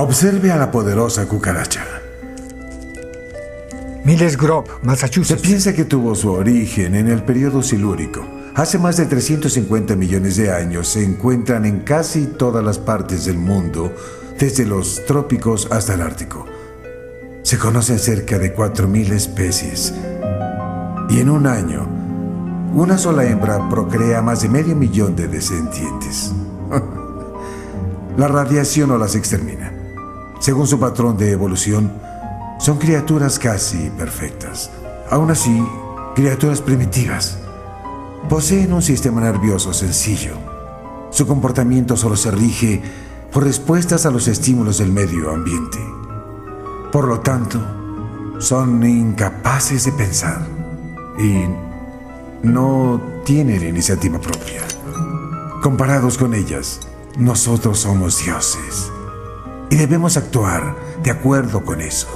Observe a la poderosa cucaracha. Miles Grove, Se Massachusetts. piensa que tuvo su origen en el periodo silúrico. Hace más de 350 millones de años se encuentran en casi todas las partes del mundo, desde los trópicos hasta el Ártico. Se conocen cerca de 4.000 especies. Y en un año, una sola hembra procrea más de medio millón de descendientes. La radiación no las extermina. Según su patrón de evolución, son criaturas casi perfectas. Aún así, criaturas primitivas. Poseen un sistema nervioso sencillo. Su comportamiento solo se rige por respuestas a los estímulos del medio ambiente. Por lo tanto, son incapaces de pensar y no tienen iniciativa propia. Comparados con ellas, nosotros somos dioses y debemos actuar de acuerdo con eso.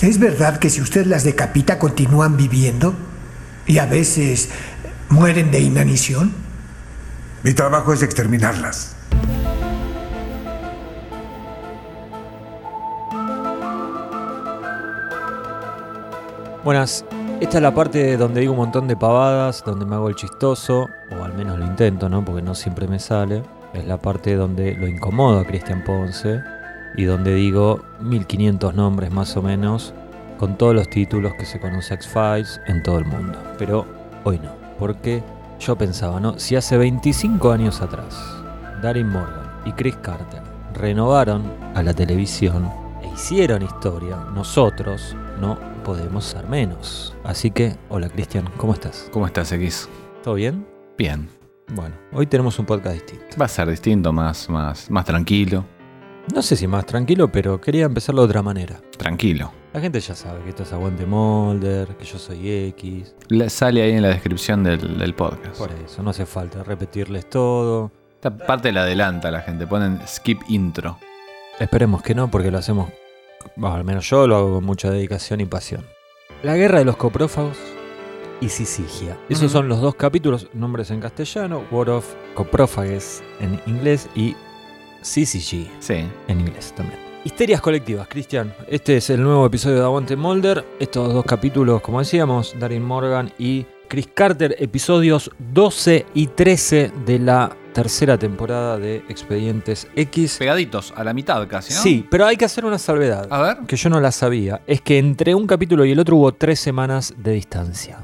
¿Es verdad que si usted las decapita continúan viviendo? Y a veces mueren de inanición. Mi trabajo es exterminarlas. Buenas, esta es la parte donde digo un montón de pavadas, donde me hago el chistoso, o al menos lo intento, ¿no? Porque no siempre me sale. Es la parte donde lo incomodo a Cristian Ponce y donde digo 1500 nombres más o menos con todos los títulos que se conoce X-Files en todo el mundo. Pero hoy no, porque yo pensaba, ¿no? Si hace 25 años atrás Darin Morgan y Chris Carter renovaron a la televisión e hicieron historia, nosotros no podemos ser menos. Así que, hola Cristian, ¿cómo estás? ¿Cómo estás, X? ¿Todo bien? Bien. Bueno, hoy tenemos un podcast distinto. Va a ser distinto, más, más, más tranquilo. No sé si más tranquilo, pero quería empezarlo de otra manera. Tranquilo. La gente ya sabe que esto es Aguante Molder, que yo soy X. Le- sale ahí en la descripción del, del podcast. Por eso, no hace falta repetirles todo. Esta parte la adelanta la gente. Ponen skip intro. Esperemos que no, porque lo hacemos, bueno, al menos yo lo hago con mucha dedicación y pasión. La guerra de los coprófagos y Sisigia. Esos son los dos capítulos, nombres en castellano, War of Coprófages en inglés y Syzygy Sí. en inglés también. Histerias colectivas, Cristian. Este es el nuevo episodio de Aguante Molder. Estos dos capítulos, como decíamos, Darin Morgan y Chris Carter, episodios 12 y 13 de la tercera temporada de Expedientes X. Pegaditos, a la mitad casi, ¿no? Sí, pero hay que hacer una salvedad, A ver. que yo no la sabía. Es que entre un capítulo y el otro hubo tres semanas de distancia.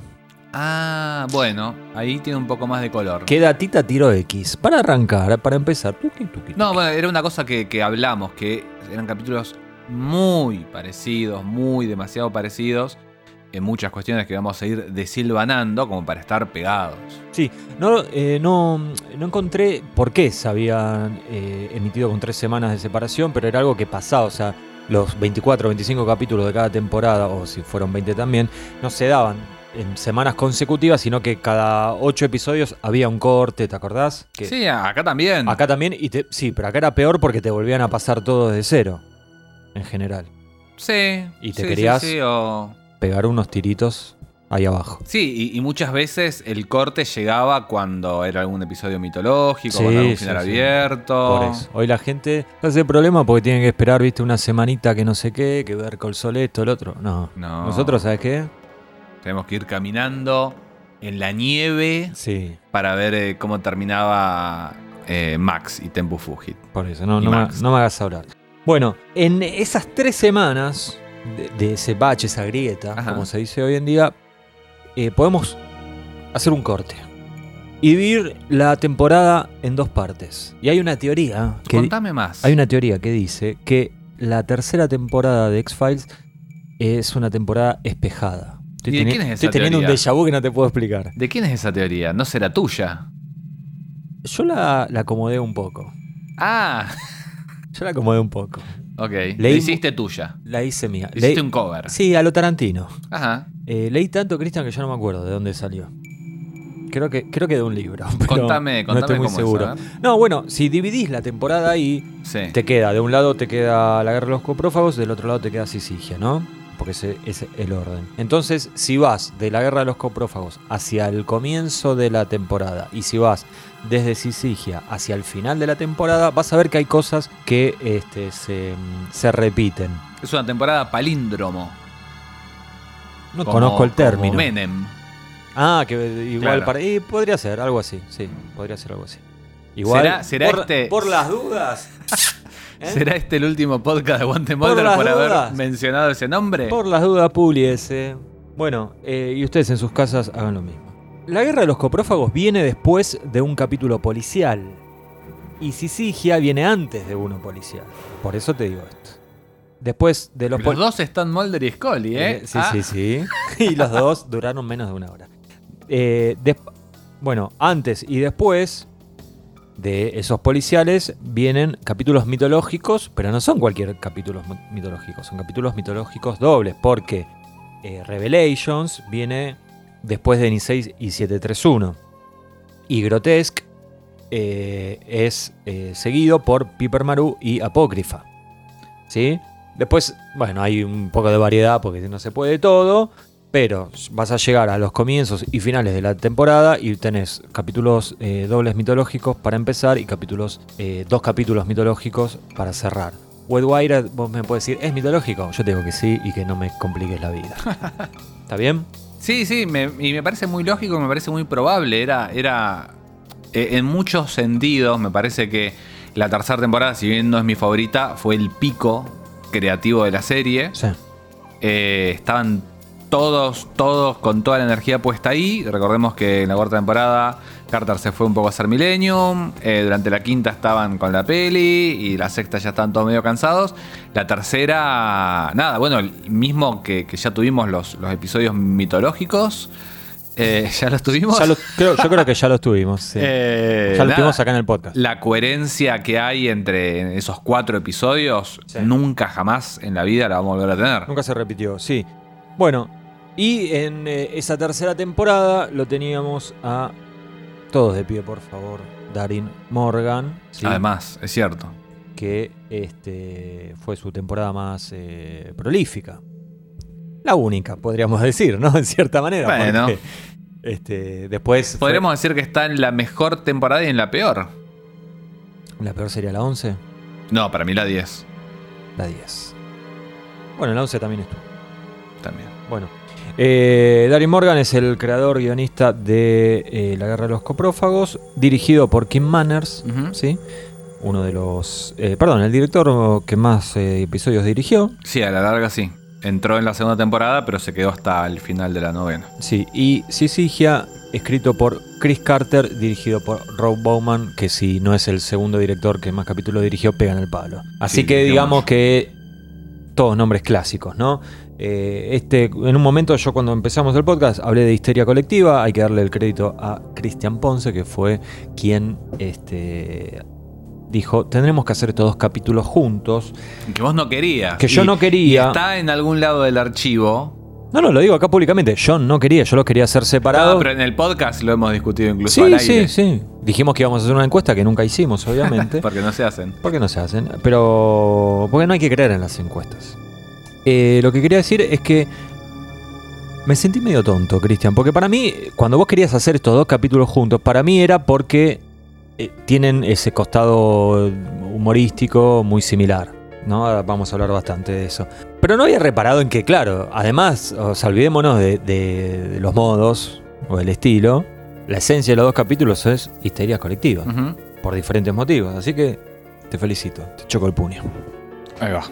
Ah, bueno. Ahí tiene un poco más de color. ¿Qué datita tiró X? Para arrancar, para empezar. Tuki, tuki, No, tuki. bueno, era una cosa que, que hablamos, que eran capítulos muy parecidos, muy demasiado parecidos, en muchas cuestiones que vamos a ir desilvanando como para estar pegados. Sí, no, eh, no, no encontré por qué se habían eh, emitido con tres semanas de separación, pero era algo que pasaba, o sea, los 24 o 25 capítulos de cada temporada, o si fueron 20 también, no se daban en semanas consecutivas, sino que cada ocho episodios había un corte, ¿te acordás? Que Sí, acá también. Acá también, y te- sí, pero acá era peor porque te volvían a pasar todo desde cero, en general. Sí. Y te sí, querías- Sí, sí, o- Pegar unos tiritos ahí abajo. Sí, y, y muchas veces el corte llegaba cuando era algún episodio mitológico, Sí, con algún sí, final sí. abierto. Por eso. Hoy la gente no hace problema porque tienen que esperar, viste, una semanita que no sé qué, que ver con sol esto, el otro. No. No. Nosotros, ¿sabes qué? Tenemos que ir caminando en la nieve Sí, para ver eh, cómo terminaba eh, Max y Tempu Fugit. por eso. No, no, me, no me hagas hablar. Bueno, en esas tres semanas de, de ese bache, esa grieta, Ajá. como se dice hoy en día, eh, podemos hacer un corte. Y dividir la temporada en dos partes. Y hay una teoría que, Contame más. Hay una teoría que dice que la tercera temporada de X-Files es una temporada espejada. Estoy, ¿Y de quién es esa estoy teniendo un teoría? déjà vu que no te puedo explicar. ¿De quién es esa teoría? ¿No será tuya? Yo la, la acomodé un poco. Ah, Yo la acomodé un poco. Ok. Le hiciste tuya. La hice mía. Le hiciste un cover. Sí, a lo Tarantino. Ajá. Eh, leí tanto, Cristian, que yo no me acuerdo de dónde salió. Creo que, creo que de un libro. pero Contame, no contame estoy muy cómo seguro. es. No, bueno, si dividís la temporada ahí, Sí. te queda, de un lado te queda la guerra de los coprófagos, del otro lado te queda Sisigia, ¿no? Porque ese es el orden. Entonces, si vas de la guerra de los coprófagos hacia el comienzo de la temporada y si vas desde Sisigia hacia el final de la temporada, vas a ver que hay cosas que este, se, se repiten. Es una temporada palíndromo. No como- conozco el como término. Menem. Ah, que igual Claro. para. Y podría ser algo así, sí, podría ser algo así. Igual. ¿Será- será por, este- por las dudas. ¿eh? ¿Será este el último podcast de Wanted Por por, haber dudas. mencionado ese nombre? Por las dudas, puliese. Bueno, eh, y ustedes en sus casas hagan lo mismo. La guerra de los coprófagos viene después de un capítulo policial. Y Sisigia viene antes de uno policial. Por eso te digo esto. Después de los, Los, dos están Mulder y Scully, ¿eh? Eh, Sí, Ah, sí, sí. Y los dos duraron menos de una hora. Eh, bueno, antes y después de esos policiales vienen capítulos mitológicos, pero no son cualquier capítulos mitológicos, son capítulos mitológicos dobles, porque eh, Revelations viene después de Nisei y 731. Y Grotesque eh, es eh, seguido por Piper Maru y Apócrifa. ¿Sí? Después, bueno, hay un poco de variedad porque no se puede todo, pero vas a llegar a los comienzos y finales de la temporada y tenés capítulos eh, dobles mitológicos para empezar y capítulos, dos capítulos mitológicos para cerrar. Wire, vos me puedes decir, ¿es mitológico? Yo te digo que sí y que no me compliques la vida. ¿Está bien? Sí, sí, me- y me parece muy lógico, me parece muy probable. Era, era eh, en muchos sentidos, me parece que la tercera temporada, si bien no es mi favorita, fue el pico creativo de la serie. Sí. Eh, estaban todos, todos con toda la energía puesta ahí. Recordemos que en la cuarta temporada Carter se fue un poco a hacer Millennium. Eh, durante la quinta estaban con la peli. Y la sexta ya estaban todos medio cansados. La tercera, nada, bueno, mismo que, que ya tuvimos los, los episodios mitológicos. eh, ya los tuvimos. Ya lo- creo- yo creo que ya lo tuvimos. sí. Eh, ya lo nada, tuvimos acá en el podcast. La coherencia que hay entre esos cuatro episodios, Sí. nunca jamás en la vida la vamos a volver a tener. Nunca se repitió, sí. Bueno, y en eh, esa tercera temporada lo teníamos a todos de pie, por favor. Darin Morgan, ¿sí? Además, es cierto. que este, fue su temporada más eh, prolífica. La única, podríamos decir, ¿no? En cierta manera. Bueno. porque, este, después. fue- Podríamos decir que está en la mejor temporada y en la peor. La peor sería la 11, No, para mí la 10 la 10. Bueno, la 11 también estuvo. también. Bueno, eh, Morgan es el creador guionista de eh, La Guerra de los Coprófagos, dirigido por Kim Manners. ¿sí? Uno de los. eh, perdón, el director que más eh, episodios dirigió. Sí, a la larga sí. Entró en la segunda temporada, pero se quedó hasta el final de la novena. Sí, y Sisigia, escrito por Chris Carter, dirigido por Rob Bowman, que si no es el segundo director que más capítulos dirigió, pega en el palo. Así Sí, que digamos que todos nombres clásicos, ¿no? Eh, este, en un momento yo cuando empezamos el podcast hablé de histeria colectiva, hay que darle el crédito a Cristian Ponce, que fue quien este, dijo, tendremos que hacer estos dos capítulos juntos. Que vos no querías. Que yo Y- no quería. y está en algún lado del archivo. No, no, lo digo acá públicamente, yo no quería, yo los quería hacer separados. Ah, pero en el podcast lo hemos discutido incluso Sí, al aire. sí, sí. Dijimos que íbamos a hacer una encuesta que nunca hicimos, obviamente. Porque no se hacen. ¿Por qué no se hacen? Pero. Porque no hay que creer en las encuestas. Eh, lo que quería decir es que. Me sentí medio tonto, Cristian. Porque para mí, cuando vos querías hacer estos dos capítulos juntos, para mí era porque eh, tienen ese costado humorístico muy similar. ¿no? Ahora Vamos a hablar bastante de eso. Pero no había reparado en que, claro, además, o sea, olvidémonos de, de- de los modos o del estilo. La esencia de los dos capítulos es histeria colectiva por diferentes motivos. Así que te felicito, te choco el puño. Ahí va.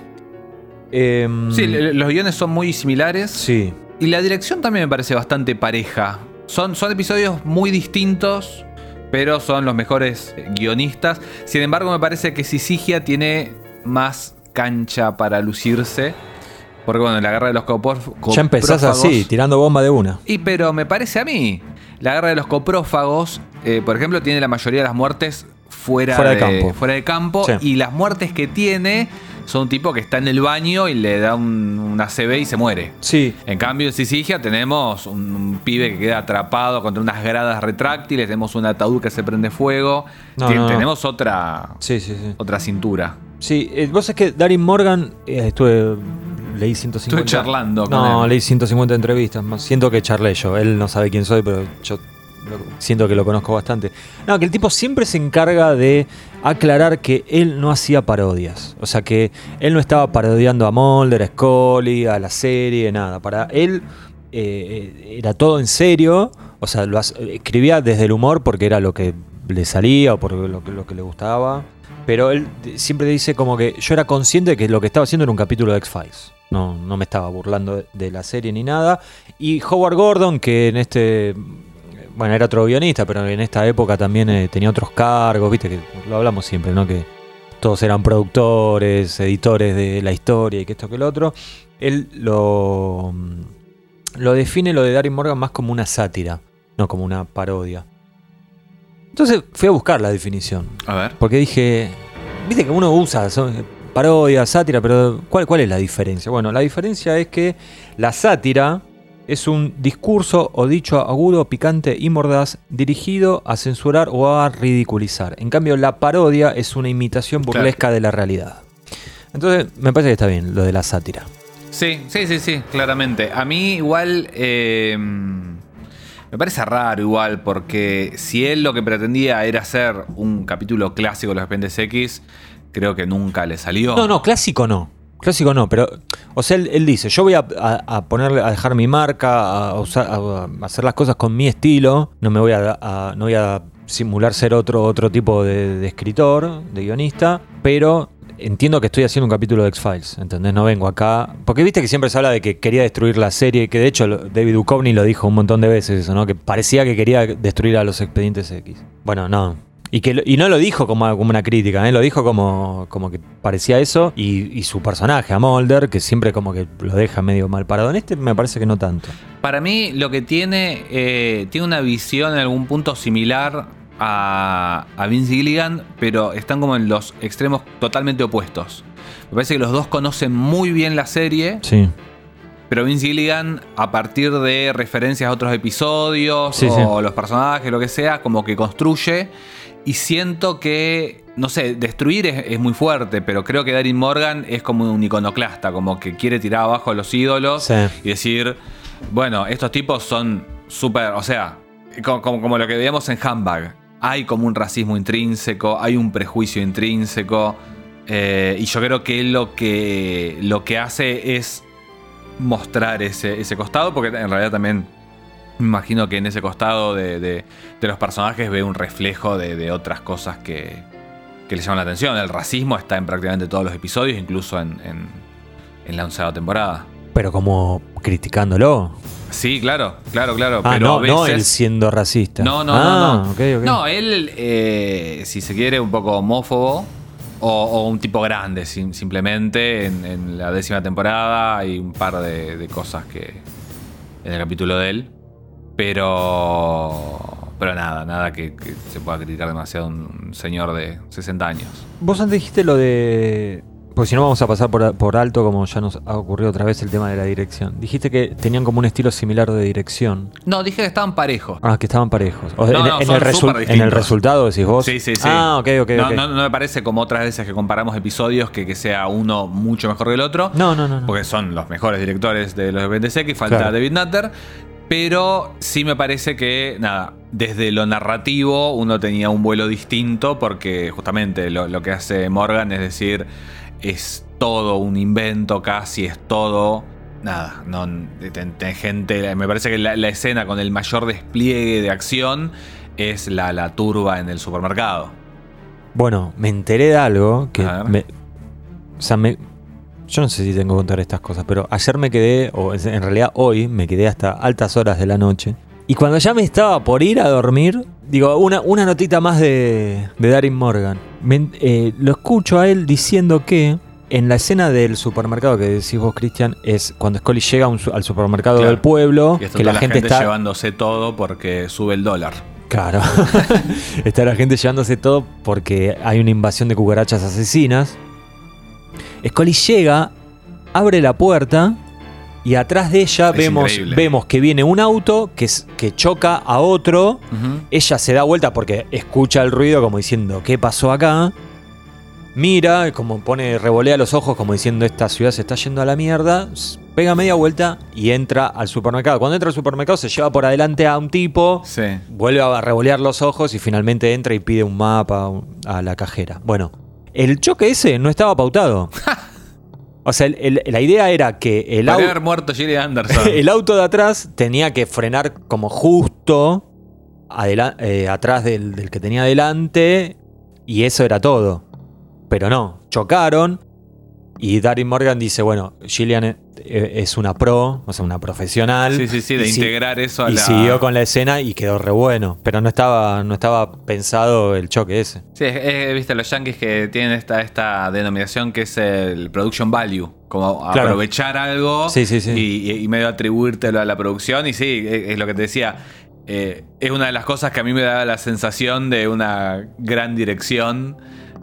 Em, Sí, los guiones son muy similares. sí, Y la dirección también me parece bastante pareja. Son, son episodios muy distintos, pero son los mejores guionistas. Sin embargo, me parece que Sisigia tiene más cancha para lucirse. Porque bueno, en la guerra de los copor- ya empezás coprófagos- así, tirando bomba de una. Y pero me parece a mí, la guerra de los coprófagos, eh, por ejemplo, tiene la mayoría de las muertes fuera, Fuera de campo. Fuera de campo. Sí. Y las muertes que tiene son un tipo que está en el baño y le da un, una CB y se muere. Sí, En cambio, en Sisigia tenemos un, un pibe que queda atrapado contra unas gradas retráctiles, tenemos un ataúd que se prende fuego, No, Tien- no, no. tenemos otra, sí, sí, sí. otra cintura. Sí, eh, vos es que Darin Morgan, eh, estuve, leí 150. Estuve charlando con No, él. leí 150 entrevistas. Siento que charlé yo. Él no sabe quién soy, pero yo siento que lo conozco bastante. No, que el tipo siempre se encarga de aclarar que él no hacía parodias. O sea, que él no estaba parodiando a Mulder, a Scully, a la serie, nada. Para él eh, era todo en serio. O sea, lo escribía desde el humor porque era lo que le salía o por lo que, lo que le gustaba. Pero él siempre dice como que yo era consciente de que lo que estaba haciendo era un capítulo de X-Files. No, no me estaba burlando de la serie ni nada. Y Howard Gordon, que en este. Bueno, era otro guionista, pero en esta época también eh, tenía otros cargos, viste, que lo hablamos siempre, ¿no? Que todos eran productores, editores de la historia y que esto que lo otro. Él lo, lo define lo de Darren Morgan más como una sátira, no como una parodia. Entonces fui a buscar la definición. A ver. Porque dije, viste que uno usa son parodia, sátira, pero ¿cuál, ¿cuál es la diferencia? Bueno, la diferencia es que la sátira es un discurso o dicho agudo, picante y mordaz dirigido a censurar o a ridiculizar. En cambio, la parodia es una imitación Claro. burlesca de la realidad. Entonces, me parece que está bien lo de la sátira. Sí, sí, sí, sí, claramente. A mí igual eh, me parece raro igual, porque si él lo que pretendía era hacer un capítulo clásico de los Expedientes X, creo que nunca le salió. No, no, clásico no. Clásico no, pero, o sea, él, él dice, yo voy a, a- ponerle, a dejar mi marca, a, hacer las cosas con mi estilo, no me voy a, no voy a simular ser otro, otro tipo de, escritor, de guionista, pero entiendo que estoy haciendo un capítulo de X-Files, ¿entendés? No vengo acá, porque viste que siempre se habla de que quería destruir la serie, que de hecho David Duchovny lo dijo un montón de veces eso, ¿no? Que parecía que quería destruir a los expedientes X. Bueno, no, y, que, y no lo dijo como, como una crítica, ¿eh? lo dijo como, como que parecía eso. Y, y su personaje, a Mulder, que siempre como que lo deja medio mal parado. En este me parece que no tanto. Para mí lo que tiene, eh, tiene una visión en algún punto similar a, a Vince Gilligan, pero están como en los extremos totalmente opuestos. Me parece que los dos conocen muy bien la serie, Sí. pero Vince Gilligan, a partir de referencias a otros episodios Sí, o sí. los personajes, lo que sea, como que construye. Y siento que, no sé, destruir es, es muy fuerte, pero creo que Darin Morgan es como un iconoclasta, como que quiere tirar abajo a los ídolos Sí. y decir, bueno, estos tipos son súper, o sea, co- como, como lo que veíamos en Handbag. Hay como un racismo intrínseco, hay un prejuicio intrínseco. eh, y yo creo que lo que, lo que hace es mostrar ese, ese costado, porque en realidad también me imagino que en ese costado de, de- de los personajes ve un reflejo de, de otras cosas que, que le llaman la atención. El racismo está en prácticamente todos los episodios, incluso en, en- en la onceava temporada. Pero como criticándolo. Sí, claro, claro, claro. Ah, pero no, a no él siendo racista. No, no, Ah, no, no. No, él, eh, si se quiere, un poco homófobo. O, o un tipo grande, sim- simplemente. En, en la décima temporada hay un par de, de cosas que. en el capítulo de él. Pero. Pero nada, nada que, que se pueda criticar demasiado a un señor de 60 años. Vos antes dijiste lo de. Porque si no vamos a pasar por, por alto, como ya nos ha ocurrido otra vez el tema de la dirección. Dijiste que tenían como un estilo similar de dirección. No, dije que estaban parejos. Ah, que estaban parejos. O sea, No, en, no, en son el en resultado decís vos. Sí, sí, sí. Ah, ok, ok, no. No, me parece como otras veces que comparamos episodios que, que sea uno mucho mejor que el otro. No, no, no. porque son los mejores directores de los Expedientes X, falta Claro. David Nutter. Pero sí me parece que, nada, desde lo narrativo uno tenía un vuelo distinto porque justamente lo, lo que hace Morgan es decir, es todo un invento casi, es todo... Nada, no, gente, me parece que la, la escena con el mayor despliegue de acción es la, la turba en el supermercado. Bueno, me enteré de algo que A ver. me, o sea, me, yo no sé si tengo que contar estas cosas, pero ayer me quedé, o en realidad hoy me quedé hasta altas horas de la noche. Y cuando ya me estaba por ir a dormir, digo, una, una notita más de, de Darin Morgan. Me- eh, lo escucho a él diciendo que en la escena del supermercado que decís vos, Cristian, es cuando Scully llega un al supermercado Claro. del pueblo, Y está que la, gente, está... llevándose todo porque sube el dólar. Claro. Está la gente llevándose todo porque hay una invasión de cucarachas asesinas. Scully llega, abre la puerta y atrás de ella Es vemos, increíble. vemos que viene un auto que, que choca a otro. Ella se da vuelta porque escucha el ruido como diciendo, ¿qué pasó acá? mira, como pone, revolea los ojos como diciendo esta ciudad se está yendo a la mierda, pega media vuelta y entra al supermercado. Cuando entra al supermercado se lleva por adelante a un tipo, Sí. vuelve a revolear los ojos y finalmente entra y pide un mapa a la cajera. Bueno, el choque ese no estaba pautado. O sea, el- el- la idea era que el, Podría au- haber muerto Anderson. el auto de atrás tenía que frenar como justo eh, atrás del, del que tenía delante y eso era todo. Pero no, chocaron y Darin Morgan dice, bueno, Gillian eh, es una pro, o sea, una profesional. Sí, sí, sí, de si- integrar eso a y la. siguió con la escena y quedó re bueno. Pero no estaba, no estaba pensado el choque ese. Sí, es- es- viste, los yankees que tienen esta, esta denominación que es el production value. Como Claro. aprovechar algo Sí, sí, sí. Y, y medio atribuírtelo a la producción. Y sí, es, es lo que te decía. eh, es una de las cosas que a mí me da la sensación de una gran dirección.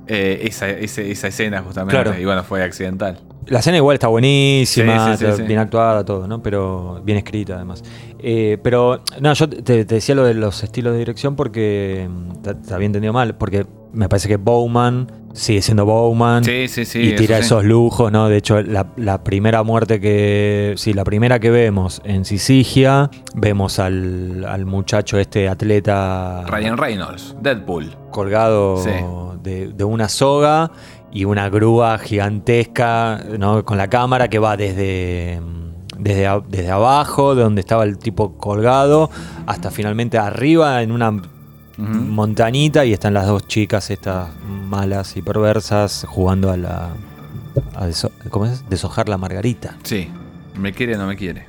eh, esa, ese- esa escena, justamente. Claro. Y bueno, fue accidental. La escena igual está buenísima, Sí, sí, sí, está sí. bien actuada, todo, ¿no? Pero bien escrita además. Eh, pero, no, yo te, te decía lo de los estilos de dirección porque mm, te, había entendido mal, porque me parece que Bowman sigue siendo Bowman. Sí, sí, sí. y tira eso esos lujos, ¿no? De hecho, la, la primera muerte que. Sí, la primera que vemos en Sisigia, vemos al, al muchacho, este atleta Ryan Reynolds, Deadpool. colgado de, de una soga y una grúa gigantesca ¿no? con la cámara que va desde, desde, a- desde abajo, de donde estaba el tipo colgado, hasta finalmente arriba en una montañita y están las dos chicas estas malas y perversas jugando a la... A deso- ¿Cómo es? Deshojar la margarita. Sí. ¿Me quiere o no me quiere?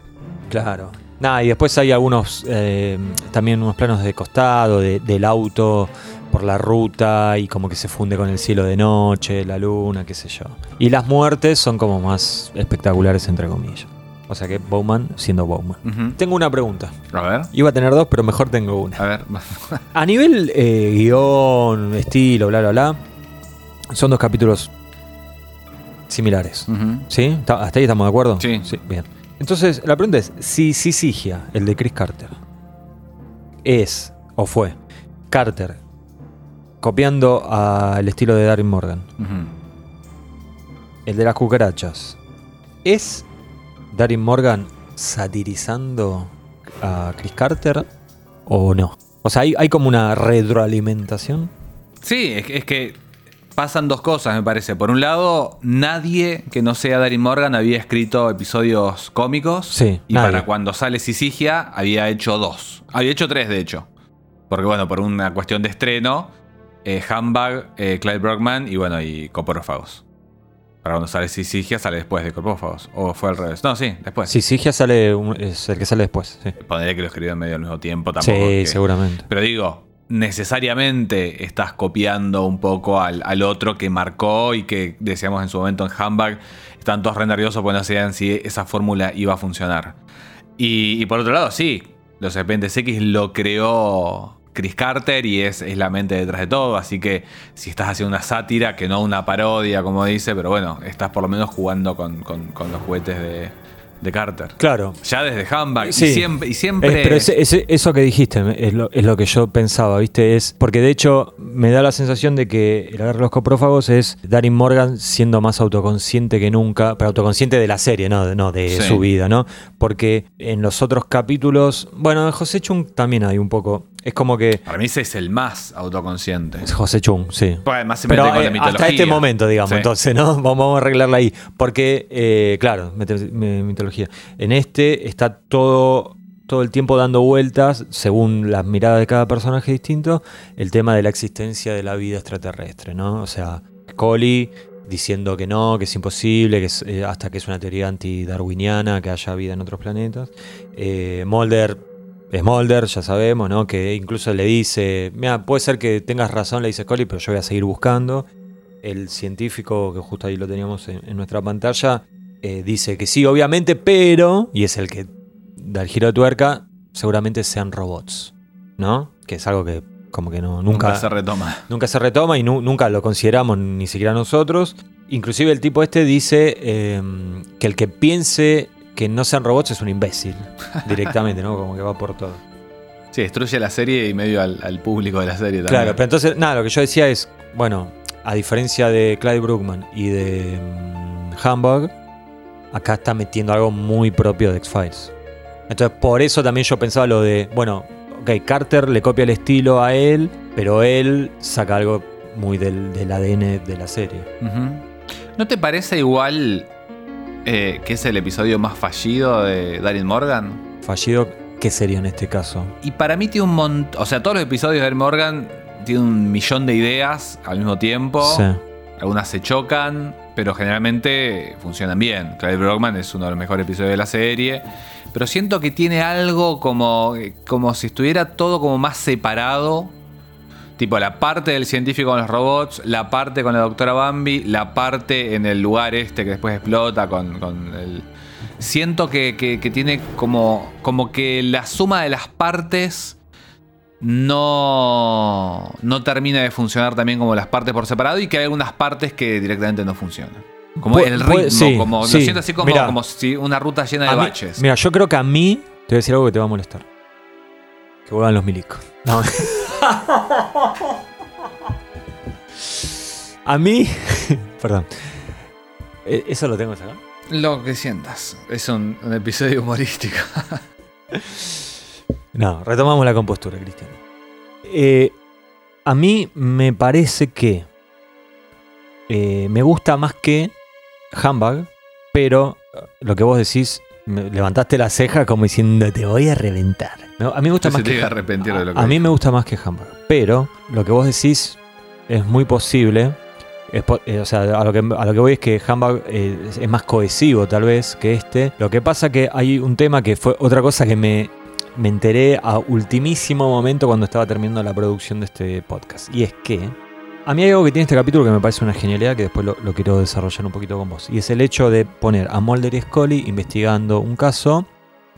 Claro. Nada, y después hay algunos, eh, también unos planos de costado, de- del auto por la ruta y como que se funde con el cielo de noche, la luna, qué sé yo. Y las muertes son como más espectaculares, entre comillas. O sea que Bowman siendo Bowman. Tengo una pregunta. A ver. Iba a tener dos, pero mejor tengo una. A ver. A nivel eh, guion, estilo, bla, bla, bla, son dos capítulos similares. ¿Sí? ¿Está- ¿Hasta ahí estamos de acuerdo? Sí. bien. Entonces, la pregunta es, si Sisigia, el de Chris Carter, es o fue Carter copiando al estilo de Darren Morgan, el de las cucarachas, ¿es Darren Morgan satirizando a Chris Carter o no? O sea, hay, hay como una retroalimentación. Sí, es, que- es que pasan dos cosas, me parece. Por un lado, nadie que no sea Darin Morgan había escrito episodios cómicos. Sí, Y nadie. para cuando sale Sisigia, había hecho dos. Había hecho tres, de hecho. Porque, bueno, por una cuestión de estreno, eh, eh, Clyde Brockman y, bueno, y Coporófagos. Para cuando sale Sisigia, sale después de Coporófagos. O fue al revés. No, sí, después. Sisigia sale, un- es el que sale después. Sí, Pondré que lo escribió en medio al mismo tiempo tampoco. sí que- seguramente. Pero digo, necesariamente estás copiando un poco al, al otro que marcó y que decíamos en su momento en Handbag, están todos re nerviosos porque no sabían si esa fórmula iba a funcionar. Y, y por otro lado, sí, los Serpentes X lo creó Chris Carter y es, es la mente detrás de todo, así que si estás haciendo una sátira, que no una parodia, como dice, pero bueno, estás por lo menos jugando con, con- con los juguetes de, de Carter. Claro. Ya desde Handbag, Sí. y siempre... Y siempre Eh, pero ese- ese- eso que dijiste es lo, es lo que yo pensaba, ¿viste? Es porque de hecho me da la sensación de que el agarre los coprófagos es Darin Morgan siendo más autoconsciente que nunca, pero autoconsciente de la serie, no, de- no de Sí. su vida, ¿no? Porque en los otros capítulos, bueno, en José Chung también hay un poco. Es como que. Para mí ese es el más autoconsciente. es José Chung, sí. Pues además se Pero mete con eh, la mitología. hasta este momento, digamos, Sí. entonces, ¿no? Vamos, vamos a arreglarla ahí. Porque, eh, claro, mitología. En este está todo, todo el tiempo dando vueltas, según las miradas de cada personaje distinto, el tema de la existencia de la vida extraterrestre, ¿no? O sea, Scully diciendo que no, que es imposible, que es, eh, hasta que es una teoría antidarwiniana, que haya vida en otros planetas. Eh, Mulder es Mulder, ya sabemos, ¿no? Que incluso le dice, mira, puede ser que tengas razón, le dice Scully, pero yo voy a seguir buscando. El científico, que justo ahí lo teníamos en, en nuestra pantalla, eh, dice que sí, obviamente, pero, y es el que da el giro de tuerca, seguramente sean robots, ¿no? Que es algo que como que no, nunca, Nunca se retoma. nunca se retoma y nu- nunca lo consideramos ni siquiera nosotros. Inclusive el tipo este dice eh, que el que piense que no sean robots es un imbécil, directamente, ¿no? Como que va por todo. Sí, destruye la serie y medio al, al público de la serie también. Claro, pero entonces, nada, lo que yo decía es, bueno, a diferencia de Clyde Brookman y de mm, Hamburg, acá está metiendo algo muy propio de X-Files. Entonces, por eso también yo pensaba lo de, bueno, ok, Carter le copia el estilo a él, pero él saca algo muy del, del ADN de la serie. ¿No te parece igual eh, que es el episodio más fallido de Darin Morgan? Fallido, ¿qué sería en este caso? Y para mí tiene un montón. O sea, todos los episodios de Darin Morgan tienen un millón de ideas al mismo tiempo. Sí. Algunas se chocan, pero generalmente funcionan bien. Clyde Brockman es uno de los mejores episodios de la serie. Pero siento que tiene algo como, como si estuviera todo como más separado. Tipo la parte del científico con los robots, la parte con la doctora Bambi, la parte en el lugar este que después explota con, con el... Siento que, que- que tiene como, como que la suma de las partes no, no termina de funcionar también como las partes por separado y que hay algunas partes que directamente no funcionan. Como Pu- el ritmo, sí, como, sí. lo siento así como, Mirá. como si una ruta llena de mí- baches. mira, yo creo que a mí te voy a decir algo que te va a molestar. Que vuelvan los milicos. No. a mí, perdón. Eh, Eso lo tengo que sacar. Lo que sientas. Es un, un episodio humorístico. No, retomamos la compostura, Cristian. Eh, a mí me parece que eh, me gusta más que Handbag, pero eh, lo que vos decís, me levantaste la ceja como diciendo te voy a reventar. No, a mí me gusta más que a arrepentir de lo que a mí me gusta más que Handbag, pero lo que vos decís es muy posible. es eh, o sea, a lo, que, a lo que voy es que eh, es, es más cohesivo tal vez que este. Lo que pasa que hay un tema que fue otra cosa que me, me enteré a ultimísimo momento cuando estaba terminando la producción de este podcast. Y es que a mí hay algo que tiene este capítulo que me parece una genialidad que después lo, lo quiero desarrollar un poquito con vos. Y es el hecho de poner a Mulder y Scully investigando un caso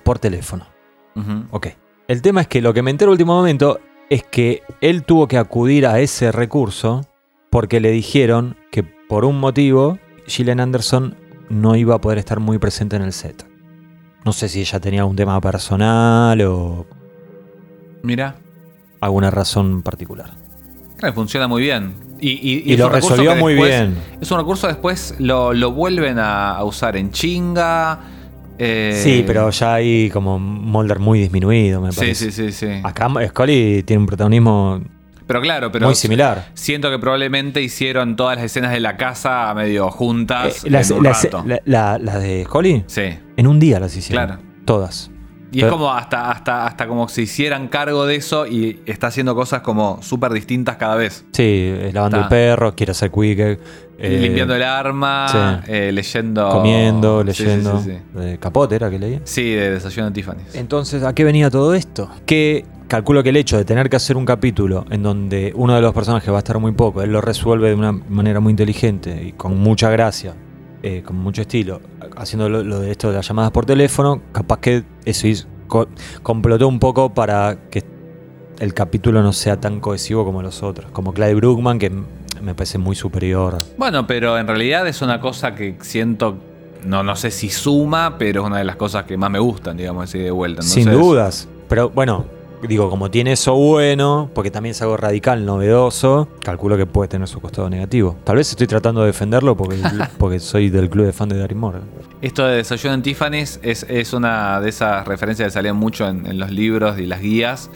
por teléfono. Ujú. Ok. El tema es que lo que me entero último momento es que él tuvo que acudir a ese recurso porque le dijeron que por un motivo Gillian Anderson no iba a poder estar muy presente en el set. No sé si ella tenía algún tema personal o Mira, alguna razón particular. Funciona muy bien. Y, y- y Y lo resolvió que muy después- bien. Es un recurso después lo, lo vuelven a, a usar en chinga. eh, Sí, pero ya hay como Mulder muy disminuido, me Sí, parece. sí, sí, sí. Acá Scully tiene un protagonismo Pero claro, pero muy similar. siento que probablemente hicieron todas las escenas de la casa medio juntas Eh, las, en un las- rato. la- la- las de Scully sí, en un día las hicieron. Claro. Todas. Y es como hasta, hasta, hasta como si hicieran cargo de eso y está haciendo cosas como súper distintas cada vez. Sí, lavando Está. el perro, quiere hacer quick. eh, Limpiando el arma, sí. eh, leyendo. Comiendo, Sí, sí, leyendo. Sí, sí, Eh, Capote era que leía. Sí, de Desayuno de Tiffany's. Entonces, ¿a qué venía todo esto? Que calculo que el hecho de tener que hacer un capítulo en donde uno de los personajes va a estar muy poco, él lo resuelve de una manera muy inteligente y con mucha gracia, eh, con mucho estilo, haciendo lo, lo de esto de las llamadas por teléfono, capaz que eso hizo- co- complotó un poco para que el capítulo no sea tan cohesivo como los otros. Como Clyde Brookman, que me parece muy superior. Bueno, pero en realidad es una cosa que siento. No, no sé si suma, pero es una de las cosas que más me gustan, digamos, así de vuelta. Sin dudas. Pero bueno, digo, como tiene eso bueno, porque también es algo radical, novedoso, calculo que puede tener su costado negativo. Tal vez estoy tratando de defenderlo porque, porque soy del club de fan de Darin Morgan. Esto de Desayuno en Tiffany's es, es una de esas referencias que salían mucho en, en los libros y las guías.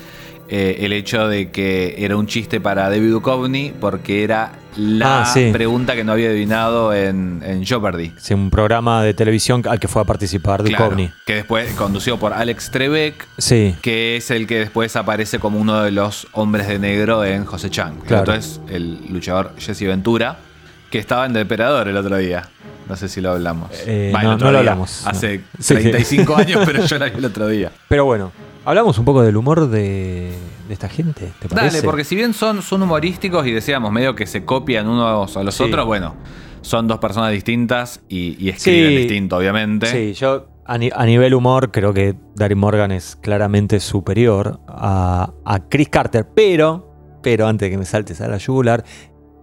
Eh, el hecho de que era un chiste para David Duchovny porque era la Ah, sí. pregunta que no había adivinado en, en Jeopardy. Es un programa de televisión al que fue a participar Claro, Duchovny. que después conducido por Alex Trebek, Sí, que es el que después aparece como uno de los hombres de negro en José Chang. Claro. Entonces, el luchador Jesse Ventura, que estaba en Depredador el otro día. No sé si lo hablamos. Eh, Va, no, lo hablamos, Hace no. Sí. 35 años, pero yo la vi el otro día. pero bueno, hablamos un poco del humor de, de esta gente, ¿te parece? Dale, porque si bien son, son humorísticos y decíamos medio que se copian unos a los Sí. otros, bueno, son dos personas distintas y, y escriben Sí. distinto, obviamente. Sí, yo a, ni- a nivel humor creo que Darin Morgan es claramente superior a, a Chris Carter, pero, pero antes de que me saltes a la yugular,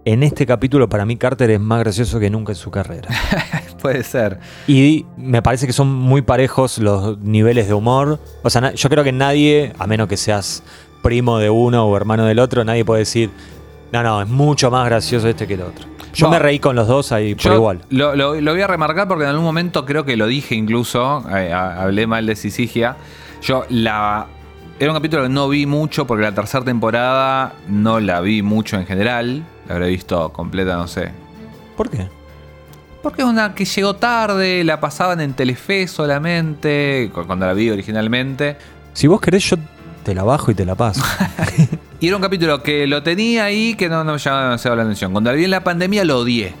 en este capítulo para mí Carter es más gracioso que nunca en su carrera. Puede ser. Y me parece que son muy parejos los niveles de humor. O sea, yo creo que nadie, a menos que seas primo de uno o hermano del otro, nadie puede decir, No, no, es mucho más gracioso este que el otro. Yo No. me reí con los dos ahí por Yo igual. Lo, lo- lo voy a remarcar porque en algún momento creo que lo dije incluso, eh, hablé mal de Sisigia. Yo la... Era un capítulo que no vi mucho porque la tercera temporada no la vi mucho en general. La habré visto completa, no sé. ¿Por qué? Porque es una que llegó tarde, la pasaban en Telefe solamente, cu- cuando la vi originalmente. Si vos querés, yo te la bajo y te la paso. Y era un capítulo que lo tenía ahí que no, no me llamaba demasiado la atención. Cuando vi en la pandemia lo odié.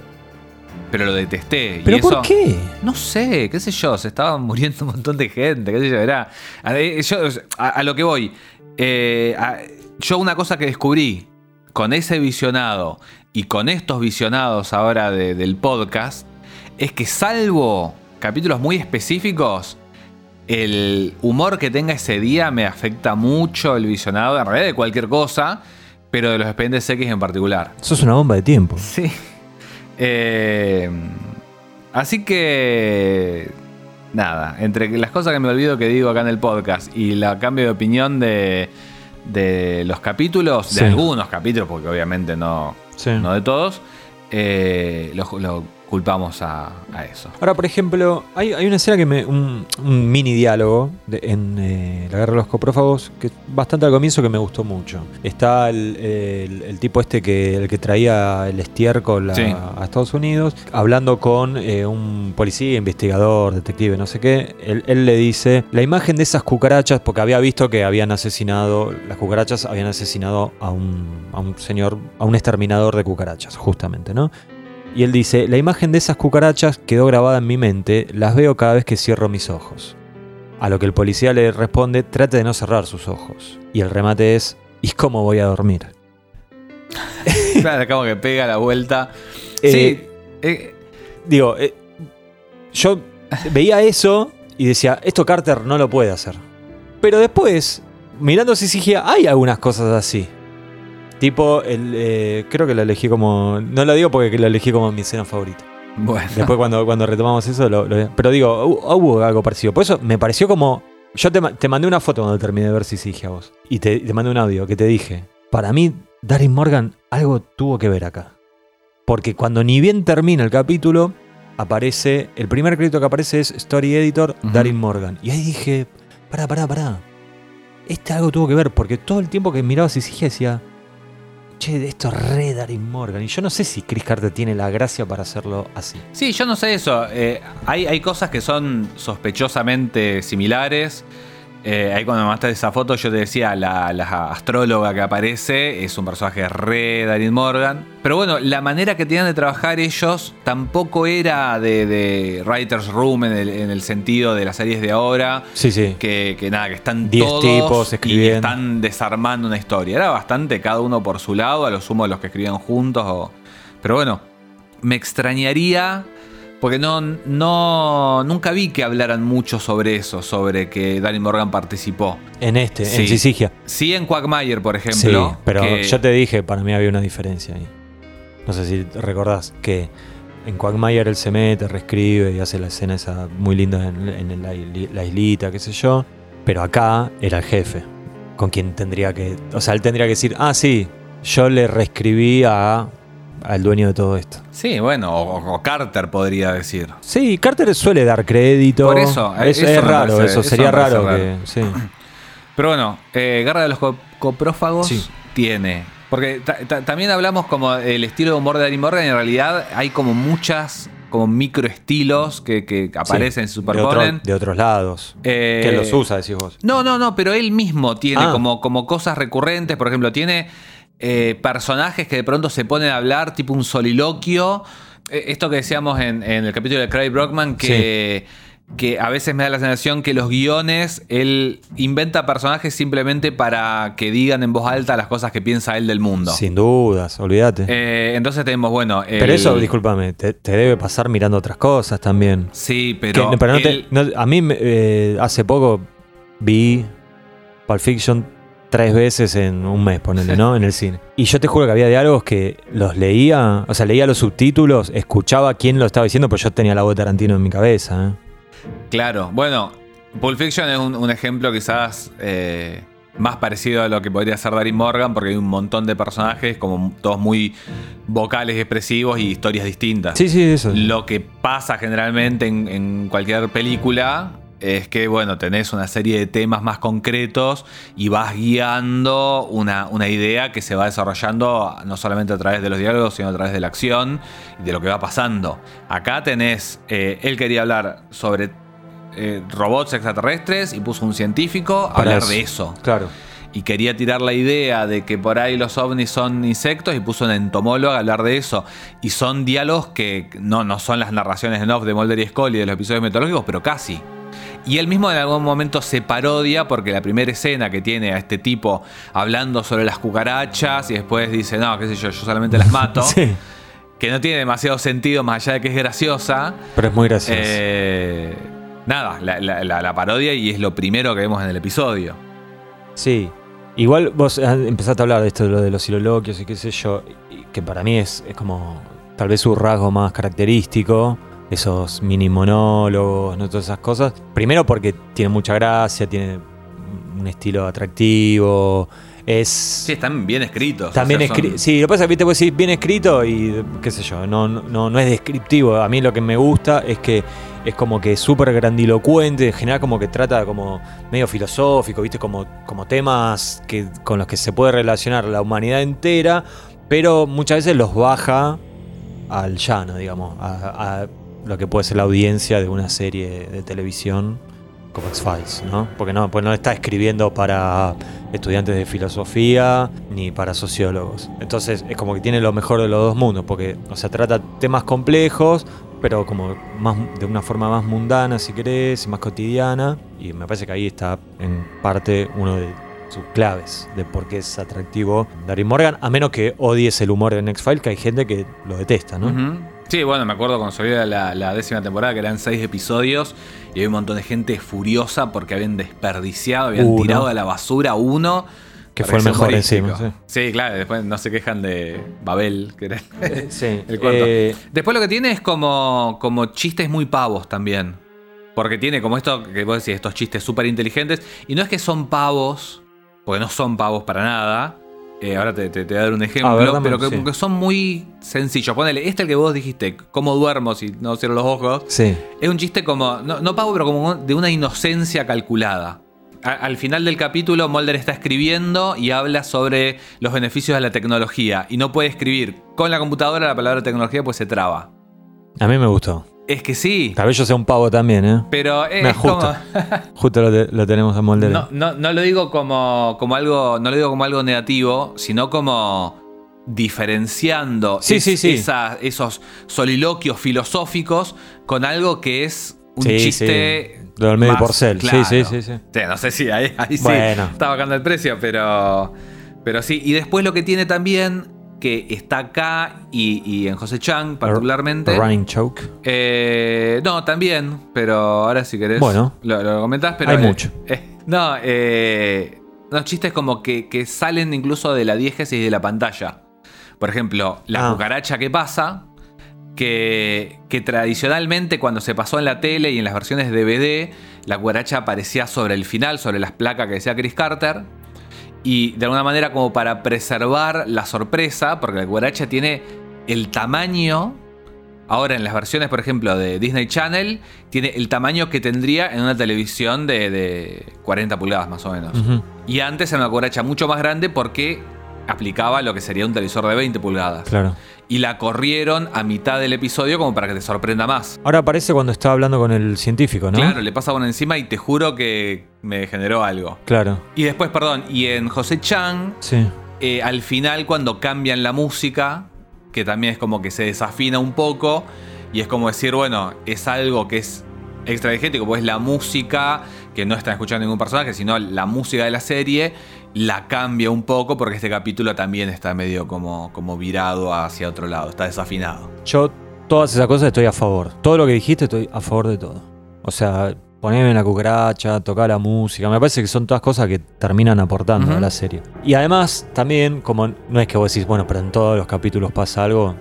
Pero lo detesté. ¿Pero y eso, por qué? No sé, qué sé yo, se estaban muriendo un montón de gente, qué sé yo, era... A, eh, yo, a- a lo que voy, eh, a- yo una cosa que descubrí con ese visionado y con estos visionados ahora de- del podcast, es que salvo capítulos muy específicos, el humor que tenga ese día me afecta mucho el visionado, en realidad de cualquier cosa, pero de los expedientes X en particular. Sos una bomba de tiempo. Sí. Eh, así que. Nada, entre las cosas que me olvido que digo acá en el podcast y la cambio de opinión de, de los capítulos, Sí. de algunos capítulos, porque obviamente no, Sí. no de todos, eh, lo, lo culpamos a, a eso. Ahora, por ejemplo, hay, hay una escena que me. un, un mini diálogo de- en eh, La Guerra de los Coprófagos, que bastante al comienzo que me gustó mucho. Está el, el- el tipo este que el que traía el estiércol a, Sí. a Estados Unidos, hablando con eh, un policía, investigador, detective, no sé qué. Él, él le dice: La imagen de esas cucarachas, porque había visto que habían asesinado, las cucarachas habían asesinado a un, a un señor, a un exterminador de cucarachas, justamente, ¿no? Y él dice, la imagen de esas cucarachas quedó grabada en mi mente, las veo cada vez que cierro mis ojos. A lo que el policía le responde, trate de no cerrar sus ojos. Y el remate es, ¿y cómo voy a dormir? claro, como que pega la vuelta. Eh, sí, eh, Digo, eh, yo veía eso y decía, esto Carter no lo puede hacer. Pero después, mirando Sisigia, hay algunas cosas así. Tipo, el, eh, creo que lo elegí como... No lo digo porque lo elegí como mi escena favorita. bueno. Después cuando, cuando retomamos eso, lo, lo- pero digo, hu- hubo algo parecido. Por eso me pareció como... Yo te, te mandé una foto cuando terminé de ver Sisigia a vos. Y te, te mandé un audio que te dije, para mí, Darin Morgan algo tuvo que ver acá. Porque cuando ni bien termina el capítulo, aparece, el primer crédito que aparece es Story Editor, Ujú. Darin Morgan. Y ahí dije, pará, pará, pará. Este algo tuvo que ver, porque todo el tiempo que miraba Sisigia decía, che, esto es re Darin Morgan. Y yo no sé si Chris Carter tiene la gracia para hacerlo así. Sí, yo no sé eso. Eh, hay, hay cosas que son sospechosamente similares. Eh, ahí cuando me mandaste esa foto yo te decía, la, la astróloga que aparece es un personaje re Darin Morgan. Pero bueno, la manera que tenían de trabajar ellos tampoco era de, de Writer's Room en el, en el sentido de las series de ahora. Sí, sí. Que, que nada, que están Diez todos tipos y escribiendo. están desarmando una historia. Era bastante cada uno por su lado, a lo sumo los que escribían juntos. o- Pero bueno, me extrañaría porque no, no nunca vi que hablaran mucho sobre eso, sobre que Danny Morgan participó. En este, Sí. en Sisigia. Sí en Quagmire, por Sí, ejemplo. pero que- yo te dije, para mí había una diferencia ahí. No sé si recordás que en Quagmire él se mete, reescribe y hace la escena esa muy linda en, en la, la islita, qué sé yo. Pero acá era el jefe, con quien tendría que... O sea, él tendría que decir, ah, sí, yo le reescribí a, al dueño de todo esto. Sí, bueno, o, o Carter podría decir. Sí, Carter suele dar crédito. Por eso, es, eso es raro, parece- eso sería raro, raro. que... Sí. Pero bueno, eh, Guerra de los Co- Coprófagos Sí. tiene. Porque ta- ta- también hablamos como el estilo de humor de Danny Morgan. En realidad hay como muchas, como microestilos que, que aparecen, se Sí, de, otro- superponen. de otros lados. Eh, que los usa, decís vos. No, no, no, pero él mismo tiene Ah. como, como cosas recurrentes. Por ejemplo, tiene eh, personajes que de pronto se ponen a hablar, tipo un soliloquio. Eh, esto que decíamos en, en el capítulo de Craig Brockman, que, que a veces me da la sensación que los guiones, él inventa personajes simplemente para que digan en voz alta las cosas que piensa él del mundo. Sin dudas, olvídate. Eh, entonces tenemos, bueno. Pero eso, discúlpame, te, te debe pasar mirando otras cosas también. Sí, Que- pero. pero no te- no- a mí eh, hace poco vi Pulp Fiction tres veces en un mes, ponele, ¿no? En el cine. Y yo te juro que había diálogos que los leía, o sea, leía los subtítulos, escuchaba quién lo estaba diciendo, pero yo tenía la voz de Tarantino en mi cabeza. ¿eh? Claro, bueno, Pulp Fiction es un, un ejemplo quizás eh, más parecido a lo que podría ser Darin Morgan, porque hay un montón de personajes, como todos muy vocales, expresivos y historias distintas. Sí, sí, eso. Lo que pasa generalmente en, en cualquier película es que, bueno, tenés una serie de temas más concretos y vas guiando una, una, idea que se va desarrollando no solamente a través de los diálogos, sino a través de la acción y de lo que va pasando. Acá tenés, eh, él quería hablar sobre eh, robots extraterrestres y puso un científico a hablar de eso. Claro. Y quería tirar la idea de que por ahí los ovnis son insectos y puso un entomólogo a hablar de eso. Y son diálogos que no, no son las narraciones en off de Mulder y Scully de los episodios mitológicos, pero casi. Y él mismo en algún momento se parodia porque la primera escena que tiene a este tipo hablando sobre las cucarachas y después dice, no, qué sé yo, yo solamente las mato. Sí. Que no tiene demasiado sentido más allá de que es graciosa. Pero es muy gracioso. Eh, nada, la, la- la- la parodia y es lo primero que vemos en el episodio. Sí. Igual vos ah, empezaste a hablar de esto, de lo de los siloloquios y qué sé yo, que para mí es, es como tal vez su rasgo más característico, esos mini monólogos, ¿no? todas esas cosas. Primero porque tiene mucha gracia, tiene un estilo atractivo, es... Sí, están bien escritos. También o sea, son-. Sí, lo que pasa es que viste, vos decís bien escrito y qué sé yo, no, no, no es descriptivo. A mí lo que me gusta es que es como que súper grandilocuente, en general como que trata como medio filosófico, viste, como, como temas que, con los que se puede relacionar la humanidad entera, pero muchas veces los baja al llano, digamos, a, a lo que puede ser la audiencia de una serie de televisión como X-Files, ¿no? Porque no, pues no está escribiendo para estudiantes de filosofía ni para sociólogos. Entonces es como que tiene lo mejor de los dos mundos, porque, o sea, trata temas complejos, pero como más de una forma más mundana, si querés, más cotidiana. Y me parece que ahí está en parte uno de sus claves de por qué es atractivo Darin Morgan, a menos que odies el humor de X-Files, que hay gente que lo detesta, ¿no? Sí, bueno, me acuerdo cuando salió la, la décima temporada, que eran seis episodios, y había un montón de gente furiosa porque habían desperdiciado, habían Uno. tirado a la basura uno. Que fue el mejor encima, Sí. claro, después no se quejan de Babel, que era Sí, el cuarto. eh, Después lo que tiene es como, como chistes muy pavos también. Porque tiene como esto que vos decís, estos chistes súper inteligentes. Y no es que son pavos, porque no son pavos para nada. Eh, ahora te, te- te voy a dar un ejemplo, A ver, dame, pero que, sí. que son muy sencillos. Ponele, este el que vos dijiste, cómo duermo si no cierro los ojos. sí. Es un chiste como, no, no pavo, pero como de una inocencia calculada. A- al final del capítulo, Mulder está escribiendo y habla sobre los beneficios de la tecnología. Y no puede escribir con la computadora la palabra tecnología, pues se traba. A mí me gustó. Es que sí, Tal vez yo sea un pavo también, ¿eh? pero es como. Justo lo, te- lo tenemos a Molder. No, no, no lo digo como, como algo. No lo digo como algo negativo, sino como diferenciando Sí, sí, sí. esa- esos soliloquios filosóficos con algo que es un Sí, chiste. sí. Lo del medio porcel. Sí, claro. sí, sí, sí. no sé si ahí, ahí sí Bueno. está bajando el precio, pero. Pero sí. Y después lo que tiene también, que está acá y, y en José Chang particularmente. Running Choke. Eh, no, también, pero ahora si querés Bueno. lo, lo comentás, pero... Hay eh, mucho. eh, no, los chistes como que, que salen incluso de la diégesis de la pantalla. Por ejemplo, la Ah. cucaracha que pasa, que, que tradicionalmente cuando se pasó en la tele y en las versiones DVD, la cucaracha aparecía sobre el final, sobre las placas que decía Chris Carter. Y de alguna manera como para preservar la sorpresa, porque la cucaracha tiene el tamaño, ahora en las versiones, por ejemplo, de Disney Channel, tiene el tamaño que tendría en una televisión de, de 40 pulgadas más o menos. Y antes era una cucaracha mucho más grande porque aplicaba lo que sería un televisor de 20 pulgadas. Claro. Y la corrieron a mitad del episodio como para que te sorprenda más. Ahora aparece cuando está hablando con el científico, ¿no? Claro, le pasa uno encima y te juro que me generó algo. Claro. Y después, perdón, y en José Chang, Sí. eh, al final cuando cambian la música, que también es como que se desafina un poco, y es como decir, bueno, es algo que es extradigético, pues es la música, que no están escuchando ningún personaje, sino la música de la serie, la cambia un poco porque este capítulo también está medio como, como virado hacia otro lado, está desafinado. Yo, todas esas cosas estoy a favor. Todo lo que dijiste estoy a favor de todo. O sea, poneme en la cucaracha, tocar la música. Me parece que son todas cosas que terminan aportando a la serie. Y además, también, como no es que vos decís, bueno, pero en todos los capítulos pasa algo.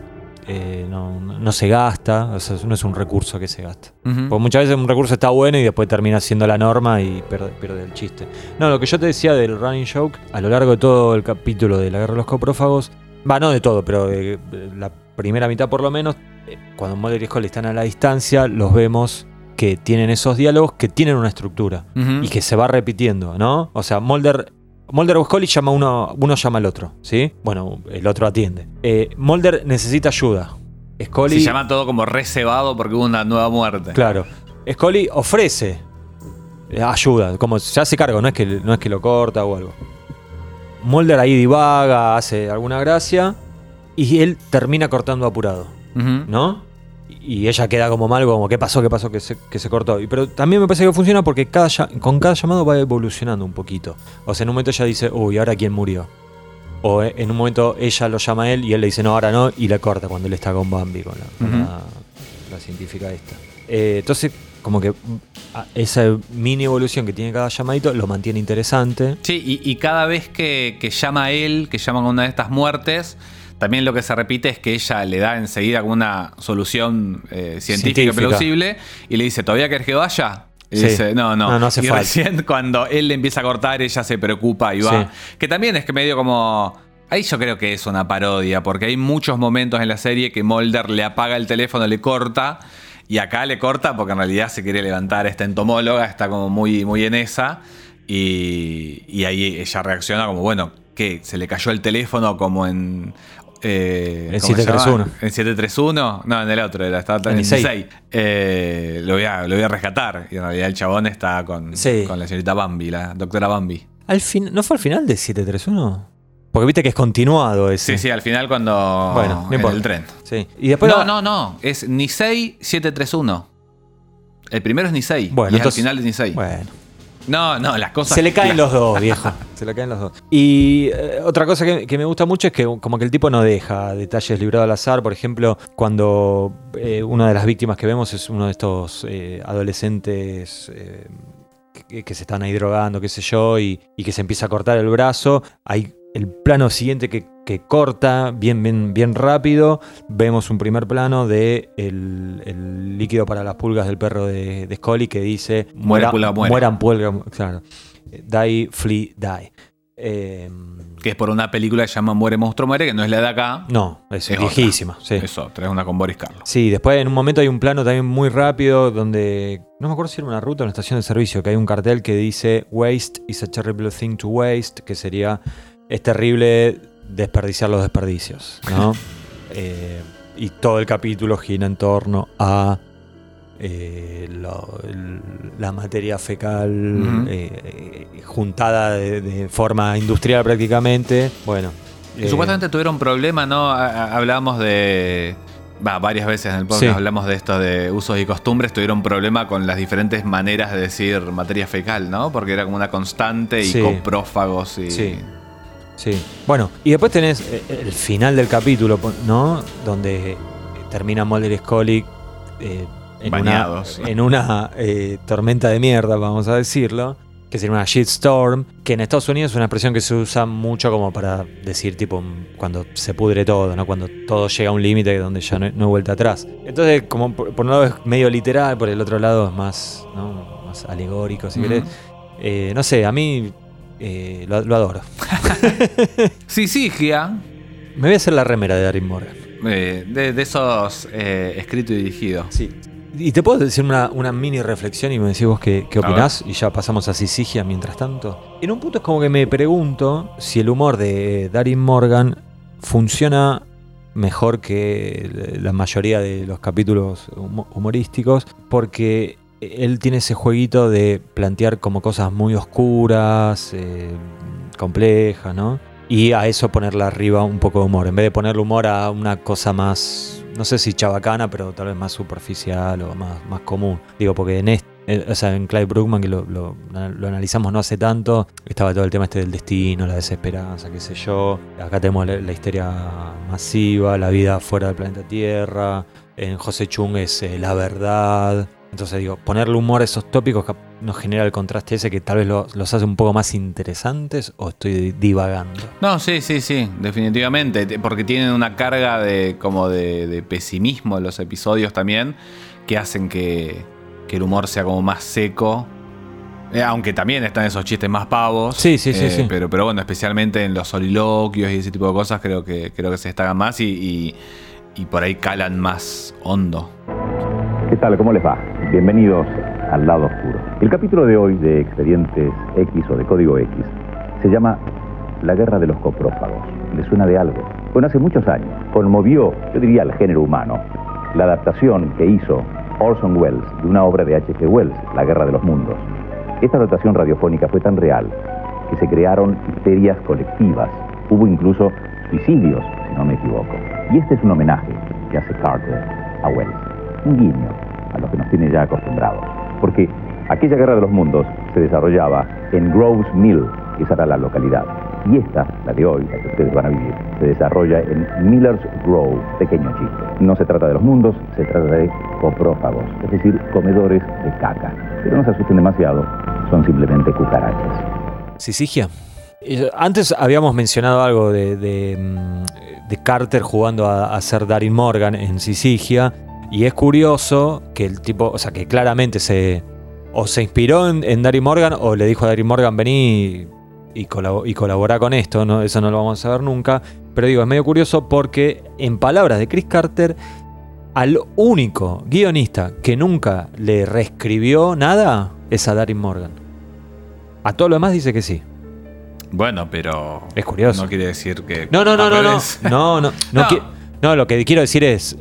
Eh, no, no se gasta, o sea, no es un recurso que se gasta. Ujú. Porque muchas veces un recurso está bueno y después termina siendo la norma y pierde, pierde el chiste. No, lo que yo te decía del running joke, a lo largo de todo el capítulo de la guerra de los coprófagos, va, no de todo, pero de, de la primera mitad por lo menos, eh, cuando Mulder y Scully están a la distancia, los vemos que tienen esos diálogos que tienen una estructura y que se va repitiendo, ¿no? O sea, Mulder, Mulder o Scully llama a uno, uno llama al otro, ¿sí? Bueno, el otro atiende. Eh, Mulder necesita ayuda. Scully, Se llama todo como reservado porque hubo una nueva muerte. claro, Scully ofrece ayuda, como se hace cargo, no es que, no es que lo corta o algo. Mulder ahí divaga, hace alguna gracia y él termina cortando apurado. ¿no? Y ella queda como mal, como, ¿qué pasó? ¿Qué pasó? Que se, que se cortó. Y- Pero también me parece que funciona porque cada, con cada llamado va evolucionando un poquito. O sea, en un momento ella dice, uy, ¿ahora quién murió? O eh, en un momento ella lo llama a él y él le dice, no, ahora no, y le corta cuando él está con Bambi, con la, la- la científica esta. Eh, entonces, como que esa mini evolución que tiene cada llamadito lo mantiene interesante. Sí, y, y cada vez que, que llama a él, que llama a una de estas muertes, también lo que se repite es que ella le da enseguida como una solución eh, científica, Científica. plausible y le dice, ¿todavía querés que vaya? Y Sí. dice, no, no. No, no hace y falta. recién cuando él le empieza a cortar, ella se preocupa y va. Sí. Que también es que medio como... Ahí yo creo que es una parodia, porque hay muchos momentos en la serie que Mulder le apaga el teléfono, le corta, y acá le corta porque en realidad se quiere levantar esta entomóloga, está como muy, muy en esa, y, y ahí ella reacciona como, bueno, que se le cayó el teléfono como en... eh, En ¿cómo se llama? 731. En 731, no, en el otro, era, estaba En en Isei. 16. Eh, lo, voy a, lo voy a rescatar, y en realidad el chabón está con, Sí. con la señorita Bambi, la doctora Bambi. Al fin, ¿No fue al final de 731? Porque viste que es continuado ese. Sí, sí, al final cuando. Bueno, no en el tren. Sí. Y después no, va- no, no. Es Nisei 731. El primero es Nisei. Bueno, y es entonces- al final de Nisei. Bueno. No, no, las cosas. Se le caen los dos, viejo. Se le caen los dos. Y eh, otra cosa que, que me gusta mucho es que como que el tipo no deja detalles librados al azar. Por ejemplo, cuando eh, una de las víctimas que vemos es uno de estos eh, adolescentes eh, que, que se están ahí drogando, qué sé yo, y, y que se empieza a cortar el brazo. Hay el plano siguiente que, que corta bien, bien, bien rápido. Vemos un primer plano de el, el líquido para las pulgas del perro de, de Scully que dice Muere, pulga, muere". mueran pulga, claro. Die, flee, die. Eh, Que es por una película que se llama Muere, Monstruo, Muere, que no es la de acá. no, es, Es viejísima. Sí. Es otra, es una con Boris Karloff. Sí, después en un momento hay un plano también muy rápido donde, no me acuerdo si era una ruta o una estación de servicio, que hay un cartel que dice Waste is a terrible thing to waste, que sería, es terrible desperdiciar los desperdicios, ¿no? Eh, y todo el capítulo gira en torno a eh, lo- el- la materia fecal eh, eh, juntada de, de forma industrial prácticamente. Bueno. Y supuestamente tuvieron problema, ¿no? Hablábamos de. Va, varias veces en el podcast Sí. hablamos de esto de usos y costumbres. Tuvieron problema con las diferentes maneras de decir materia fecal, ¿no? Porque era como una constante y Sí. coprófagos y. Sí. Sí. Bueno, y después tenés eh, el final del capítulo, ¿no? Donde termina Mulder y Scully eh, en Bañados. una, en una eh, tormenta de mierda, vamos a decirlo, que sería una shitstorm, que en Estados Unidos es una expresión que se usa mucho como para decir, tipo, mm, cuando se pudre todo, ¿no? Cuando todo llega a un límite donde ya no hay, no hay vuelta atrás. Entonces, como por, por un lado es medio literal, por el otro lado es más, ¿no? más alegórico, si Ujú. querés. Eh, no sé, a mí eh, lo, lo adoro. Sí, sí, Gia. Me voy a hacer la remera de Darin Morgan. Eh, de, de esos eh, escrito y dirigido. Sí. Y te puedo decir una, una mini reflexión y me decís vos qué, qué opinás y ya pasamos a Sisigia mientras tanto. En un punto es como que me pregunto si el humor de Darin Morgan funciona mejor que la mayoría de los capítulos humo- humorísticos porque él tiene ese jueguito de plantear como cosas muy oscuras, eh, complejas, ¿no? Y a eso ponerle arriba un poco de humor. En vez de ponerle humor a una cosa más, no sé si chabacana, pero tal vez más superficial o más, más común. Digo, porque en este, o sea, en Clive Brookman, que lo, lo- lo analizamos no hace tanto, estaba todo el tema este del destino, la desesperanza, qué sé yo. Acá tenemos la, la histeria masiva, la vida fuera del planeta Tierra. En José Chung es eh, la verdad. Entonces digo, ponerle humor a esos tópicos nos genera el contraste ese que tal vez lo- los hace un poco más interesantes o estoy divagando. No, sí, sí, sí, definitivamente. te- Porque tienen una carga de como de, de pesimismo en los episodios también, que hacen que, que el humor sea como más seco. Eh, aunque también están esos chistes más pavos. Sí, sí, sí, eh, sí. Pero, pero bueno, especialmente en los soliloquios y ese tipo de cosas, creo que, creo que se destacan más y, y- y por ahí calan más hondo. ¿Qué tal? ¿Cómo les va? Bienvenidos al lado oscuro. El capítulo de hoy de Expedientes X o de Código X se llama La guerra de los coprófagos. ¿Le suena de algo? Bueno, hace muchos años conmovió, yo diría, al género humano la adaptación que hizo Orson Welles de una obra de H.G. Wells, La guerra de los mundos. Esta adaptación radiofónica fue tan real que se crearon histerias colectivas. Hubo incluso suicidios, si no me equivoco. Y este es un homenaje que hace Carter a Wells. Un guiño a lo que nos tiene ya acostumbrados. Porque aquella guerra de los mundos se desarrollaba en Groves Mill, esa era la localidad. Y esta, la de hoy, la que ustedes van a vivir, se desarrolla en Miller's Grove, pequeño chiste. No se trata de los mundos, se trata de coprófagos, es decir, comedores de caca. Pero no se asusten demasiado, son simplemente cucarachas. Sisigia. Eh, Antes habíamos mencionado algo de, de, mm, de Carter jugando a, a ser Darin Morgan en Sisigia. Y es curioso que el tipo, o sea, que claramente se. O se inspiró en, en Darin Morgan o le dijo a Darin Morgan, vení y, colabo- y colaborá con esto. ¿no? Eso no lo vamos a saber nunca. Pero digo, es medio curioso porque, en palabras de Chris Carter, al único guionista que nunca le reescribió nada es a Darin Morgan. A todo lo demás dice que sí. Bueno, pero. Es curioso. No quiere decir que. No, no, no, no, no. No, no, no, no, lo que quiero decir es.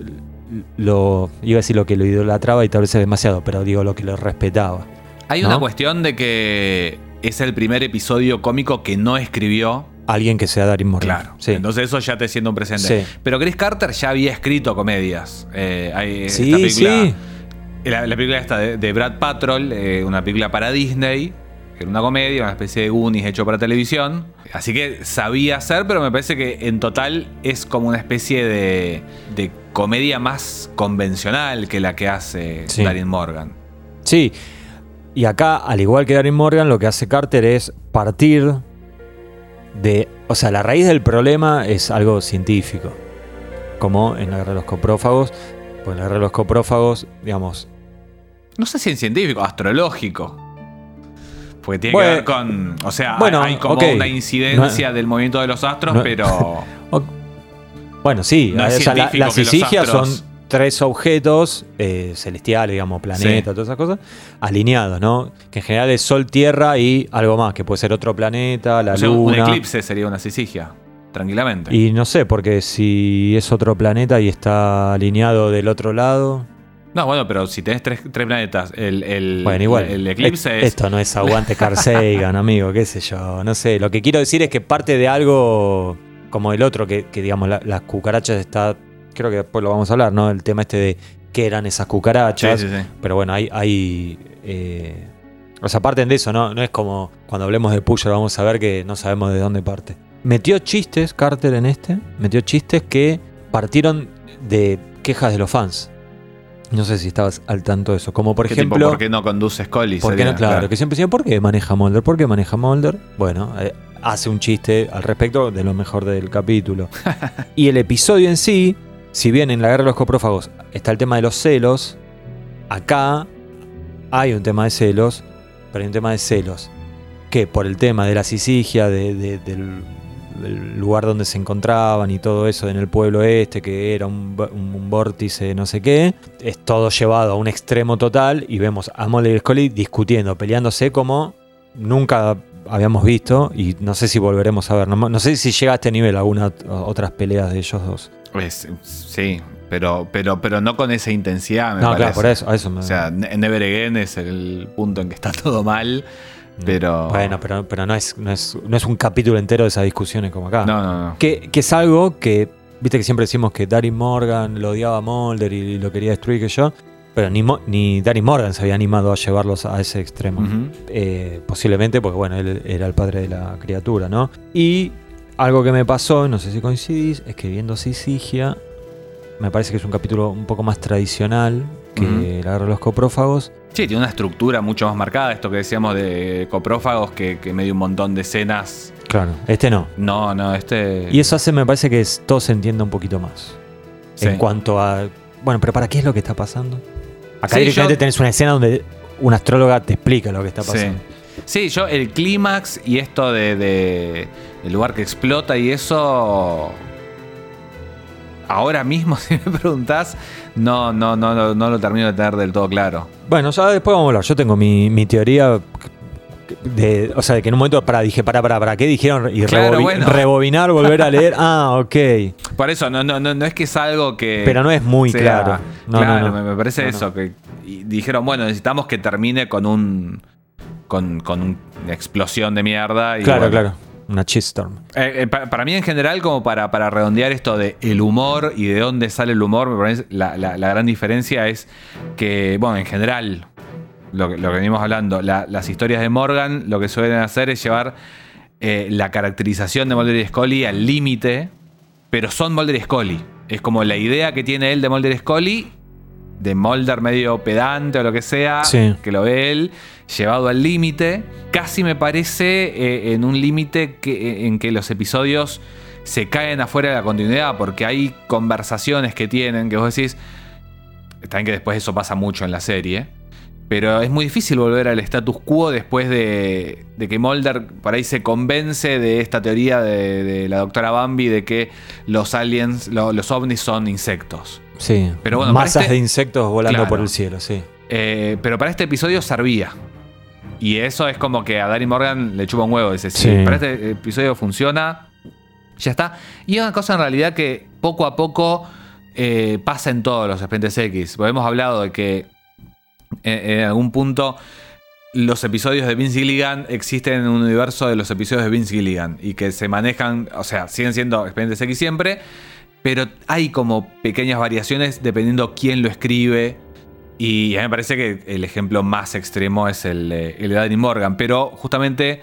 Lo, iba a decir lo que lo idolatraba y tal vez es demasiado, pero digo lo que lo respetaba. Hay ¿No? una cuestión de que es el primer episodio cómico que no escribió. Alguien que sea Darin Morgan. Claro. Sí. Entonces eso ya te siendo un presente. Sí. Pero Chris Carter ya había escrito comedias. Eh, hay esta sí, película- sí. La, la película esta de, de Brad Patrol, eh, una película para Disney, que era una comedia, una especie de Goonies hecho para televisión. Así que sabía hacer, pero me parece que en total es como una especie de, de comedia más convencional que la que hace Sí. Darin Morgan. Sí. Y acá, al igual que Darin Morgan, lo que hace Carter es partir de. O sea, la raíz del problema es algo científico. Como en la guerra de los coprófagos. Pues en la guerra de los coprófagos, digamos, No sé si en científico, astrológico. Porque tiene Bueno, que ver con. O sea, bueno, hay como una incidencia del movimiento de los astros, No- pero. Bueno, sí, No es o sea, la- las Sisigias astros- son tres objetos eh, celestiales, digamos, planetas, Sí. todas esas cosas, alineados, ¿no? Que en general es Sol, Tierra y algo más, que puede ser otro planeta, la o sea, un Luna. eclipse sería una sisigia. Tranquilamente. Y no sé, porque si es otro planeta y está alineado del otro lado. No, bueno, pero si tenés tres, tres planetas, el, el, Bueno, igual. el eclipse Et- es. Esto no es aguante Carl Sagan, amigo, qué sé yo. No sé. Lo que quiero decir es que parte de algo como el otro, que, que, digamos, la- las cucarachas está. Creo que después lo vamos a hablar, ¿no? El tema este de qué eran esas Sí, cucarachas. sí, sí. Pero bueno, hay. hay eh, o sea, parten de eso, ¿no? No es como cuando hablemos de Pusher, vamos a ver que no sabemos de dónde parte. Metió chistes, Carter, en este. Metió chistes que partieron de quejas de los fans. No sé si estabas al tanto de eso. Como por ¿Qué tipo, ejemplo. ¿Por qué no conduce Scully? ¿Por qué no? Claro, que siempre decían, ¿por qué maneja Mulder? ¿Por qué maneja Mulder? Bueno, eh, hace un chiste al respecto de lo mejor del capítulo. y el episodio en sí, si bien en la guerra de los coprófagos está el tema de los celos, acá hay un tema de celos, pero hay un tema de celos que por el tema de la sisigia, de- de- del, lugar donde se encontraban y todo eso en el pueblo este, que era un, un- vórtice no sé qué, es todo llevado a un extremo total y vemos a Mulder y Scully discutiendo, peleándose como nunca habíamos visto y no sé si volveremos a ver, no, no sé si llega a este nivel alguna ot- otras peleas de ellos dos. Es- sí, pero, pero, pero no con esa intensidad, me no, parece. claro, por eso, a eso me... O sea, Ne- Never Again es el punto en que está todo mal, pero. Bueno, pero, pero no, es, no, es, no es un capítulo entero de esas discusiones como acá. No, no, no. Que, que es algo que, viste que siempre decimos que Darin Morgan lo odiaba a Mulder y lo quería destruir que yo, pero ni, Mo- ni Darin Morgan se había animado a llevarlos a ese extremo. Eh, posiblemente porque, bueno, él era el padre de la criatura, ¿no? Y algo que me pasó, no sé si coincidís, es que viendo Sisigia, me parece que es un capítulo un poco más tradicional que la guerra de los coprófagos. Sí, tiene una estructura mucho más marcada, esto que decíamos de coprófagos, que, que medio un montón de escenas. Claro, este no. No, no, este. Y eso hace, me parece que es- todo se entienda un poquito más. Sí. En cuanto a. Bueno, pero ¿para qué es lo que está pasando? Acá Sí, directamente yo- tenés una escena donde una astróloga te explica lo que está pasando. Sí, yo, el clímax y esto de, de el lugar que explota y eso. Ahora mismo, si me preguntás, no, no, no, no, no lo termino de tener del todo claro. Bueno, ya después vamos a hablar. Yo tengo mi, mi teoría de. O sea, de que en un momento para, dije, para, para, para, ¿qué dijeron? Y Claro, rebobi- bueno. rebobinar, volver a leer. Ah, ok. Por eso, no, no, no, no es que es algo que. Pero no es muy sea- claro. No, claro, no. Me, parece eso. Que y dijeron, bueno, necesitamos que termine con un. con, con una explosión de mierda. Y Claro, bueno. claro. Una chistorm. Eh, eh, pa- para mí en general, como para, para redondear esto de el humor y de dónde sale el humor, me parece la, la- la gran diferencia es que, bueno, en general, lo que, lo que venimos hablando, la- las historias de Morgan lo que suelen hacer es llevar eh, la caracterización de Mulder y Scully al límite, pero son Mulder y Scully. Es como la idea que tiene él de Mulder y Scully, de Mulder medio pedante o lo que sea, Sí. que lo ve él, llevado al límite. Casi me parece eh, en un límite que, en que los episodios se caen afuera de la continuidad, porque hay conversaciones que tienen que vos decís. También que después eso pasa mucho en la serie. Pero es muy difícil volver al status quo después de, de que Mulder por ahí se convence de esta teoría de, de la doctora Bambi de que los aliens, lo- los ovnis son insectos. Sí. Pero bueno, Masas este- de insectos volando Claro. por el cielo, sí. Eh, pero para este episodio servía. Y eso es como que a Danny Morgan le chupa un huevo. Dice, sí, Sí. para este episodio funciona, ya está. Y es una cosa en realidad que poco a poco eh, pasa en todos los expedientes X. Porque hemos hablado de que en, en algún punto los episodios de Vince Gilligan existen en un universo de los episodios de Vince Gilligan y que se manejan, o sea, siguen siendo expedientes X siempre, pero hay como pequeñas variaciones dependiendo quién lo escribe. Y a mí me parece que el ejemplo más extremo es el, de- el de Danny Morgan, pero justamente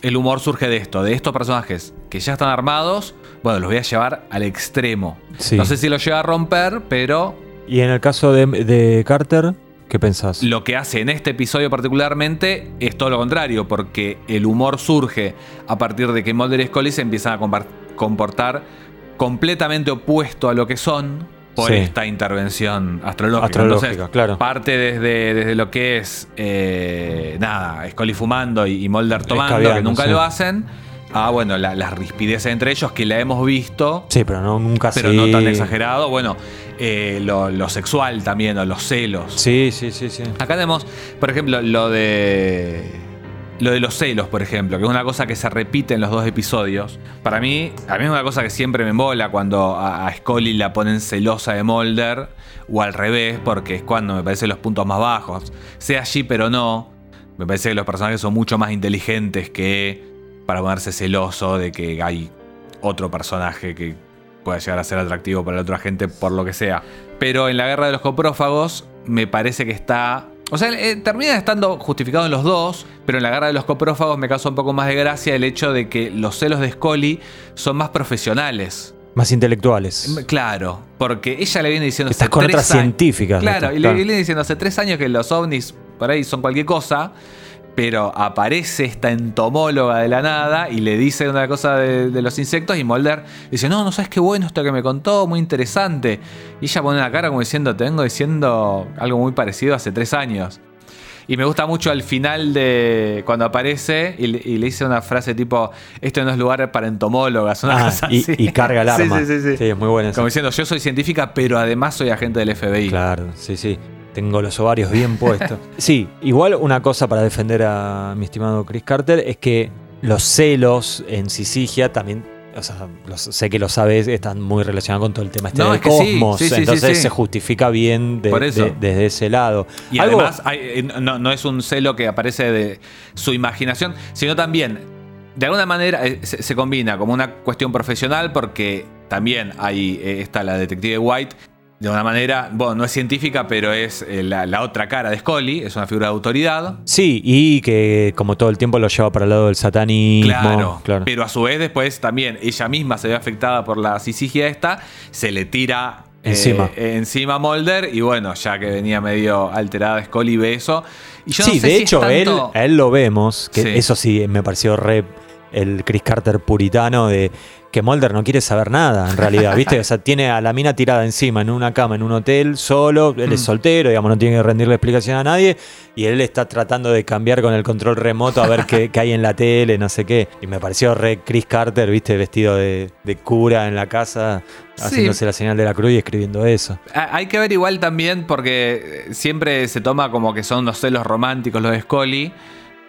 el humor surge de esto, de estos personajes que ya están armados, bueno, los voy a llevar al extremo. Sí. No sé si los llega a romper, pero Y en el caso de, de Carter, ¿qué pensás? lo que hace en este episodio particularmente es todo lo contrario, porque el humor surge a partir de que Mulder y Scully se empiezan a comportar completamente opuesto a lo que son por Sí. esta intervención astrológica. Astrológica, Entonces, claro. parte desde, desde lo que es, eh, nada, Scully fumando y, y Mulder tomando, que nunca sí. lo hacen, a, bueno, la- las rispideces entre ellos que la hemos visto, Sí, pero no, nunca pero sí. no tan exagerado. Bueno, eh, lo, lo sexual también, o los celos. Sí, sí, sí, sí. Acá tenemos, por ejemplo, lo de. Lo de los celos, por ejemplo, que es una cosa que se repite en los dos episodios. Para mí, a mí es una cosa que siempre me embola cuando a, a Scully la ponen celosa de Mulder, o al revés, porque es cuando me parece los puntos más bajos. Sea allí, pero no. Me parece que los personajes son mucho más inteligentes que para ponerse celoso de que hay otro personaje que pueda llegar a ser atractivo para la otra gente por lo que sea. Pero en la guerra de los coprófagos me parece que está... O sea, eh, termina estando justificado en los dos, pero en la guerra de los coprófagos me causa un poco más de gracia el hecho de que los celos de Scully son más profesionales. Más intelectuales. Claro, porque ella le viene diciendo Estás con otras años- científicas. Claro, ¿no? y le viene diciendo hace tres años que los ovnis por ahí son cualquier cosa, pero aparece esta entomóloga de la nada y le dice una cosa de, de los insectos y Mulder dice, no, no sabes qué bueno esto que me contó, muy interesante. Y ella pone la cara como diciendo, te vengo diciendo algo muy parecido hace tres años. Y me gusta mucho al final de cuando aparece y le, y le dice una frase tipo, esto no es lugar para entomólogas, una Ah, cosa y, así. y carga el Sí, arma. Sí, sí, sí. es muy buena. Como diciendo, yo soy científica, pero además soy agente del FBI. Claro, sí, sí. Tengo los ovarios bien puestos. Sí, igual una cosa para defender a mi estimado Chris Carter es que los celos en Sisigia también, o sea, los- sé que lo sabes, están muy relacionados con todo el tema este No, del es que sí, cosmos. sí, sí, sí, entonces sí. se justifica bien de- de- desde ese lado. Y Algo- además hay- eh, no, no es un celo que aparece de su imaginación, sino también, de alguna manera, eh, se, se combina como una cuestión profesional porque también hay, eh, está la detective White, de una manera, bueno, no es científica, pero es eh, la, la otra cara de Scully, es una figura de autoridad. Sí, y que como todo el tiempo lo lleva para el lado del satanismo. Claro, claro. pero a su vez después también ella misma se ve afectada por la sisigia esta, se le tira Encima. eh, encima Mulder. Y bueno, ya que venía medio alterada Scully ve eso. Y yo no sí, sé de si hecho, tanto- él, a él lo vemos, que Sí. eso sí me pareció re el Chris Carter puritano de que Mulder no quiere saber nada, en realidad, ¿viste? O sea, tiene a la mina tirada encima en una cama, en un hotel, solo, él es Mm. soltero, digamos, no tiene que rendirle explicación a nadie, y él está tratando de cambiar con el control remoto a ver qué, qué hay en la tele, no sé qué. Y me pareció re Chris Carter, ¿viste? Vestido de, de cura en la casa, Sí. haciéndose la señal de la cruz y escribiendo eso. Hay que ver igual también porque siempre se toma como que son unos celos románticos los de Scully.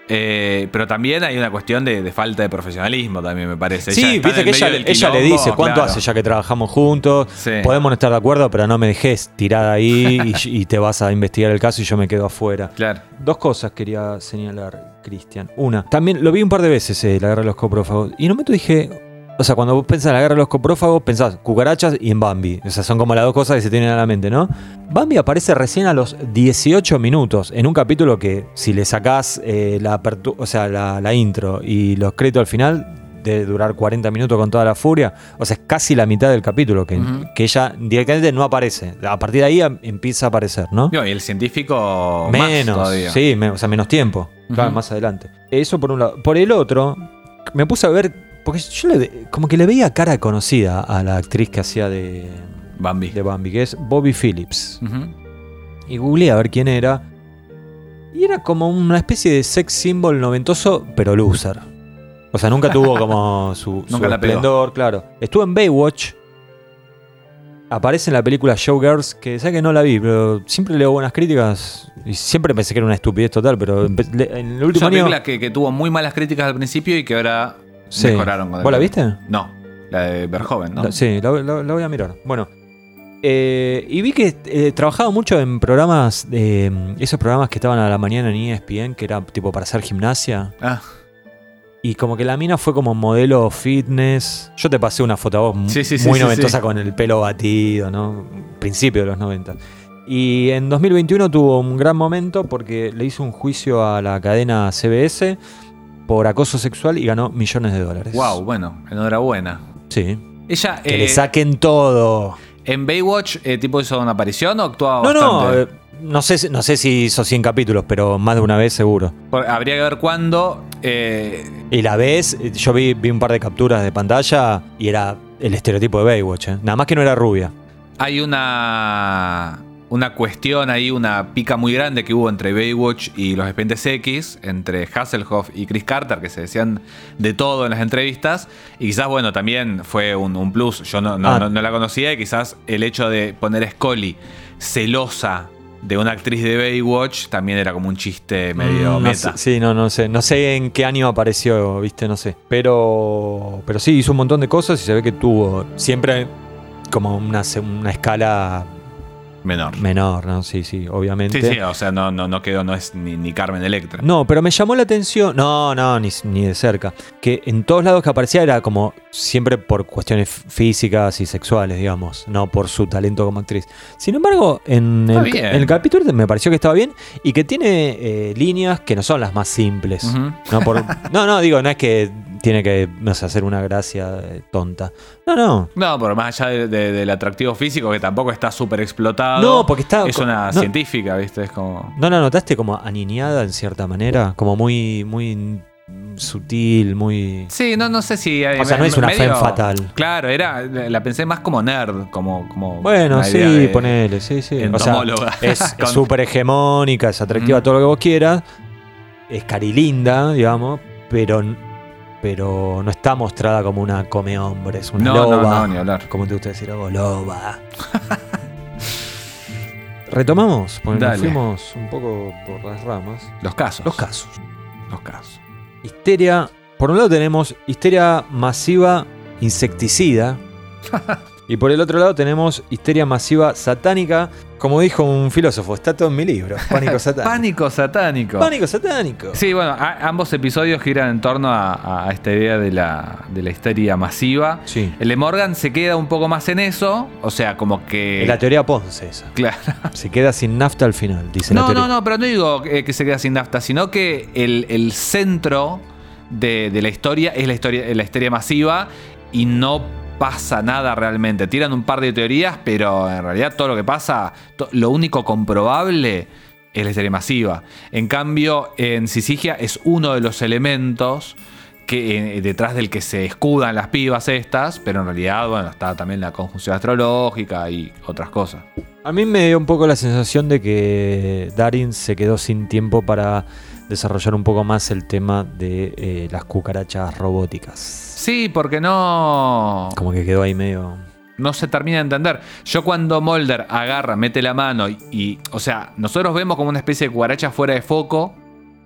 Eh, pero también hay una cuestión de, de falta de profesionalismo también me parece. Sí, viste que el ella, le dice, ¿cuánto claro. hace ya que trabajamos juntos? Sí. Podemos no estar de acuerdo, pero no me dejes tirada ahí y, y te vas a investigar el caso y yo me quedo afuera. Claro. Dos cosas quería señalar, Cristian. Una, también lo vi un par de veces, eh, la guerra de los coprófagos. Y en un momento dije, o sea, cuando vos pensás en la guerra de los coprófagos, pensás cucarachas y en Bambi. O sea, son como las dos cosas que se tienen a la mente, ¿no? Bambi aparece recién a los 18 minutos, en un capítulo que si le sacás eh, la, o sea, la, la intro y los créditos al final, de durar 40 minutos con toda la furia. O sea, es casi la mitad del capítulo que, ella directamente no aparece. A partir de ahí em- empieza a aparecer, ¿no? No, y el científico más Menos, todavía. sí, me- o sea, menos tiempo. Claro, más adelante. Eso por un lado. Por el otro, me puse a ver, porque yo le como que le veía cara conocida a la actriz que hacía de, Bambi. de Bambi, que es Bobby Phillips. Y googleé a ver quién era. Y era como una especie de sex symbol noventoso, pero loser. O sea, nunca tuvo como su, su esplendor, claro. Estuvo en Baywatch. Aparece en la película Showgirls, que sé que no la vi, pero siempre leo buenas críticas. Y siempre pensé que era una estupidez total, pero en el Es último una año. película que, que tuvo muy malas críticas al principio y que ahora Sí. mejoraron. con el ¿Vos la viste? No, la de Verhoeven, ¿no? La- sí, la, la- la voy a mirar. Bueno. eh, y vi que eh, trabajaba mucho en programas, de, esos programas que estaban a la mañana en ESPN, que era tipo para hacer gimnasia. Ah, Y como que la mina fue como modelo fitness. Yo te pasé una foto a vos mu- Sí, sí, sí, muy sí, noventosa sí. con el pelo batido, ¿no? Principio de los 90. Y en 2021 tuvo un gran momento porque le hizo un juicio a la cadena CBS por acoso sexual y ganó millones de dólares. wow, bueno, enhorabuena. Sí. Ella Que eh, le saquen todo. en Baywatch, eh, tipo hizo una aparición o actuaba No, no, bastante? eh, no sé, si- no sé si hizo 100 capítulos, pero más de una vez seguro. Habría que ver cuándo. eh, Y la vez, eh, yo vi, vi un par de capturas de pantalla y era el estereotipo de Baywatch. ¿eh? Nada más que no era rubia. hay una. Una cuestión ahí, una pica muy grande que hubo entre Baywatch y los expedientes X, entre Hasselhoff y Chris Carter, que se decían de todo en las entrevistas. Y quizás, bueno, también fue un, un plus. Yo no, no- Ah. no- no la conocía y quizás el hecho de poner a Scully celosa de una actriz de Baywatch también era como un chiste medio Mm, no meta. sé, sí, no, no sé. No sé en qué año apareció, viste, no sé. Pero, pero sí, hizo un montón de cosas y se ve que tuvo siempre como una, una escala Menor. menor, ¿no? Sí, sí, obviamente. Sí, sí, o sea, no, no, no quedó, no es ni, ni Carmen Electra. No, pero me llamó la atención, no, no, ni, ni de cerca, que en todos lados que aparecía era como siempre por cuestiones físicas y sexuales, digamos, no por su talento como actriz. Sin embargo, en el, bien. en el capítulo me pareció que estaba bien y que tiene eh, líneas que no son las más simples. Ujú. no, por- no, no, digo, no es que tiene que no sé, hacer una gracia eh, tonta. No, no. No, pero más allá de- de- del atractivo físico, que tampoco está súper explotado. No, porque está- Es una no. científica, ¿viste? Es como. ¿No la notaste como aniñada en cierta manera? Como muy, muy sutil, muy... Sí, no, no sé si. O sea, no es una femme fatal. Claro, era. La pensé más como nerd, como. como Bueno, sí, de- ponele, sí, sí. O sea, es súper hegemónica, es atractiva, Ujú. todo lo que vos quieras. Es carilinda, digamos, pero, pero no está mostrada como una come hombres, una No, loba. no, ni hablar. Como te gusta decir algo, loba. Retomamos, porque nos fuimos un poco por las ramas. Los casos. Los casos. Los casos. Histeria. Por un lado tenemos histeria masiva insecticida. y por el otro lado tenemos histeria masiva satánica. Como dijo un filósofo, está todo en mi libro. Pánico satánico. Pánico satánico. Pánico satánico. Sí, bueno, a- ambos episodios giran en torno a, a esta idea de la, de la histeria masiva. Sí. El de Morgan se queda un poco más en eso, o sea, como que... La teoría Ponce esa. Claro. Se queda sin nafta al final, dice la No, teoría. no, no, pero no digo eh, que se queda sin nafta, sino que el, el centro de, de la historia es la historia, la histeria masiva y no pasa nada realmente. Tiran un par de teorías, pero en realidad todo lo que pasa, lo único comprobable es la serie masiva. En cambio, en Sisigia es uno de los elementos que, eh, detrás del que se escudan las pibas estas, pero en realidad, bueno, está también la conjunción astrológica y otras cosas. A mí me dio un poco la sensación de que Darin se quedó sin tiempo para desarrollar un poco más el tema de eh, las cucarachas robóticas. Sí, porque no. Como que quedó ahí medio... no se termina de entender. Yo cuando Mulder agarra, mete la mano y, y, o sea, nosotros vemos como una especie de cucaracha fuera de foco.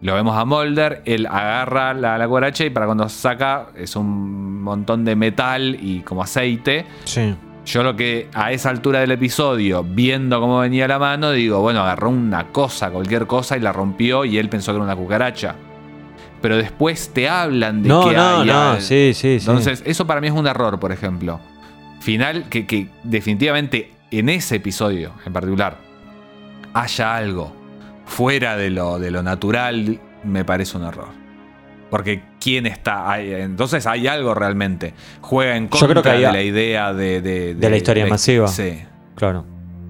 Lo vemos a Mulder, él agarra la, la cucaracha y para cuando saca es un montón de metal y como aceite. Sí. Yo lo que a esa altura del episodio, viendo cómo venía la mano, digo, bueno, agarró una cosa, cualquier cosa y la rompió y él pensó que era una cucaracha. Pero después te hablan de No, que no, hay no, al- sí, sí, sí. entonces, eso para mí es un error, por ejemplo. Final, que, que definitivamente en ese episodio en particular haya algo fuera de lo, de lo natural, me parece un error. Porque quién está ahí, entonces hay algo realmente. Juega en Yo contra creo que de la idea de, de, de la historia masiva. Sí. Claro.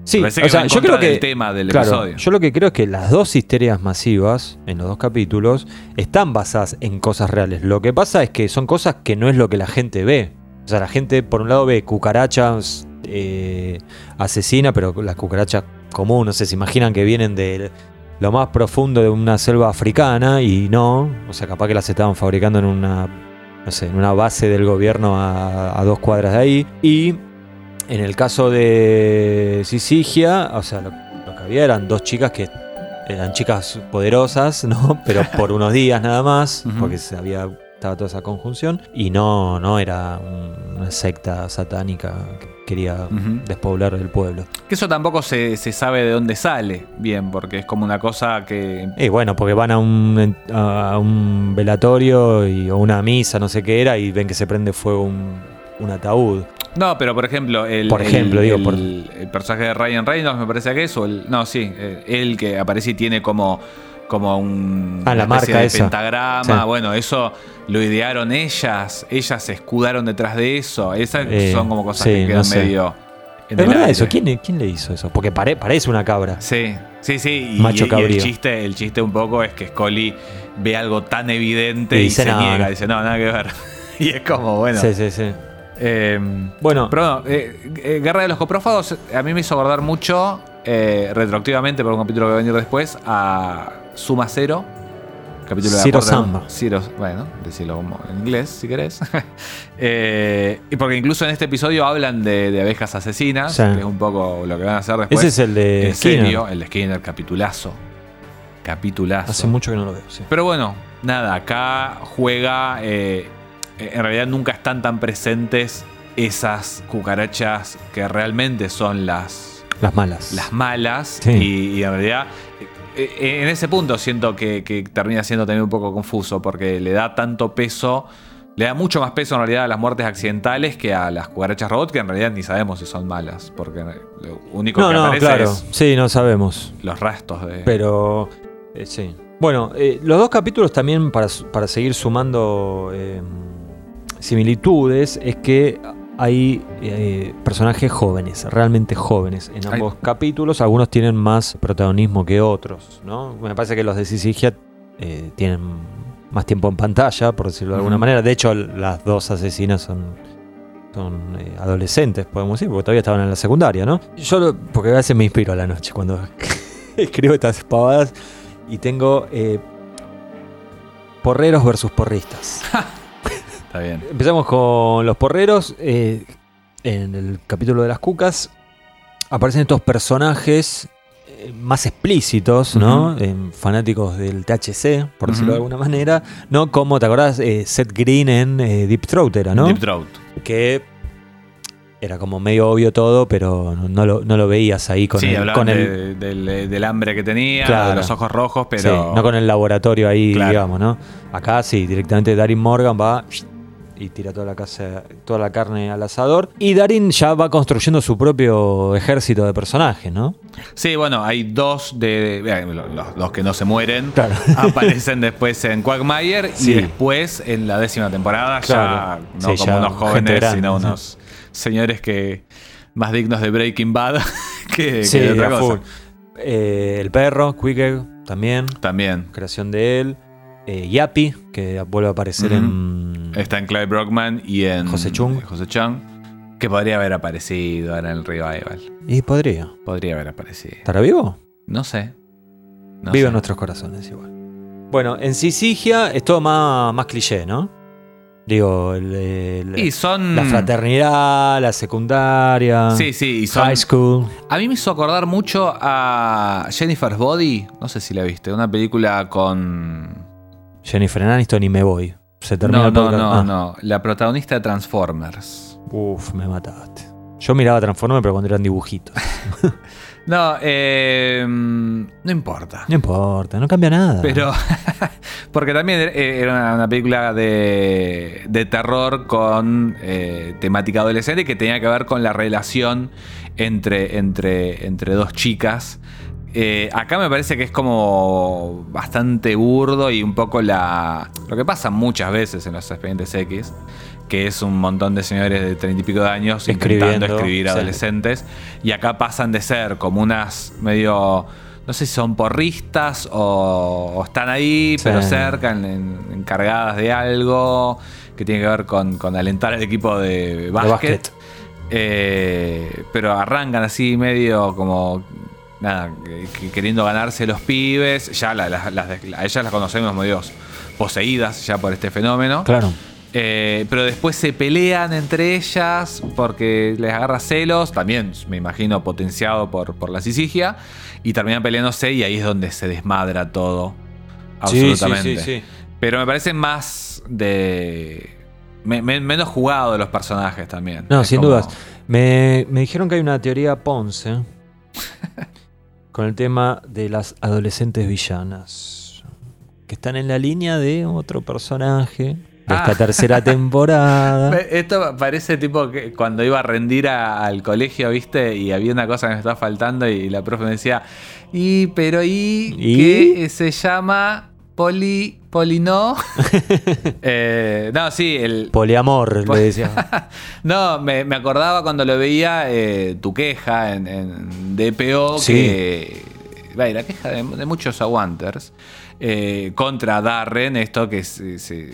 Sí, o sea, yo creo que del tema del claro, episodio. yo lo que creo es que las dos histerias masivas en los dos capítulos están basadas en cosas reales. Lo que pasa es que son cosas que no es lo que la gente ve. O sea, la gente por un lado ve cucarachas eh, asesina, pero las cucarachas común, no sé, se imaginan que vienen de lo más profundo de una selva africana y no, o sea, capaz que las estaban fabricando en una, no sé, en una base del gobierno a, a dos cuadras de ahí. Y en el caso de Sisigia, o sea, lo, lo que había eran dos chicas que eran chicas poderosas, ¿no? Pero por unos días nada más, porque se había estaba toda esa conjunción y no no era un- una secta satánica que quería despoblar el pueblo. Que eso tampoco se, se sabe de dónde sale bien, porque es como una cosa que Y bueno, porque van a un, a un velatorio y, o una misa, no sé qué era, y ven que se prende fuego un, un ataúd. No, pero por ejemplo, el, Por ejemplo, el- digo, el- por- el personaje de Ryan Reynolds me parece que es, o el, no, sí, eh, él que aparece y tiene como, como un Ah, la marca de esa. pentagrama, Sí. bueno, eso lo idearon ellas, ellas se escudaron detrás de eso, esas Eh, son como cosas sí, que no quedan sé. medio ¿Es verdad eso? ¿Quién, quién le hizo eso? Porque pare- parece una cabra. Sí, sí, sí. Y, Macho y el chiste, el chiste un poco es que Scully ve algo tan evidente Y y, dice, se "No, niega, no". dice, no, nada que ver. y es como, bueno. Sí, sí, sí. Eh, Bueno, pero bueno, eh, eh, Guerra de los Coprófagos a mí me hizo acordar mucho, eh, retroactivamente, por un capítulo que va a venir después, a Suma Cero. Capítulo de Zero Samba. Zero, bueno, decirlo como en inglés si querés. Eh, y porque incluso en este episodio hablan de, de abejas asesinas, Sí. que es un poco lo que van a hacer después. ese es el de en Skinner. serio, el de Skinner, capitulazo. Capitulazo. Hace mucho que no lo veo, sí. Pero bueno, nada, acá juega. eh, en realidad nunca están tan presentes esas cucarachas que realmente son las, Las malas. las malas. Sí. Y, y en realidad, eh, eh, en ese punto siento que, que termina siendo también un poco confuso porque le da tanto peso. Le da mucho más peso en realidad a las muertes accidentales que a las cucarachas robot, que en realidad ni sabemos si son malas, porque lo único No, que no, aparece claro. es Sí, no sabemos. los restos de. Pero eh, sí. Bueno, eh, los dos capítulos también, para, para seguir sumando eh, similitudes, es que hay eh, personajes jóvenes, realmente jóvenes en Hay- ambos capítulos. Algunos tienen más protagonismo que otros, ¿no? Me parece que los de Sisigia eh, tienen más tiempo en pantalla, por decirlo de alguna manera. De hecho, las dos asesinas son son eh, adolescentes, podemos decir, porque todavía estaban en la secundaria, ¿no? Yo, lo- porque a veces me inspiro a la noche cuando escribo estas pavadas y tengo eh, porreros versus porristas. Está bien. Empezamos con los porreros. eh, en el capítulo de las cucas aparecen estos personajes eh, más explícitos, ¿no? Eh, fanáticos del THC, por decirlo de alguna manera. No como, ¿te acordás? Eh, Seth Green en eh, Deep Throat era, ¿no? Deep Throat. que era como medio obvio todo, pero no, lo, no lo veías ahí con sí, el, con el de- del, del hambre que tenía, Claro. de los ojos rojos, pero. sí, no con el laboratorio ahí, Claro. digamos, ¿no? Acá sí, directamente Darin Morgan va y tira toda la casa, toda la carne al asador. Y Darin ya va construyendo su propio ejército de personajes, ¿no? Sí, bueno, hay dos de. eh, Los, que no se mueren Claro. aparecen después en Quagmire Sí. y después en la décima temporada, Claro. ya no Sí, como ya unos jóvenes, grande, sino unos señores que más dignos de Breaking Bad que, que Sí, de otra cosa. Eh, el perro, Quicker, también. También. Creación de él. Eh, Yapi, que vuelve a aparecer en. Está en Clive Brockman y en José Chung. José Chung, que podría haber aparecido ahora en el revival. Y podría. Podría haber aparecido. ¿Estará vivo? No sé. No Vive sé. en nuestros corazones igual. Bueno, en Sisigia es todo más, más cliché, ¿no? Digo, el- el- Y son. la fraternidad, la secundaria, Sí, sí, y son. high school. A mí me hizo acordar mucho a Jennifer's Body. No sé si la viste. Una película con. Jennifer Aniston y me voy. Se termina No, el no, podcast. no, Ah. no. La protagonista de Transformers. Uf, me mataste. Yo miraba Transformers, pero cuando eran dibujitos. No, eh, no importa. No importa, no cambia nada. Pero. porque también eh, era una, una película de, de terror con eh, temática adolescente que tenía que ver con la relación entre, entre, entre dos chicas. Eh, acá me parece que es como bastante burdo y un poco la. Lo que pasa muchas veces en los expedientes X, que es un montón de señores de treinta y pico de años intentando escribir sí. adolescentes. Y acá pasan de ser como unas medio. No sé si son porristas o, o están ahí, Sí. pero cerca, en- en- encargadas de algo que tiene que ver con, con alentar al equipo de básquet. Eh, pero arrancan así medio como nada, que- que queriendo ganarse los pibes. Ya la- a ellas las conocemos medio poseídas ya por este fenómeno. Claro. Eh, pero después se pelean entre ellas porque les agarra celos, también me imagino potenciado por, por la sisigia, y terminan peleándose y ahí es donde se desmadra todo. Absolutamente. Sí, sí, sí, sí. Pero me parece más de. me- me- menos jugado de los personajes también. No, Es sin como- dudas. Me, me dijeron que hay una teoría Ponce con el tema de las adolescentes villanas. Que están en la línea de otro personaje de esta Ah. tercera temporada. Esto parece tipo que cuando iba a rendir a- al colegio, ¿viste? Y había una cosa que me estaba faltando y la profe me decía, y pero y, ¿Y? que se llama poli polinó. Eh, no, sí, el Poliamor, le decía. no, me, me acordaba cuando lo veía eh, tu queja en, en DPO, Sí. que vaya, la queja de, de muchos aguanters eh, contra Darren, esto que se- se-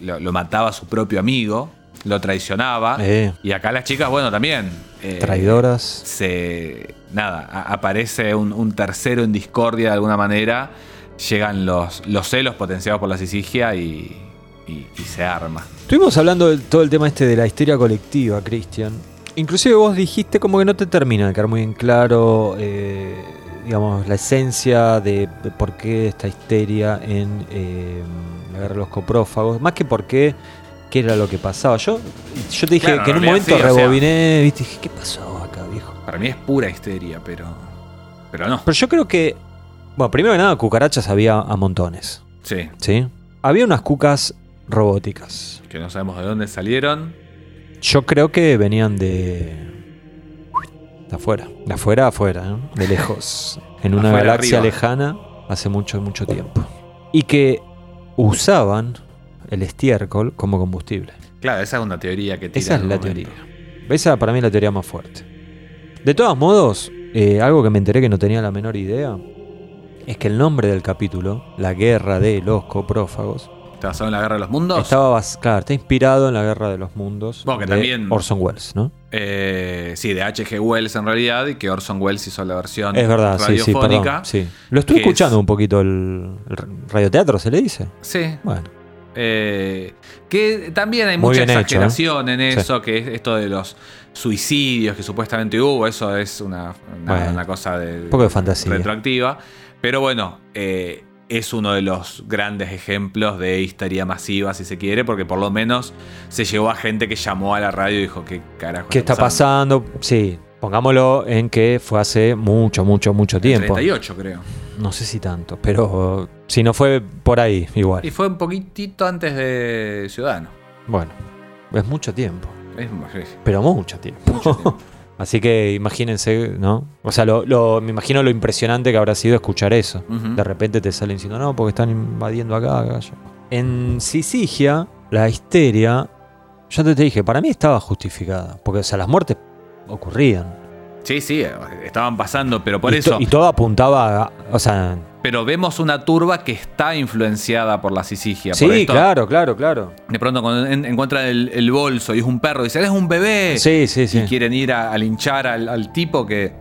lo, lo mataba a su propio amigo, lo traicionaba. Eh. Y acá las chicas, bueno, también. eh, Traidoras. Se. Nada, a- aparece un, un tercero en discordia de alguna manera. Llegan los, los celos potenciados por la sisigia y, y- y se arma. Estuvimos hablando de todo el tema este de la histeria colectiva, Cristian. Inclusive vos dijiste como que no te termina de quedar muy en claro, eh, digamos, la esencia de, de por qué esta histeria en eh, la guerra de los coprófagos. Más que por qué, qué era lo que pasaba. Yo, yo te dije Claro, que en un en momento sí, o sea- rebobiné, viste, dije, ¿qué pasó acá, viejo? Para mí es pura histeria, pero. Pero no. Pero yo creo que, bueno, primero que nada, cucarachas había a montones, Sí. ¿sí? Había unas cucas robóticas. Que no sabemos de dónde salieron. Yo creo que venían de. de afuera. De afuera afuera, ¿no? De lejos. En una Afuera, galaxia arriba. lejana hace mucho, mucho tiempo. Y que usaban el estiércol como combustible. Claro, esa es una teoría que tira Esa es la momento. teoría. Esa para mí es la teoría más fuerte. De todos modos, eh, algo que me enteré que no tenía la menor idea es que el nombre del capítulo, La Guerra de los Coprófagos, ¿Está basado en la guerra de los mundos? estaba claro, está inspirado en la Guerra de los Mundos Bueno, que de también- Orson Welles, ¿no? Eh, sí, de H.G. Wells en realidad, y que Orson Welles hizo la versión Es verdad, sí, sí, radiofónica. perdón. Sí. Lo estuve es- escuchando un poquito el, el radioteatro, ¿se le dice? Sí. Bueno, Eh, que también hay Muy mucha hecho, ¿eh? exageración en Sí. eso, que es esto de los suicidios que supuestamente hubo, eso es una, una, Bueno, una cosa de, un poco de fantasía. retroactiva. Pero bueno, eh, es uno de los grandes ejemplos de histeria masiva, si se quiere, porque por lo menos se llevó a gente que llamó a la radio y dijo, ¿qué carajo ¿qué está pasando? Sí, pongámoslo en que fue hace mucho, mucho, mucho tiempo. 38 creo. No sé si tanto, pero si no fue por ahí, igual. Y fue un poquitito antes de Ciudadano. Bueno, es mucho tiempo, Es, es pero mucho tiempo. mucho tiempo. Así que imagínense, ¿no? O sea, lo, lo- me imagino lo impresionante que habrá sido escuchar eso. De repente te salen diciendo, no, porque están invadiendo acá, acá, allá". En Sisigia, la histeria yo te, te dije, para mí estaba justificada. Porque, o sea, las muertes ocurrían. Sí, sí, estaban pasando, pero por y, eso. y todo apuntaba a, o sea, Pero vemos una turba que está influenciada por la sisigia. por sí, esto. claro, claro, claro. De pronto cuando en- encuentran el, el bolso y es un perro, dicen, es un bebé. Sí, sí, sí. Y quieren ir a, a linchar al, al tipo que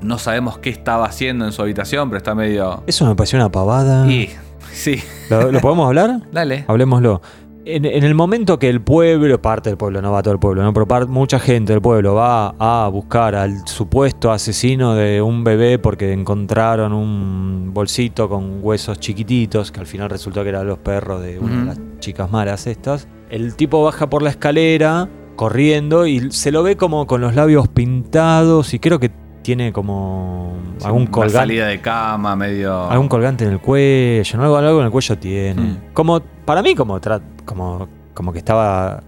no sabemos qué estaba haciendo en su habitación, pero está medio... Eso me pareció una pavada. Y sí, ¿Lo, lo podemos hablar? dale. Hablemoslo. En, en el momento que el pueblo, parte del pueblo, no va todo el pueblo, ¿no? pero par- mucha gente del pueblo va a buscar al supuesto asesino de un bebé porque encontraron un bolsito con huesos chiquititos, que al final resultó que eran los perros de una de las chicas malas estas. El tipo baja por la escalera corriendo y se lo ve como con los labios pintados y creo que tiene como algún Una colgante. salida de cama, medio... Algún colgante en el cuello, ¿no? algo, algo en el cuello tiene. Mm. Como, para mí, como, como, como que estaba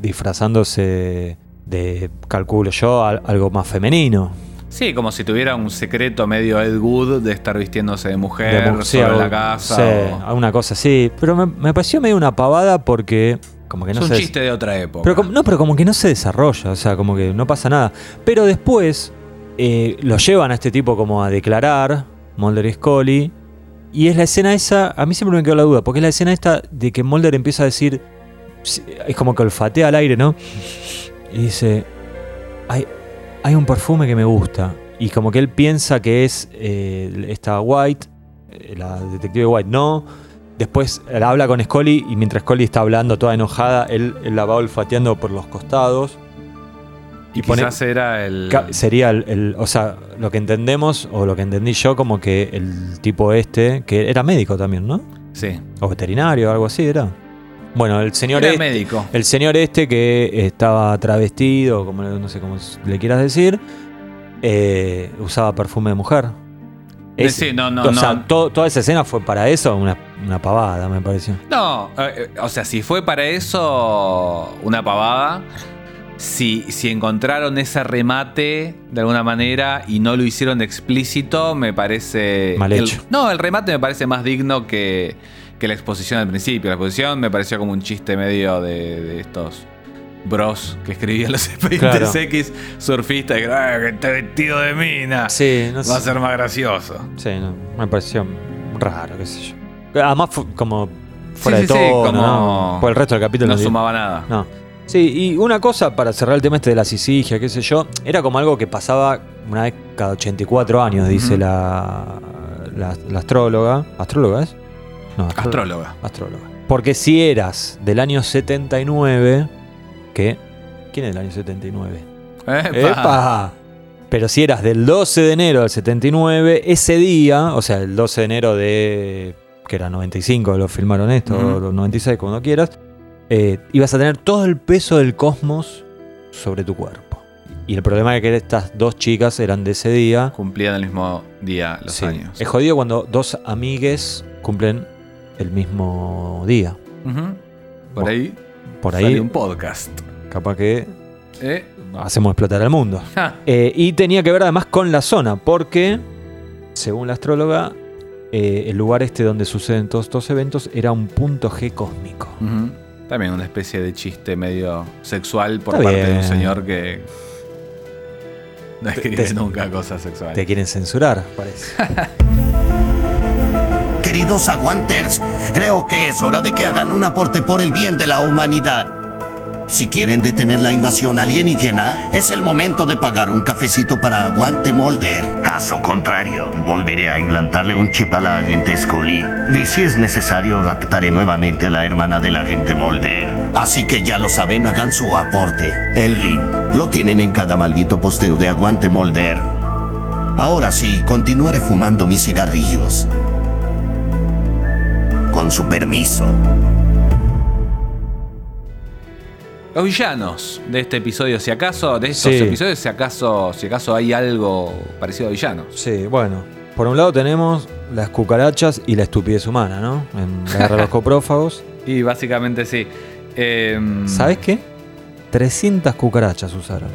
disfrazándose de, calculo yo, al- algo más femenino. Sí, como si tuviera un secreto medio Ed Wood de estar vistiéndose de mujer De mu- sí, sobre algo- la casa. sí, o- alguna cosa así. Pero me, me pareció medio una pavada porque como que es no un se... chiste de otra época. Pero no, pero como que no se desarrolla, o sea, como que no pasa nada. Pero después eh, lo llevan a este tipo como a declarar, Mulder y Scully, y es la escena esa, a mí siempre me quedó la duda, porque es la escena esta de que Mulder empieza a decir, es como que olfatea al aire, ¿no? Y dice, hay, hay un perfume que me gusta, y como que él piensa que es eh, esta White, eh, la detective White, no. Después él habla con Scully y mientras Scully está hablando toda enojada, él, él la va olfateando por los costados. Y pone- quizás era el... Sería el, el- O sea, lo que entendemos, o lo que entendí yo, como que el tipo este, que era médico también, ¿no? Sí, O veterinario, algo así, era. Bueno, el señor era este. médico. El señor este que estaba travestido, como no sé cómo le quieras decir, eh, usaba perfume de mujer. Eh, Es- sí, no, no, o sea, to- toda esa escena fue para eso, una, una pavada, me pareció. No, eh, o sea, si fue para eso una pavada, si, si encontraron ese remate de alguna manera y no lo hicieron explícito, me parece... Mal el- hecho. no, el remate me parece más digno que, que la exposición al principio. La exposición me pareció como un chiste medio de, de estos bros que escribían los expedientes Claro. X surfistas que, "Ah, que está vestido de mina. Sí, no Va a sé. ser más gracioso. Sí, no, me pareció raro, qué sé yo. Además, como fuera Sí, de sí, sí, tono, como- ¿no? Por el resto del capítulo No sumaba nada. No. Sí, y una cosa para cerrar el tema este de la sisigia, qué sé yo, era como algo que pasaba una vez cada 84 años, dice Ujú. la, la, la astróloga. ¿Astróloga es? No, astro- Astróloga. astróloga. Porque si eras del año 79, ¿qué? ¿Quién es del año 79? ¡Epa! ¡Epa! Pero si eras del 12 de enero del 79, ese día, o sea, el 12 de enero de. que era 95, lo filmaron esto, o los 96, como no quieras, eh, ibas a tener todo el peso del cosmos sobre tu cuerpo. Y el problema es que estas dos chicas eran de ese día. Cumplían el mismo día los Sí. años. Es jodido cuando dos amigues cumplen el mismo día. Por ahí Por sale ahí, un podcast. capaz que ¿Eh? hacemos explotar el mundo. Ja. Eh, y tenía que ver además con la zona, porque, según la astróloga, eh, el lugar este donde suceden todos estos eventos era un punto G cósmico. Ujú. También una especie de chiste medio sexual por Está parte de un bien. señor que no escribe te- nunca cosas sexuales. Te quieren censurar, parece. Queridos aguanters, creo que es hora de que hagan un aporte por el bien de la humanidad. Si quieren detener la invasión alienígena, es el momento de pagar un cafecito para Aguante Molder. Caso contrario, volveré a implantarle un chip a la agente Scully. Y si es necesario, raptaré nuevamente a la hermana del agente Molder. Así que ya lo saben, hagan su aporte. El link lo tienen en cada maldito posteo de Aguante Molder. Ahora sí, continuaré fumando mis cigarrillos. Con su permiso. Los villanos de este episodio, si acaso, de estos Sí. episodios, si acaso, si acaso hay algo parecido a villanos. Sí, bueno. Por un lado tenemos las cucarachas y la estupidez humana, ¿no? En la guerra de los coprófagos. Y básicamente sí. Em, ¿Sabes qué? 300 cucarachas usaron.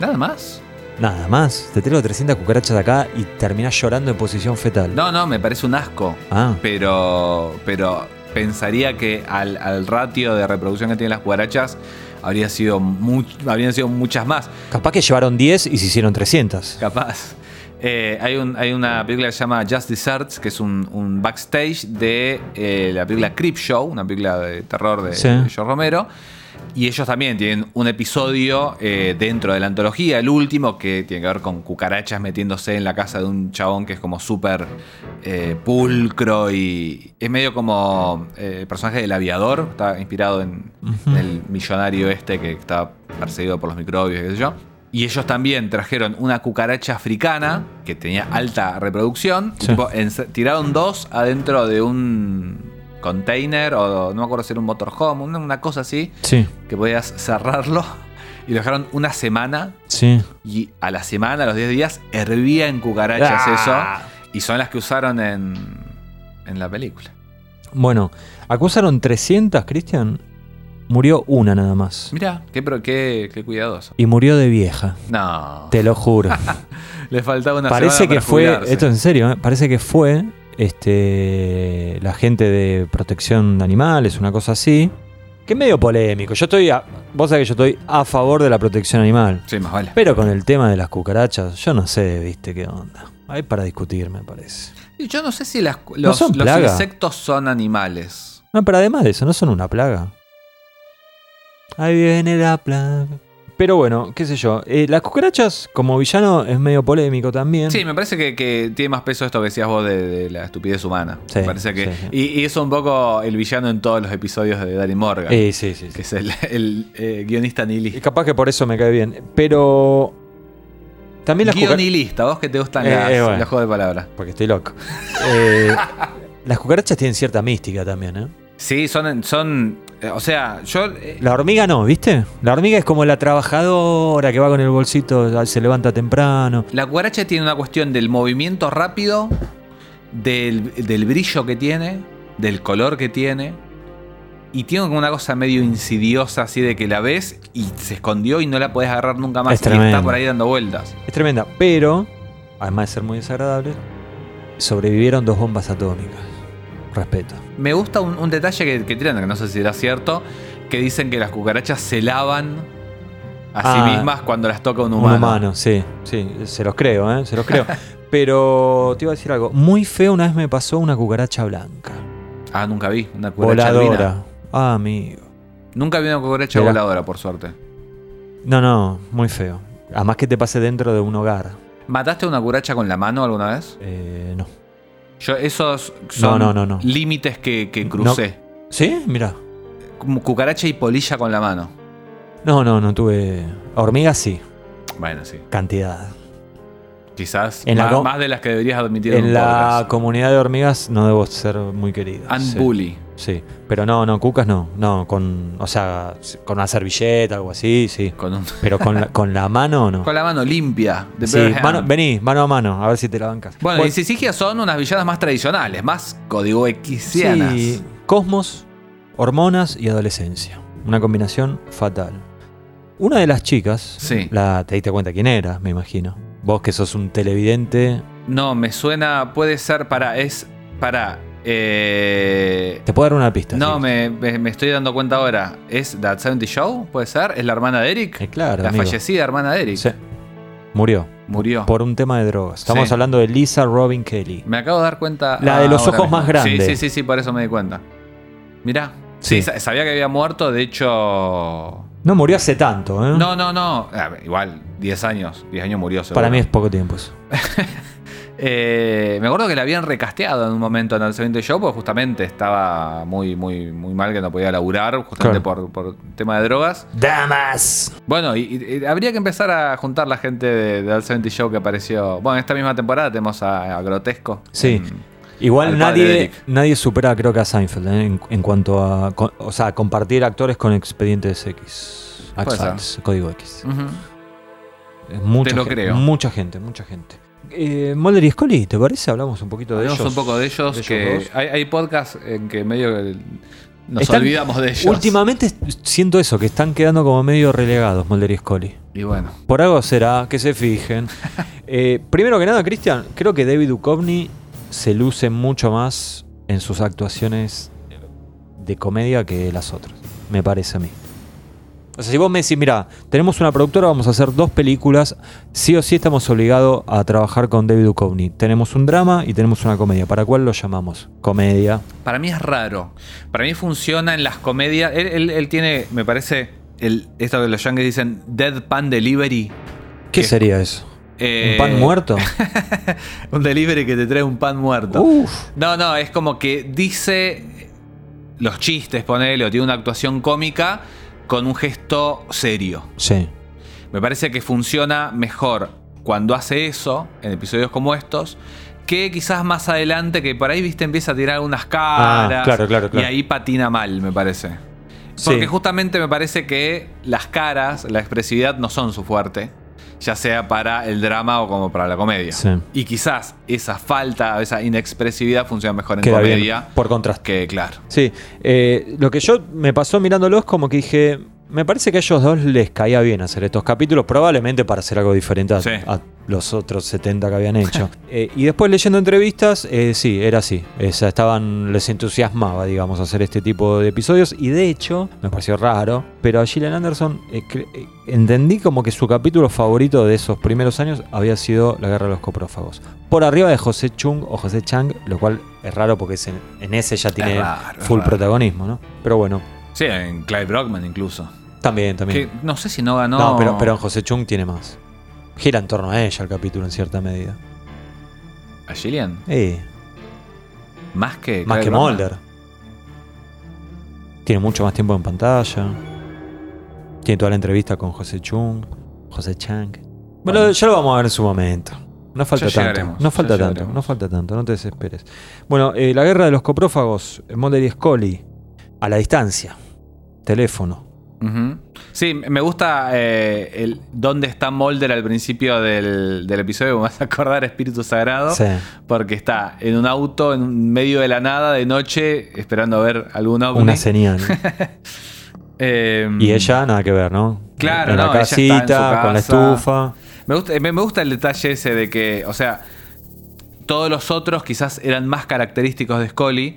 ¿Nada más? Nada más. Te tiro 300 cucarachas acá y terminás llorando en posición fetal. No, no, me parece un asco. Ah, Pero, pero pensaría que al, al ratio de reproducción que tienen las cucarachas habría sido much- habrían sido muchas más. Capaz que llevaron 10 y se hicieron 300. Capaz. Eh, hay, un- hay una película que se llama Just Desserts, que es un, un backstage de eh, la película Creep Show, una película de terror de, Sí. de George Romero. Y ellos también tienen un episodio eh, dentro de la antología, el último, que tiene que ver con cucarachas metiéndose en la casa de un chabón que es como súper eh, pulcro y es medio como eh, el personaje del aviador, está inspirado en, en el millonario este que está perseguido por los microbios, qué sé yo. Y ellos también trajeron una cucaracha africana que tenía alta reproducción. Sí. Tipo, ens- tiraron dos adentro de un container o no me acuerdo si era un motorhome, una, una cosa así, Sí, que podías cerrarlo. Y lo dejaron una semana sí. y a la semana, a los 10 días, hervía en cucarachas Ah. eso. Y son las que usaron en, en la película. Bueno, acusaron 300, Cristian. Murió una nada más. Mira, qué, pro- qué, qué cuidadoso. Y murió de vieja. No, Te lo juro. le faltaba una Parece semana que para fue, jubilarse. esto en serio, ¿eh? parece que fue este la gente de protección de animales, una cosa así. Que es medio polémico. Yo estoy, a, vos sabés que yo estoy a favor de la protección animal. Sí, más vale. Pero con el tema de las cucarachas, yo no sé, viste, qué onda. Hay para discutir, me parece. Y Yo no sé si las- los, son los insectos son animales. No, pero además de eso, no son una plaga. Ahí viene la plaga. Pero bueno, qué sé yo. eh, las cucarachas, como villano, es medio polémico también. Sí, me parece que, que tiene más peso esto que decías vos de, de la estupidez humana. Sí, me parece que. sí, sí. Y, y es un poco el villano en todos los episodios de Danny Morgan. Eh, sí, sí, sí. Que es el, el, eh, guionista Y nihilista. capaz que por eso me cae bien. Pero. También las. Guionilista, vos que te gustan Eh, las- eh, bueno. los juegos de palabras. Porque estoy loco. Las cucarachas tienen cierta mística también, ¿eh? Sí, son. son o sea, yo. eh, La hormiga no, ¿viste? La hormiga es como la trabajadora que va con el bolsito, se levanta temprano. La cucaracha tiene una cuestión del movimiento rápido, del, del brillo que tiene, del color que tiene. Y tiene como una cosa medio insidiosa, así de que la ves y se escondió y no la podés agarrar nunca más. Es y está por ahí dando vueltas. Es tremenda. Pero, además de ser muy desagradable, sobrevivieron dos bombas atómicas. Respeto. Me gusta un, un detalle que, que tiran, que no sé si será cierto, que dicen que las cucarachas se lavan a Ah. sí mismas cuando las toca un Un humano. humano, sí, sí, se los creo, ¿eh? Se los creo. Pero te iba a decir algo. Muy feo una vez me pasó una cucaracha blanca. Ah, nunca vi una cucaracha Voladora. albina. Ah, amigo. Nunca vi una cucaracha voladora, por suerte. No, no, muy feo. Además que te pase dentro de un hogar. ¿Mataste a una cucaracha con la mano alguna vez? Eh, no. Yo, esos son No, no, no, no. límites que, que crucé. ¿Sí? Mira. Cucaracha y polilla con la mano. No, no, no tuve. Hormigas sí, Bueno, sí. cantidad. Quizás En más, de las que deberías admitir en, En la podcast. comunidad de hormigas no debo ser muy querido. And sí. bully. Sí, pero no, no, cucas no. No, con. O sea, con una servilleta, algo así, sí. Con, un- Pero con la, con la mano no. con la mano limpia. De Sí, mano- vení, mano a mano, a ver si te la bancas. Bueno, y Sisigia son unas villanas más tradicionales, más código equisianas. Sí, cosmos, hormonas y adolescencia. Una combinación fatal. Una de las chicas, Sí. la, te diste cuenta quién era, me imagino. Vos que sos un televidente, No, me suena. Puede ser para. Es para. Eh, te puedo dar una pista. no, sí. me, me- estoy dando cuenta ahora. ¿Es That 70 Show? ¿Puede ser? ¿Es la hermana de Eric? Eh, claro, la amigo. fallecida hermana de Eric. Sí. Murió Murió. por un tema de drogas. Estamos Sí. hablando de Lisa Robin Kelly. Me acabo de dar cuenta. La de los ahora ojos más grandes. Sí, sí, sí, sí, por eso me di cuenta. Mirá. Sí, Sí. sa- sabía que había muerto, de hecho. No murió hace tanto, ¿eh? No, no, no. A ver, igual, 10 años. 10 años murió. seguro. Para mí es poco tiempo eso. Eh, me acuerdo que la habían recasteado en un momento en el siguiente show, porque justamente estaba muy, muy, muy mal que no podía laburar, justamente por, por tema de drogas. ¡Damas! Bueno, y, habría que empezar a juntar la gente de, de Al 70 Show que apareció. Bueno, en esta misma temporada tenemos a, a Grotesco. Sí. en- Igual nadie, nadie supera, creo que a Seinfeld, ¿eh? en, en cuanto a. o sea, compartir actores con expedientes X. X-Files, código X. Mucha Te lo creo. Mucha gente, mucha gente. Eh, Mulder y Scully, ¿te parece? Hablamos un poquito de Hablamos ellos. un poco de ellos, de que hay, hay podcasts en que medio que nos Están- olvidamos de ellos. Últimamente siento eso, que están quedando como medio relegados Mulder y Scully. Y bueno, Por algo será, que se fijen. Eh, primero que nada, Cristian, creo que David Duchovny se luce mucho más en sus actuaciones de comedia que las otras, me parece a mí. O sea, si vos me decís, mira, tenemos una productora, vamos a hacer dos películas, sí o sí estamos obligados a trabajar con David Duchovny. Tenemos un drama y tenemos una comedia. ¿Para cuál lo llamamos? Comedia. Para mí es raro. Para mí funciona en las comedias. Él, él- él tiene, me parece, el, esto que los yankees dicen Deadpan Delivery. ¿Qué sería eso? Eh, ¿Un pan muerto? un delivery que te trae un pan muerto. Uf. No, no, es como que dice los chistes, ponele, o tiene una actuación cómica con un gesto serio. Sí. Me parece que funciona mejor cuando hace eso, en episodios como estos, que quizás más adelante, que por ahí, viste, empieza a tirar unas caras. Ah, claro, claro, claro. Y ahí patina mal, me parece. Sí. Porque justamente me parece que las caras, la expresividad no son su fuerte, ya sea para el drama o como para la comedia. Sí. Y quizás esa falta, esa inexpresividad funciona mejor en Queda bien, comedia por contraste. que, claro. Sí, eh, lo que yo me pasó mirándolos como que dije, me parece que a ellos dos les caía bien hacer estos capítulos, probablemente para hacer algo diferente a, Sí. a los otros 70 que habían hecho. Eh, y después leyendo entrevistas, eh, sí, era así. Esa, estaban, les entusiasmaba, digamos, hacer este tipo de episodios. Y de hecho, me pareció raro, pero a Gillian Anderson eh, eh, entendí como que su capítulo favorito de esos primeros años había sido La Guerra de los Coprófagos. Por arriba de José Chung o José Chang, lo cual es raro porque es en, en ese ya tiene raro, full protagonismo, ¿no? Pero bueno, Sí, en Clive Brockman incluso. También, también. Que no sé si no ganó. No, pero, pero en José Chung tiene más. Gira en torno a ella el capítulo en cierta medida. ¿A Gillian? Eh, Más que. más que. Mulder. Tiene mucho más tiempo en pantalla. Tiene toda la entrevista con José Chung, José Chang. Bueno, Bueno. ya lo vamos a ver en su momento. No falta Ya tanto. No falta tanto. llegaremos. No falta tanto. No te desesperes. Bueno, eh, la guerra de los coprófagos, Mulder y Scully, a la distancia. Teléfono. Sí, me gusta eh, el dónde está Mulder al principio del, del episodio. Me vas a acordar Espíritu Sagrado. Sí. Porque está en un auto en medio de la nada de noche esperando a ver algún ovni. Una señal. Eh, Y ella, nada que ver, ¿no? Claro, en la no, en casita, su con la casa. estufa. Me gusta, me, me gusta el detalle ese de que, o sea, todos los otros quizás eran más característicos de Scully,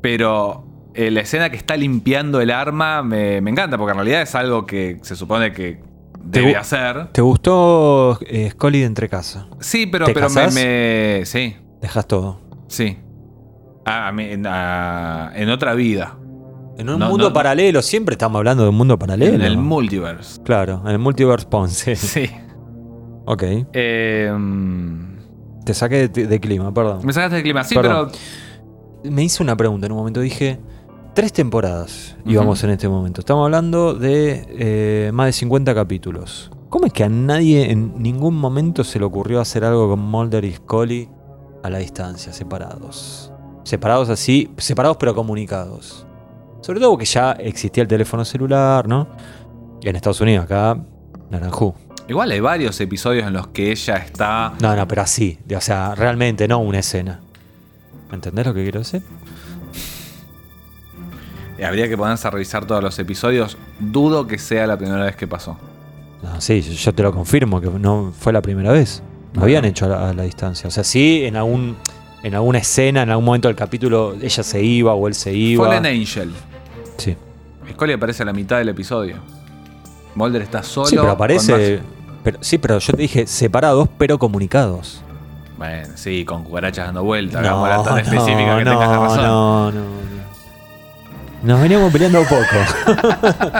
pero eh, la escena que está limpiando el arma me, me encanta, porque en realidad es algo que se supone que debe hacer. ¿Te gustó eh, Scully de entre casa? Sí, pero, ¿Te pero me, casás? me- Sí, Dejas todo. sí. Ah, en, en otra vida. En un No, mundo no, paralelo, siempre estamos hablando de un mundo paralelo. En el multiverse. Claro, en el multiverse Ponce. Sí. ok. Eh, Te saqué de, de clima, perdón. me sacaste del clima. Sí, Perdón. pero Me hice una pregunta en un momento. Dije, tres temporadas íbamos en este momento. Estamos hablando de eh, más de 50 capítulos. ¿Cómo es que a nadie en ningún momento se le ocurrió hacer algo con Mulder y Scully a la distancia, separados? Separados así, separados pero comunicados. Sobre todo porque ya existía el teléfono celular, ¿no? Y en Estados Unidos, acá, Naranjú. igual hay varios episodios en los que ella está No, no, pero así. O sea, realmente no una escena. ¿Entendés lo que quiero decir? Eh, Habría que ponerse a revisar todos los episodios. Dudo que sea la primera vez que pasó. No, sí, yo- te lo confirmo que no fue la primera vez. No, habían no. hecho a la, a la distancia. O sea, sí, en algún en alguna escena, en algún momento del capítulo, ella se iba o él se iba. Fallen Angel. Sí, Scully aparece a la mitad del episodio. Mulder está solo. sí, pero aparece. Pero, sí, pero yo te dije separados, pero comunicados. Bueno, sí, con cucarachas dando vueltas. hagámosla tan específica que no, tengas razón. no, no, no. Nos veníamos peleando un poco.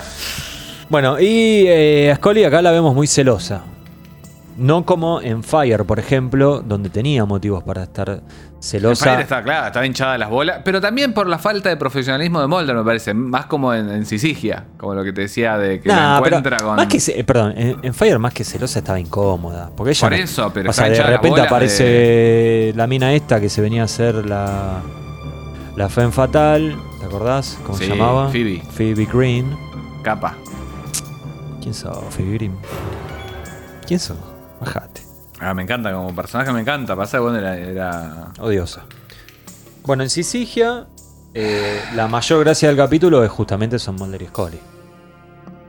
bueno, y eh, a Scully acá la vemos muy celosa. No como en Fire, por ejemplo, donde tenía motivos para estar En celosa. Fire está clara, estaba hinchada de las bolas. Pero también por la falta de profesionalismo de Mulder, me parece. Más como en, en Sisigia. Como lo que te decía de que Nah, la pero encuentra con. más que eh, perdón, en, en Fire más que celosa estaba incómoda. Porque ella Por eso, pero o sea, de repente aparece la mina esta que se venía a hacer la la Femme Fatal, ¿te acordás? ¿Cómo Sí, se llamaba? Phoebe. Phoebe Green. Capa. ¿Quién sos, Phoebe Green? ¿Quién sos? Bajate. Ah, me encanta, como personaje me encanta. Pasa que bueno, era, era- Odiosa. Bueno, en Sisigia, eh, la mayor gracia del capítulo es justamente son Mulder y Scully.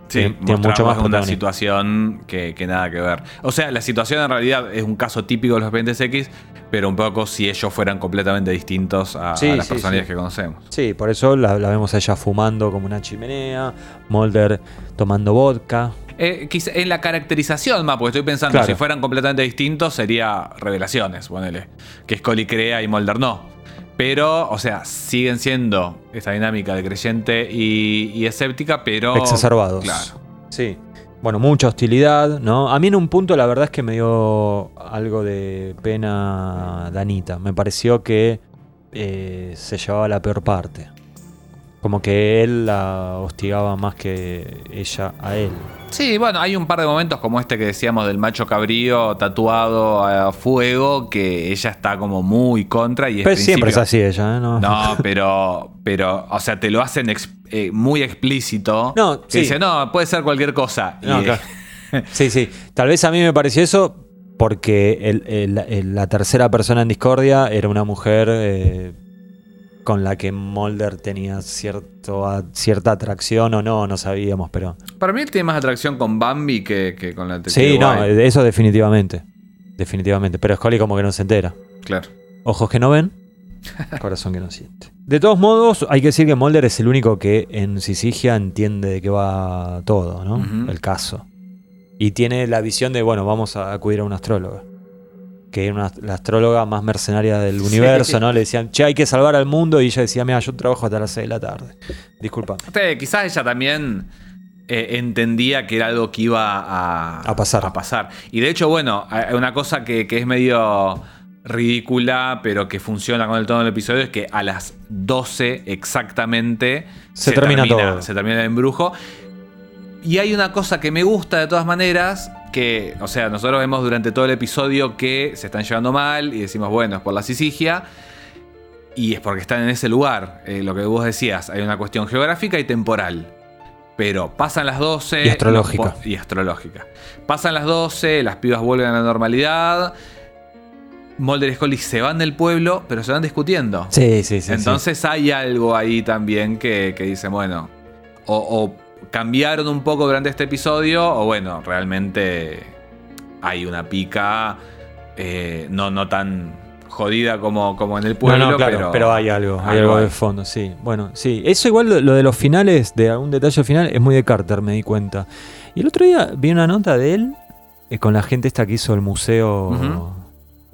Sí, tiene, tiene mucho más una situación que, que nada que ver. O sea, la situación en realidad es un caso típico de los expedientes X, pero un poco si ellos fueran completamente distintos a, las sí, personalidades que conocemos. Sí, por eso la, la vemos a ella fumando como una chimenea, Mulder tomando vodka. Eh, quizá en la caracterización más, porque estoy pensando, Claro. si fueran completamente distintos, sería revelaciones, ponele. Que Scully crea y Mulder no. Pero, o sea, siguen siendo esta dinámica de creyente y, y escéptica, pero. exacerbados. Claro. Sí. Bueno, mucha hostilidad, ¿no? A mí en un punto la verdad es que me dio algo de pena Danita. Me pareció que eh, se llevaba la peor parte. Como que él la hostigaba más que ella a él. Sí, bueno, hay un par de momentos como este que decíamos del macho cabrío tatuado a fuego, que ella está como muy contra y es Pero siempre es así ella, ¿eh? No, No, pero, pero, o sea, te lo hacen eh, muy explícito. No, sí. dice, no, puede ser cualquier cosa. No, Y, claro. Sí, sí. Tal vez a mí me pareció eso porque el- el- el- la tercera persona en Discordia era una mujer eh, con la que Mulder tenía cierto, a- cierta atracción o no, no sabíamos, pero... Para mí él tiene más atracción con Bambi que, que con la Sí, no, White. eso definitivamente. Definitivamente. Pero Scully como que no se entera. Claro. Ojos que no ven, corazón que no siente. De todos modos, hay que decir que Mulder es el único que en Sisigia entiende de qué va todo, ¿no? El caso. Y tiene la visión de, bueno, vamos a acudir a una astróloga. Que era una- la astróloga más mercenaria del universo, ¿no? Le decían, che, hay que salvar al mundo. Y ella decía, mira, yo trabajo hasta las 6 de la tarde. Disculpa. Quizás ella también eh, entendía que era algo que iba a, A pasar. a pasar. Y de hecho, bueno, una cosa que, que es medio ridícula, pero que funciona con el tono del episodio, es que a las 12 exactamente Se termina todo. Se termina el embrujo. Y hay una cosa que me gusta de todas maneras, que, o sea, nosotros vemos durante todo el episodio que se están llevando mal y decimos, bueno, es por la sisigia. Y es porque están en ese lugar. Eh, lo que vos decías, hay una cuestión geográfica y temporal. Pero pasan las 12. Y astrológica. y astrológica. Pasan las 12, las pibas vuelven a la normalidad. Mulder y Scully se van del pueblo, pero se van discutiendo. Sí, sí, sí. Entonces hay algo ahí también que, que dice, bueno, o, o cambiaron un poco durante este episodio, o bueno, realmente hay una pica eh, no, no tan jodida como, como en el No, pueblo, no, claro, pero, pero, hay algo, hay algo algo de fondo, sí. Bueno, sí. Eso igual lo, lo de los finales, de algún detalle final, es muy de Carter, me di cuenta. Y el otro día vi una nota de él eh, con la gente esta que hizo el museo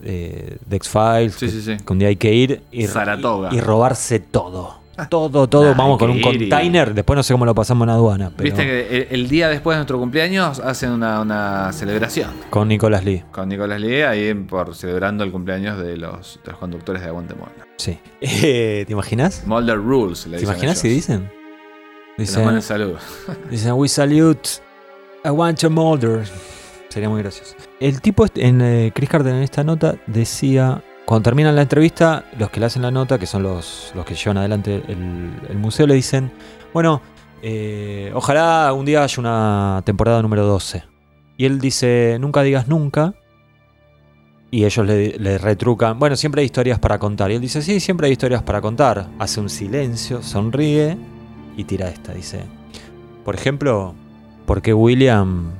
eh, de X-Files, Sí, sí, sí. que un día hay que ir y, y robarse todo. Todo, todo. Nah, Vamos con un ir container. Después no sé cómo lo pasamos en aduana, pero Viste que el, el día después de nuestro cumpleaños hacen una, una celebración con Nicolás Lee. con Nicolás Lee ahí por celebrando el cumpleaños de los, de los conductores de Aguante Mulder. Sí. Eh, ¿Te imaginas? Mulder Rules, le ¿Te dicen imaginas si ellos. dicen? Que nos Dicen, salud. Dicen, we salute a want Mulder. Sería muy gracioso. El tipo en eh, Chris Carter en esta nota decía, cuando terminan la entrevista, los que le hacen la nota, que son los, los que llevan adelante el, museo, le dicen, bueno, eh, ojalá un día haya una temporada número 12. Y él dice, nunca digas nunca. Y ellos le, le retrucan, bueno, siempre hay historias para contar. Y él dice, sí, siempre hay historias para contar. Hace un silencio, sonríe y tira esta. Dice, por ejemplo, ¿por qué William,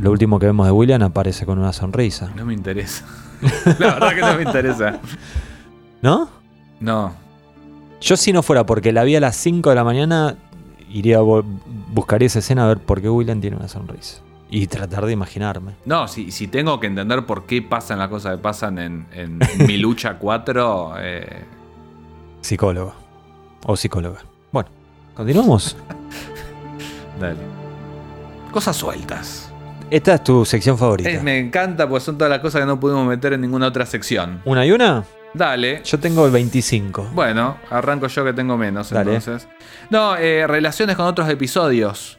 lo último que vemos de William aparece con una sonrisa? No me interesa. La verdad que no me interesa. ¿No? No. Yo si no fuera porque la vi a las 5 de la mañana, iría a buscaría esa escena a ver por qué William tiene una sonrisa. Y tratar de imaginarme. No, si, si tengo que entender por qué pasan las cosas que pasan en, en Mi Lucha 4, eh, Psicólogo. O psicóloga. Bueno, continuamos. dale. Cosas sueltas. Esta es tu sección favorita. Eh, me encanta porque son todas las cosas que no pudimos meter en ninguna otra sección. ¿Una y una? Dale. Yo tengo el 25. Bueno, arranco yo que tengo menos Dale. entonces. No, eh, relaciones con otros episodios.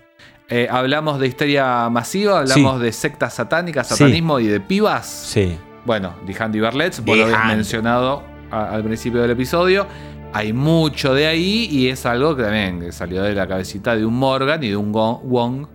Eh, hablamos de histeria masiva, hablamos Sí. de sectas satánicas, Sí. satanismo y de pibas. Sí. Bueno, The Handy Berlets, vos lo Handy. mencionado a- al principio del episodio. Hay mucho de ahí y es algo que también salió de la cabecita de un Morgan y de un Wong.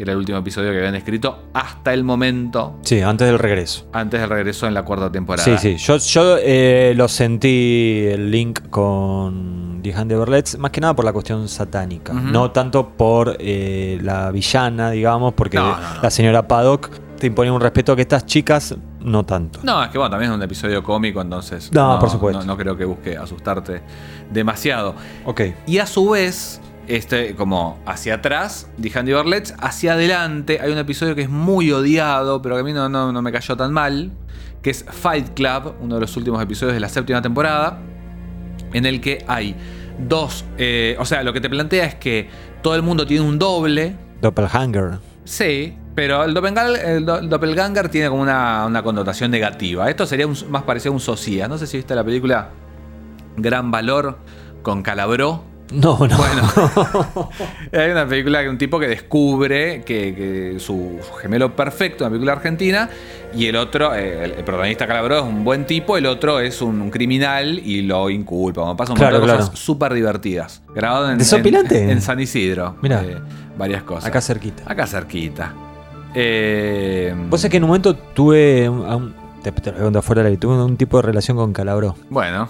Era el último episodio que habían escrito hasta el momento, Sí, antes del regreso. antes del regreso en la cuarta temporada. Sí, sí. Yo, yo eh, lo sentí el link con The Hand Everlets, más que nada por la cuestión satánica. No tanto por eh, la villana, digamos, porque No, no, no. la señora Paddock te imponía un respeto que estas chicas no tanto. No, es que bueno, también es un episodio cómico, entonces. No, por supuesto. No, no creo que busque asustarte demasiado. Ok. Y a su vez, este, como hacia atrás, The Handy Barlets, hacia adelante hay un episodio que es muy odiado, pero que a mí no, no- no me cayó tan mal, que es Fight Club, uno de los últimos episodios de la séptima temporada, en el que hay dos, eh, o sea, lo que te plantea es que todo el mundo tiene un doble, Doppelhanger. Sí, pero el doppelganger, el do- el doppelganger tiene como una, una connotación negativa. Esto sería un- más parecido a un socias. No sé si viste la película Gran Valor con Calabró. No, no. Bueno, hay una película de un tipo que descubre que, que su, su gemelo perfecto, una película argentina, y el otro, eh, el, el protagonista Calabró es un buen tipo, el otro es un, un criminal y lo inculpa. Como pasa un Claro, montón de cosas súper divertidas. Grabado en, en, en San Isidro. Mirá. Eh, varias cosas. Acá cerquita. Acá cerquita. Eh, Vos sabés que en un momento tuve un, te, te lo voy a contar fuera del aire, tuve un tipo de relación con Calabró. Bueno.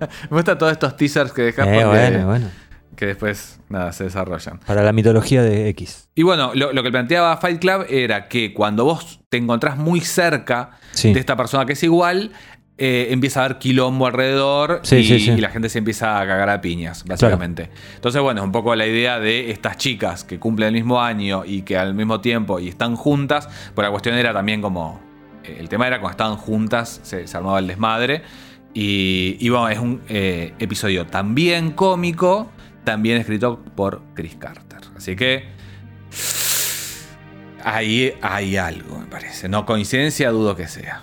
Me gustan todos estos teasers que dejas Eh, bueno, bueno. que después nada, se desarrollan. Para la mitología de X. Y bueno, lo, lo que planteaba Fight Club era que cuando vos te encontrás muy cerca Sí. de esta persona que es igual, eh, empieza a haber quilombo alrededor Sí, y, sí, sí. y la gente se empieza a cagar a piñas, básicamente. Entonces, bueno, es un poco la idea de estas chicas que cumplen el mismo año y que al mismo tiempo y están juntas, pero la cuestión era también como... eh, El tema era cuando estaban juntas, se, se armaba el desmadre. Y, y bueno, es un eh, episodio también cómico, también escrito por Chris Carter. Así que ahí hay algo, me parece. No coincidencia, dudo que sea.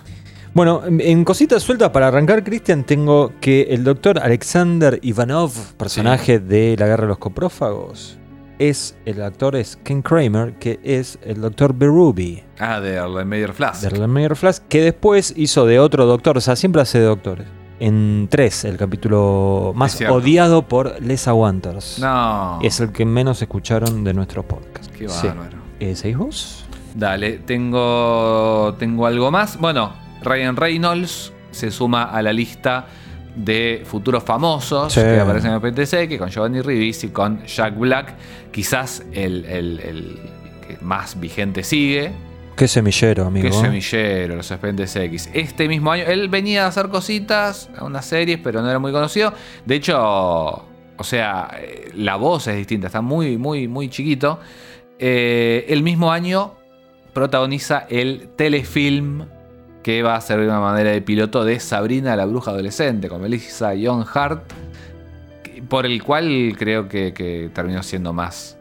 Bueno, en- cositas sueltas para arrancar, Cristian, tengo que el doctor Alexander Ivanov, personaje de La Guerra de los Coprófagos, es el actor es Ken Kramer, que es el doctor Berube Ah, de Erlen Meyer Flash. de Erlenmeyer Flash, que después hizo de otro doctor, o sea, siempre hace de doctores. En 3, el capítulo más odiado por Lesa Wanters. No. Es el que menos escucharon de nuestro podcast. Qué Sí. bárbaro. Eh, ¿Seguís vos? Dale, tengo, tengo algo más. Bueno, Ryan Reynolds se suma a la lista de futuros famosos Sí. que aparecen en el PTC, que con Giovanni Ribisi y con Jack Black, quizás el, el- el que más vigente sigue, Qué semillero, amigo. que es semillero, los Expedientes X. Este mismo año, él venía a hacer cositas, unas series, pero no era muy conocido. De hecho, o sea, eh, la voz es distinta, está muy, muy, muy chiquito. Eh, el mismo año protagoniza el telefilm que va a servir de una manera de piloto de Sabrina la bruja adolescente con Melissa Young Hart, por el cual creo que, que terminó siendo más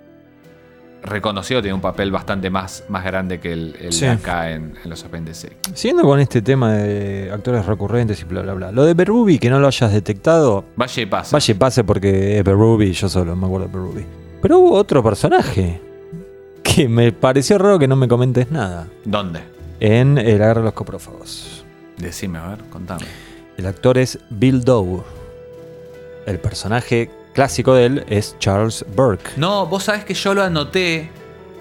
reconocido, tiene un papel bastante más, más grande que el, el Sí. acá en, en los apéndices. Siguiendo con este tema de actores recurrentes y bla, bla, bla. Lo de Berube, que no lo hayas detectado, Vaya y pasa. vaya y pase porque es yo solo me acuerdo de Berube. Pero hubo otro personaje que me pareció raro que no me comentes nada. ¿Dónde? En El Guerra de los Coprófagos. Decime, a ver, contame. El actor es Bill Doe. El personaje clásico de él es Charles Burke. No, vos sabés que yo lo anoté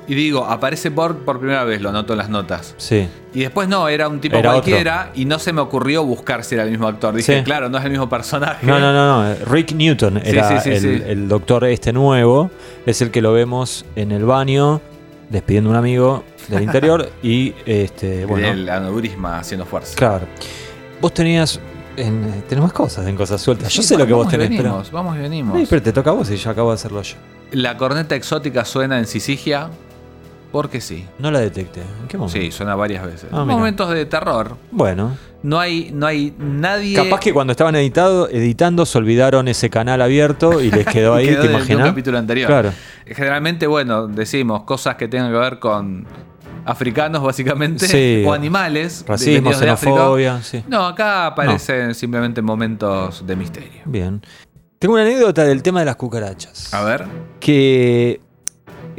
y digo, aparece Borg por primera vez, lo anoto en las notas. Sí. Y después no, era un tipo Era cualquiera y no se me ocurrió buscar si era el mismo actor. Dije, Sí. claro, no es el mismo personaje. No, no, no, no. Rick Newton era sí, sí, el, sí. el doctor este nuevo. Es el que lo vemos en el baño despidiendo a un amigo del interior y este, bueno, El aneurisma haciendo fuerza. claro. Vos tenías en, tenés más cosas en cosas sueltas. Yo Sí, sé lo que vos vamos y tenés, pero venimos, Vamos y venimos. Ay, pero te toca a vos y yo acabo de hacerlo yo. La corneta exótica suena en Sisigia. Porque sí. No la detecté. ¿En qué momento? Sí, suena varias veces. Ah, mira. Momentos de terror. Bueno, No hay, no hay nadie. capaz que cuando estaban editado, editando se olvidaron ese canal abierto y les quedó ahí, Quedó ¿te imaginas? capítulo anterior. Claro. Generalmente, bueno, decimos cosas que tengan que ver con africanos, básicamente, Sí. o animales. Racismo, xenofobia, sí. No, acá aparecen simplemente momentos de misterio. Bien. Tengo una anécdota del tema de las cucarachas. A ver. que,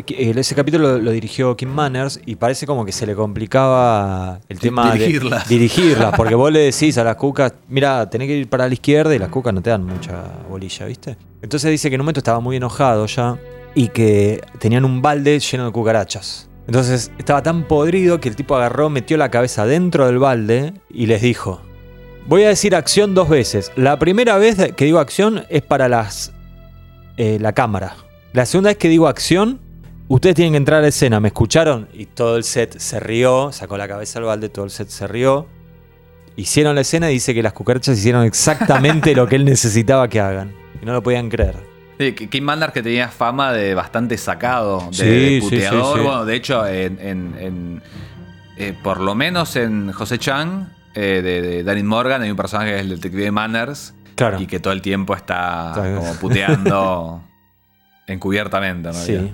que ese capítulo lo, lo dirigió Kim Manners y parece como que se le complicaba el tema Dirigirlas. de dirigirlas, porque vos le decís a las cucas, mira, tenés que ir para la izquierda y las cucas no te dan mucha bolilla, ¿viste? Entonces dice que en un momento estaba muy enojado ya y que tenían un balde lleno de cucarachas. Entonces estaba tan podrido que el tipo agarró, metió la cabeza dentro del balde y les dijo, Voy a decir acción dos veces. La primera vez que digo acción es para las eh, la cámara. La segunda vez que digo acción, ustedes tienen que entrar a escena. ¿Me escucharon? Y todo el set se rió, sacó la cabeza al balde, todo el set se rió. Hicieron la escena y dice que las cucarachas hicieron exactamente lo que él necesitaba que hagan. Y no lo podían creer. Sí, Kim Mandar que tenía fama de bastante sacado, de, Sí, de puteador. sí, sí. Bueno, de hecho, en, en- en, eh, por lo menos en José Chang, eh, de, de Danny Morgan, hay un personaje que es el detective Manners. Claro. Y que todo el tiempo está como puteando encubiertamente. ¿no? Sí.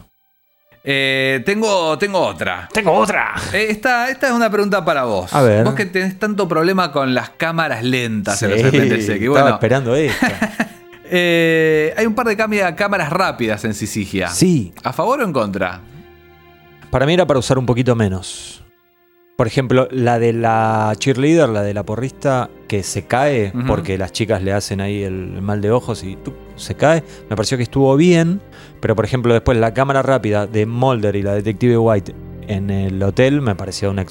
Eh, tengo, tengo otra. Tengo otra. Eh, Esta, esta es una pregunta para vos. A ver. Vos que tenés tanto problema con las cámaras lentas en los que estaba bueno, esperando esto. eh, hay un par de cámaras rápidas en Sisigia. Sí, ¿A favor o en contra? para mí era para usar un poquito menos. Por ejemplo, la de la cheerleader, la de la porrista, que se cae porque las chicas le hacen ahí el, mal de ojos y se cae. Me pareció que estuvo bien, pero por ejemplo, después la cámara rápida de Mulder y la detective White en el hotel me pareció una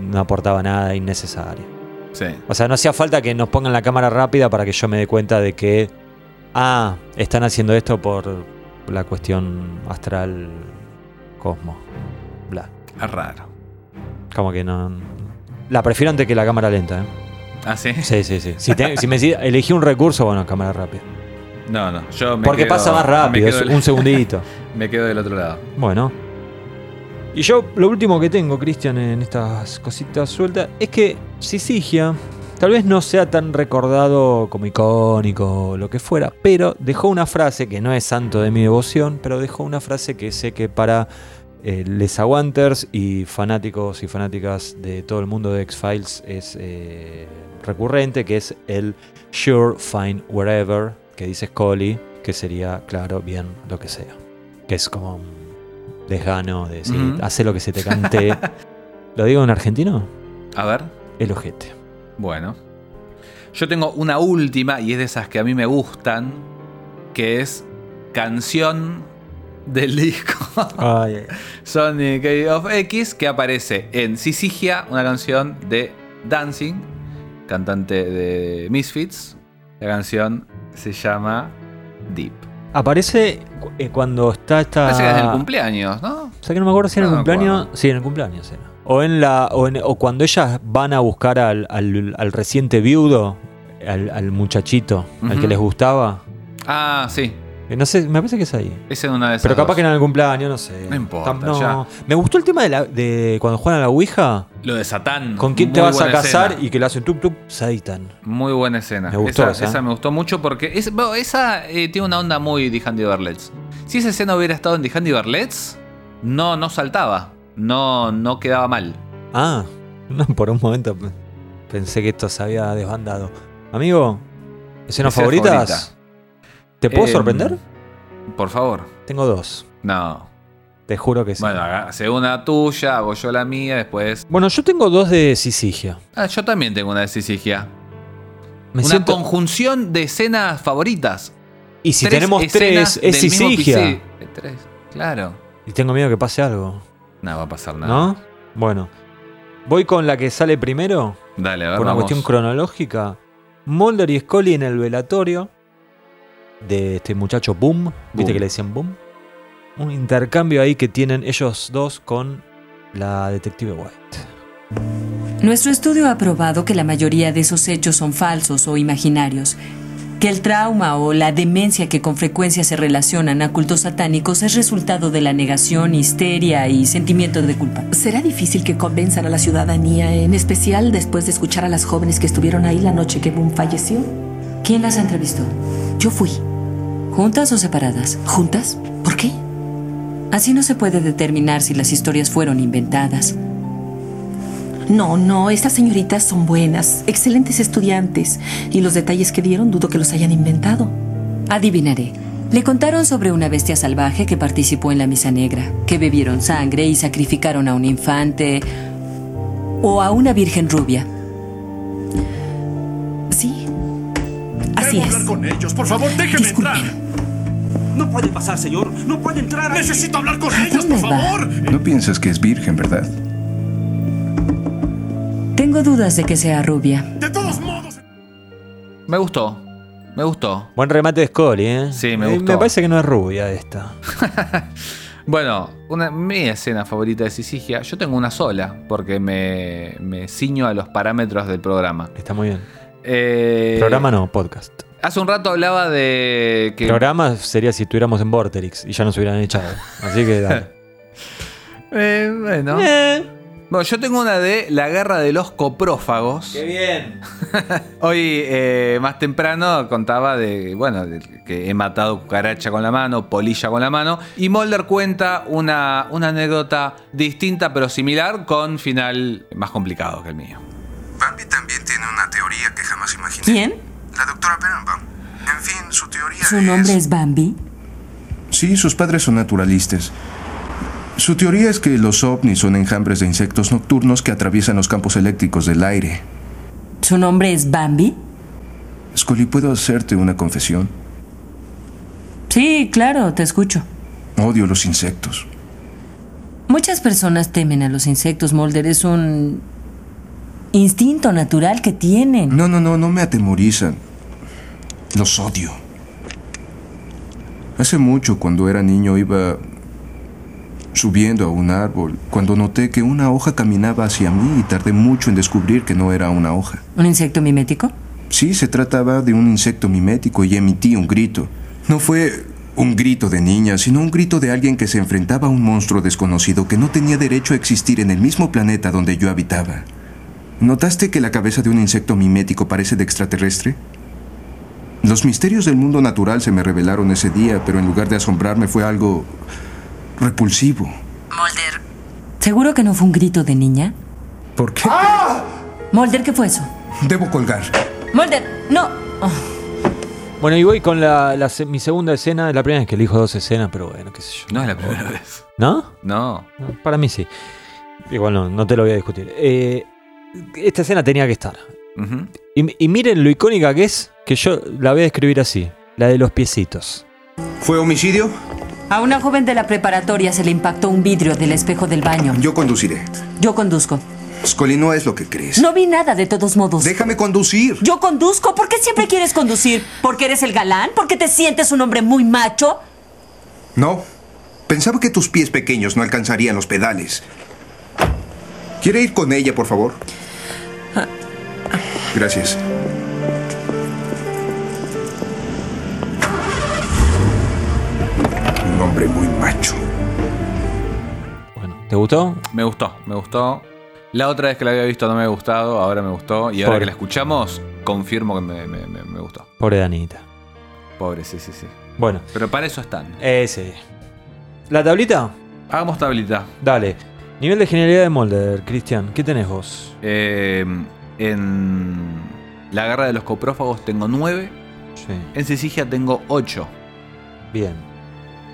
no aportaba nada innecesario. Sí. O sea, no hacía falta que nos pongan la cámara rápida para que yo me dé cuenta de que, ah, están haciendo esto por la cuestión astral cosmo. Bla. Es raro. Como que no. La prefiero antes que la cámara lenta, ¿eh? ¿Ah, sí? Sí, sí, sí. Si, te- si me elegí un recurso, bueno, cámara rápida. No, no. Yo me Porque quedo- pasa más rápido, es un segundito. me quedo del otro lado. Bueno. Y yo, lo último que tengo, Cristian, en estas cositas sueltas, es que Sisigia tal vez no sea tan recordado como icónico o lo que fuera, pero dejó una frase que no es santo de mi devoción, pero dejó una frase que sé que para eh, les aguanters y fanáticos y fanáticas de todo el mundo de X-Files es eh, recurrente, que es el sure, fine, wherever, que dice Scully, que sería, claro, bien, lo que sea. Que es como un desgano de decir, hace lo que se te cante. ¿Lo digo en argentino? A ver. El ojete. Bueno. Yo tengo una última y es de esas que a mí me gustan, que es canción del disco Ay, Sonic of X, que aparece en Sisigia, una canción de Dancing, cantante de Misfits. La canción se llama Deep. Aparece eh, cuando está esta. Parece que es en el cumpleaños, ¿no? O sea que no me acuerdo si en el No me cumpleaños. Sí, en el cumpleaños era. O en la. O, en- o cuando ellas van a buscar al, al- al reciente viudo, al, al muchachito, al que les gustaba. Ah, sí. Eh, No sé, me parece que es ahí. Es en una de esas. Pero capaz dos. que en el cumpleaños, no sé. No importa, ya. Me gustó el tema de, la- de cuando juegan a la Ouija. Lo de Satán. ¿Con quién te vas a casar? escena. Y que le hacen tup tup, Satan. Muy buena escena. Me gustó esa, esa. esa me gustó mucho porque es, bueno, esa eh, tiene una onda muy The Handy Barlets. Si esa escena hubiera estado en The Handy Barlets, no, no saltaba. No, no quedaba mal. Ah, no, por un momento pe- pensé que esto se había desbandado. Amigo, ¿escenas Escena favoritas? ¿Te puedo Eh, sorprender? Por favor. Tengo dos. No. Te juro que sí. Bueno, hace una tuya, hago yo la mía, después. Bueno, yo tengo dos de Sisigia. Ah, yo también tengo una de Sisigia. Me una siento- conjunción de escenas favoritas. Y si Tres tenemos tres, es Sisigia. Tres, claro. Y tengo miedo que pase algo. No va a pasar nada. ¿No? Bueno. Voy con la que sale primero, Dale, a ver, por una vamos. cuestión cronológica. Mulder y Scully en el velatorio de este muchacho Boom. ¿Viste Boom. que le decían Boom? Un intercambio ahí que tienen ellos dos con la detective White. Nuestro estudio ha probado que la mayoría de esos hechos son falsos o imaginarios, que el trauma o la demencia que con frecuencia se relacionan a cultos satánicos es resultado de la negación, histeria y sentimiento de culpa. Será difícil que convenzan a la ciudadanía, en especial después de escuchar a las jóvenes que estuvieron ahí la noche que Boom falleció. ¿Quién las entrevistó? Yo fui. ¿Juntas o separadas? ¿Juntas? ¿Por qué? Así no se puede determinar si las historias fueron inventadas. No, no, estas señoritas son buenas, excelentes estudiantes, y los detalles que dieron dudo que los hayan inventado. Adivinaré. Le contaron sobre una bestia salvaje que participó en la misa negra, que bebieron sangre y sacrificaron a un infante o a una virgen rubia. Sí. Así es. con ellos, por favor, déjenme Disculpen. No puede pasar, señor. No puede entrar. Necesito hablar con ¿A ellos, por favor. No piensas que es virgen, ¿verdad? Tengo dudas de que sea rubia. De todos modos. Me gustó. Me gustó. Buen remate de Scully, ¿eh? Sí, me Eh, gustó. Me parece que no es rubia esta. Bueno, una, mi escena favorita de Sisigia, yo tengo una sola, porque me, me ciño a los parámetros del programa. Está muy bien. Eh, Programa no, podcast. Hace un rato hablaba de que. Programa sería si estuviéramos en Vorterix y ya nos hubieran echado. Así que dale. Eh, bueno. Bueno, yo tengo una de la guerra de los coprófagos. bien! Hoy, eh, más temprano, contaba de, bueno, de que he matado cucaracha con la mano, polilla con la mano. Y Mulder cuenta una, una anécdota distinta pero similar con final más complicado que el mío. Bambi también tiene una teoría que jamás imaginé. ¿Quién? La doctora Berenbaum. En fin, su teoría ¿Su nombre es Bambi? Sí, sus padres son naturalistas. Su teoría es que los ovnis son enjambres de insectos nocturnos que atraviesan los campos eléctricos del aire. ¿Su nombre es Bambi? Scully, ¿puedo hacerte una confesión? Sí, claro, te escucho. Odio los insectos. Muchas personas temen a los insectos, Mulder. Es un instinto natural que tienen. No, no, no, no me atemorizan. Los odio. Hace mucho, cuando era niño, iba subiendo a un árbol, cuando noté que una hoja caminaba hacia mí y tardé mucho en descubrir que no era una hoja. ¿Un insecto mimético? Sí, se trataba de un insecto mimético y emití un grito. No fue un grito de niña, sino un grito de alguien que se enfrentaba a un monstruo desconocido que no tenía derecho a existir en el mismo planeta donde yo habitaba. ¿Notaste que la cabeza de un insecto mimético parece de extraterrestre? Los misterios del mundo natural se me revelaron ese día, pero en lugar de asombrarme fue algo repulsivo. Mulder. ¿Seguro que no fue un grito de niña? ¿Por qué? Mulder, ¿qué fue eso? Debo colgar. Mulder, no. Oh, Bueno, y voy con la, mi segunda escena. Es la primera vez que elijo dos escenas, pero bueno, qué sé yo. No es la primera vez. ¿No? No. No, Para mí sí. Igual no, no te lo voy a discutir. Eh, esta escena tenía que estar. Y, y miren lo icónica que es, que yo la voy a describir así. La de los piecitos. ¿Fue homicidio? A una joven de la preparatoria se le impactó un vidrio del espejo del baño. Yo conduciré. Yo conduzco. Scully, no es lo que crees. No vi nada de todos modos. Déjame conducir. Yo conduzco. ¿Por qué siempre quieres conducir? ¿Porque eres el galán? ¿Porque te sientes un hombre muy macho? No. Pensaba que tus pies pequeños no alcanzarían los pedales. ¿Quiere ir con ella, por favor? Gracias. Un hombre muy macho. Bueno, ¿te gustó? Me gustó, me gustó. La otra vez que la había visto no me había gustado, ahora me gustó. Y ahora Pobre. que la escuchamos, confirmo que me, me- me- me gustó. Pobre Danita. Pobre, sí, sí, sí. Bueno, Pero para eso están. ese. ¿La tablita? Hagamos tablita. Dale. Nivel de genialidad de Molder, Cristian. ¿Qué tenés vos? Eh, en la guerra de los coprófagos tengo 9. Sí. En Sisigia tengo 8. Bien.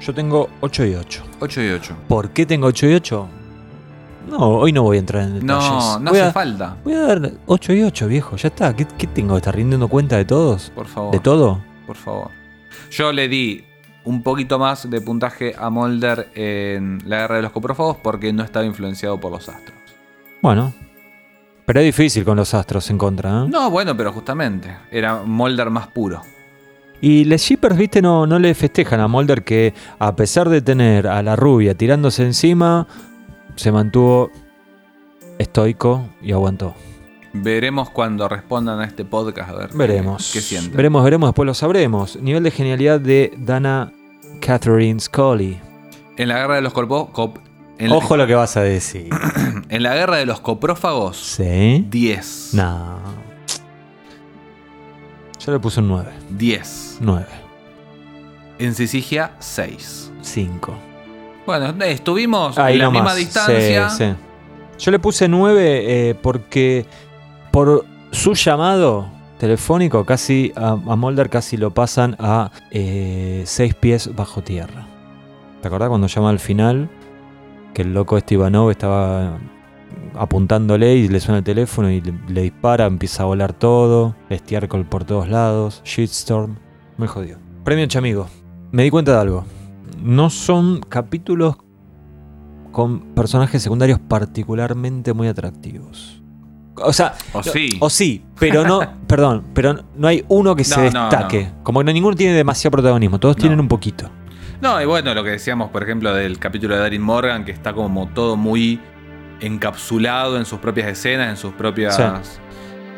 Yo tengo 8 y 8. 8 y 8. ¿Por qué tengo 8 y 8? No, hoy no voy a entrar en detalles. No, no voy hace a, falta. Voy a dar 8 y 8, viejo. Ya está. ¿Qué, qué tengo estar rindiendo cuenta de todos? Por favor. ¿De todo? Por favor. Yo le di un poquito más de puntaje a Mulder en la guerra de los coprófagos porque no estaba influenciado por los astros. Bueno. Pero es difícil con los astros en contra, ¿eh? No, bueno, pero justamente. Era Mulder más puro. Y les Shippers, viste, no, no le festejan a Mulder que a pesar de tener a la rubia tirándose encima, se mantuvo estoico y aguantó. Veremos cuando respondan a este podcast a ver qué- Veremos. qué, sienten. Veremos, veremos, después lo sabremos. Nivel de genialidad de Dana Catherine Scully. En la guerra de los corpos. cop- en, la- Ojo lo que vas a decir. en la guerra de los coprófagos, ¿Sí? 10. No. Yo le puse un 9. 10. 9. En Sisigia, 6. 5. Bueno, eh, estuvimos Ahí en la nomás. misma distancia. Sí, sí. Yo le puse 9 eh, porque por su llamado telefónico casi a, a Mulder casi lo pasan a 6 pies bajo tierra. ¿Te acordás cuando llama al final? Que el loco este Ivanov estaba apuntándole y le suena el teléfono y le, le dispara, empieza a volar todo, estiércol por todos lados, shitstorm. Me jodió. Premio Chamigo. Me di cuenta de algo. No son capítulos con personajes secundarios particularmente muy atractivos. O sea, O sí. O sí, pero no, perdón, pero no hay uno que se No, no, destaque. Como que ninguno tiene demasiado protagonismo, todos tienen un poquito. No, y bueno, lo que decíamos, por ejemplo, del capítulo de Darin Morgan, que está como todo muy encapsulado en sus propias escenas, en sus propias. Sí.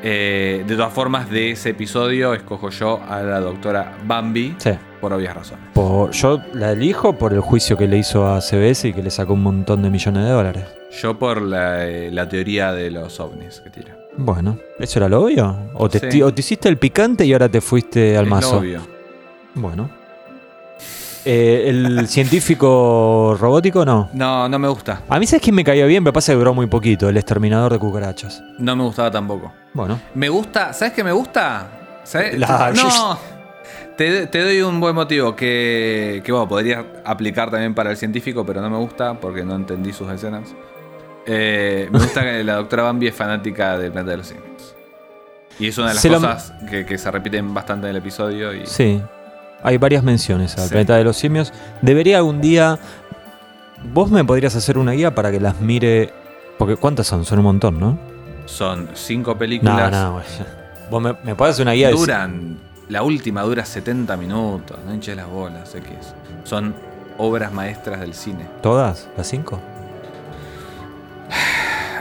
Eh, de todas formas, de ese episodio escojo yo a la doctora Bambi Sí. por obvias razones. Por- yo la elijo por el juicio que le hizo a CBS y que le sacó un montón de millones de dólares. Yo por la, eh, la teoría de los ovnis que tira. Bueno, ¿eso era lo obvio? ¿O te, Sí. o te hiciste el picante y ahora te fuiste al Es lo mazo? obvio. Bueno. Eh, ¿El científico robótico no? No, no me gusta. A mí sabes quién me caía bien, pero pasa que duró muy poquito, el exterminador de cucarachas. No me gustaba tampoco. Bueno. Me gusta, ¿sabes qué me gusta? ¿Sabes? La- No. Te, te doy un buen motivo que, que bueno, podría aplicar también para el científico, pero no me gusta porque no entendí sus escenas. Eh, me gusta que la doctora Bambi es fanática del planeta de los simios. Y es una de las Se lo- cosas que, que se repiten bastante en el episodio. Y Sí. Hay varias menciones al Sí. planeta de los simios. Debería algún día. Vos me podrías hacer una guía para que las mire. Porque ¿cuántas son? Son un montón, ¿no? Son cinco No, películas. no, güey. Vos me, me podés hacer una guía de. Duran. La última dura 70 minutos. No hinches las bolas, es. Son obras maestras del cine. ¿Todas? ¿Las cinco?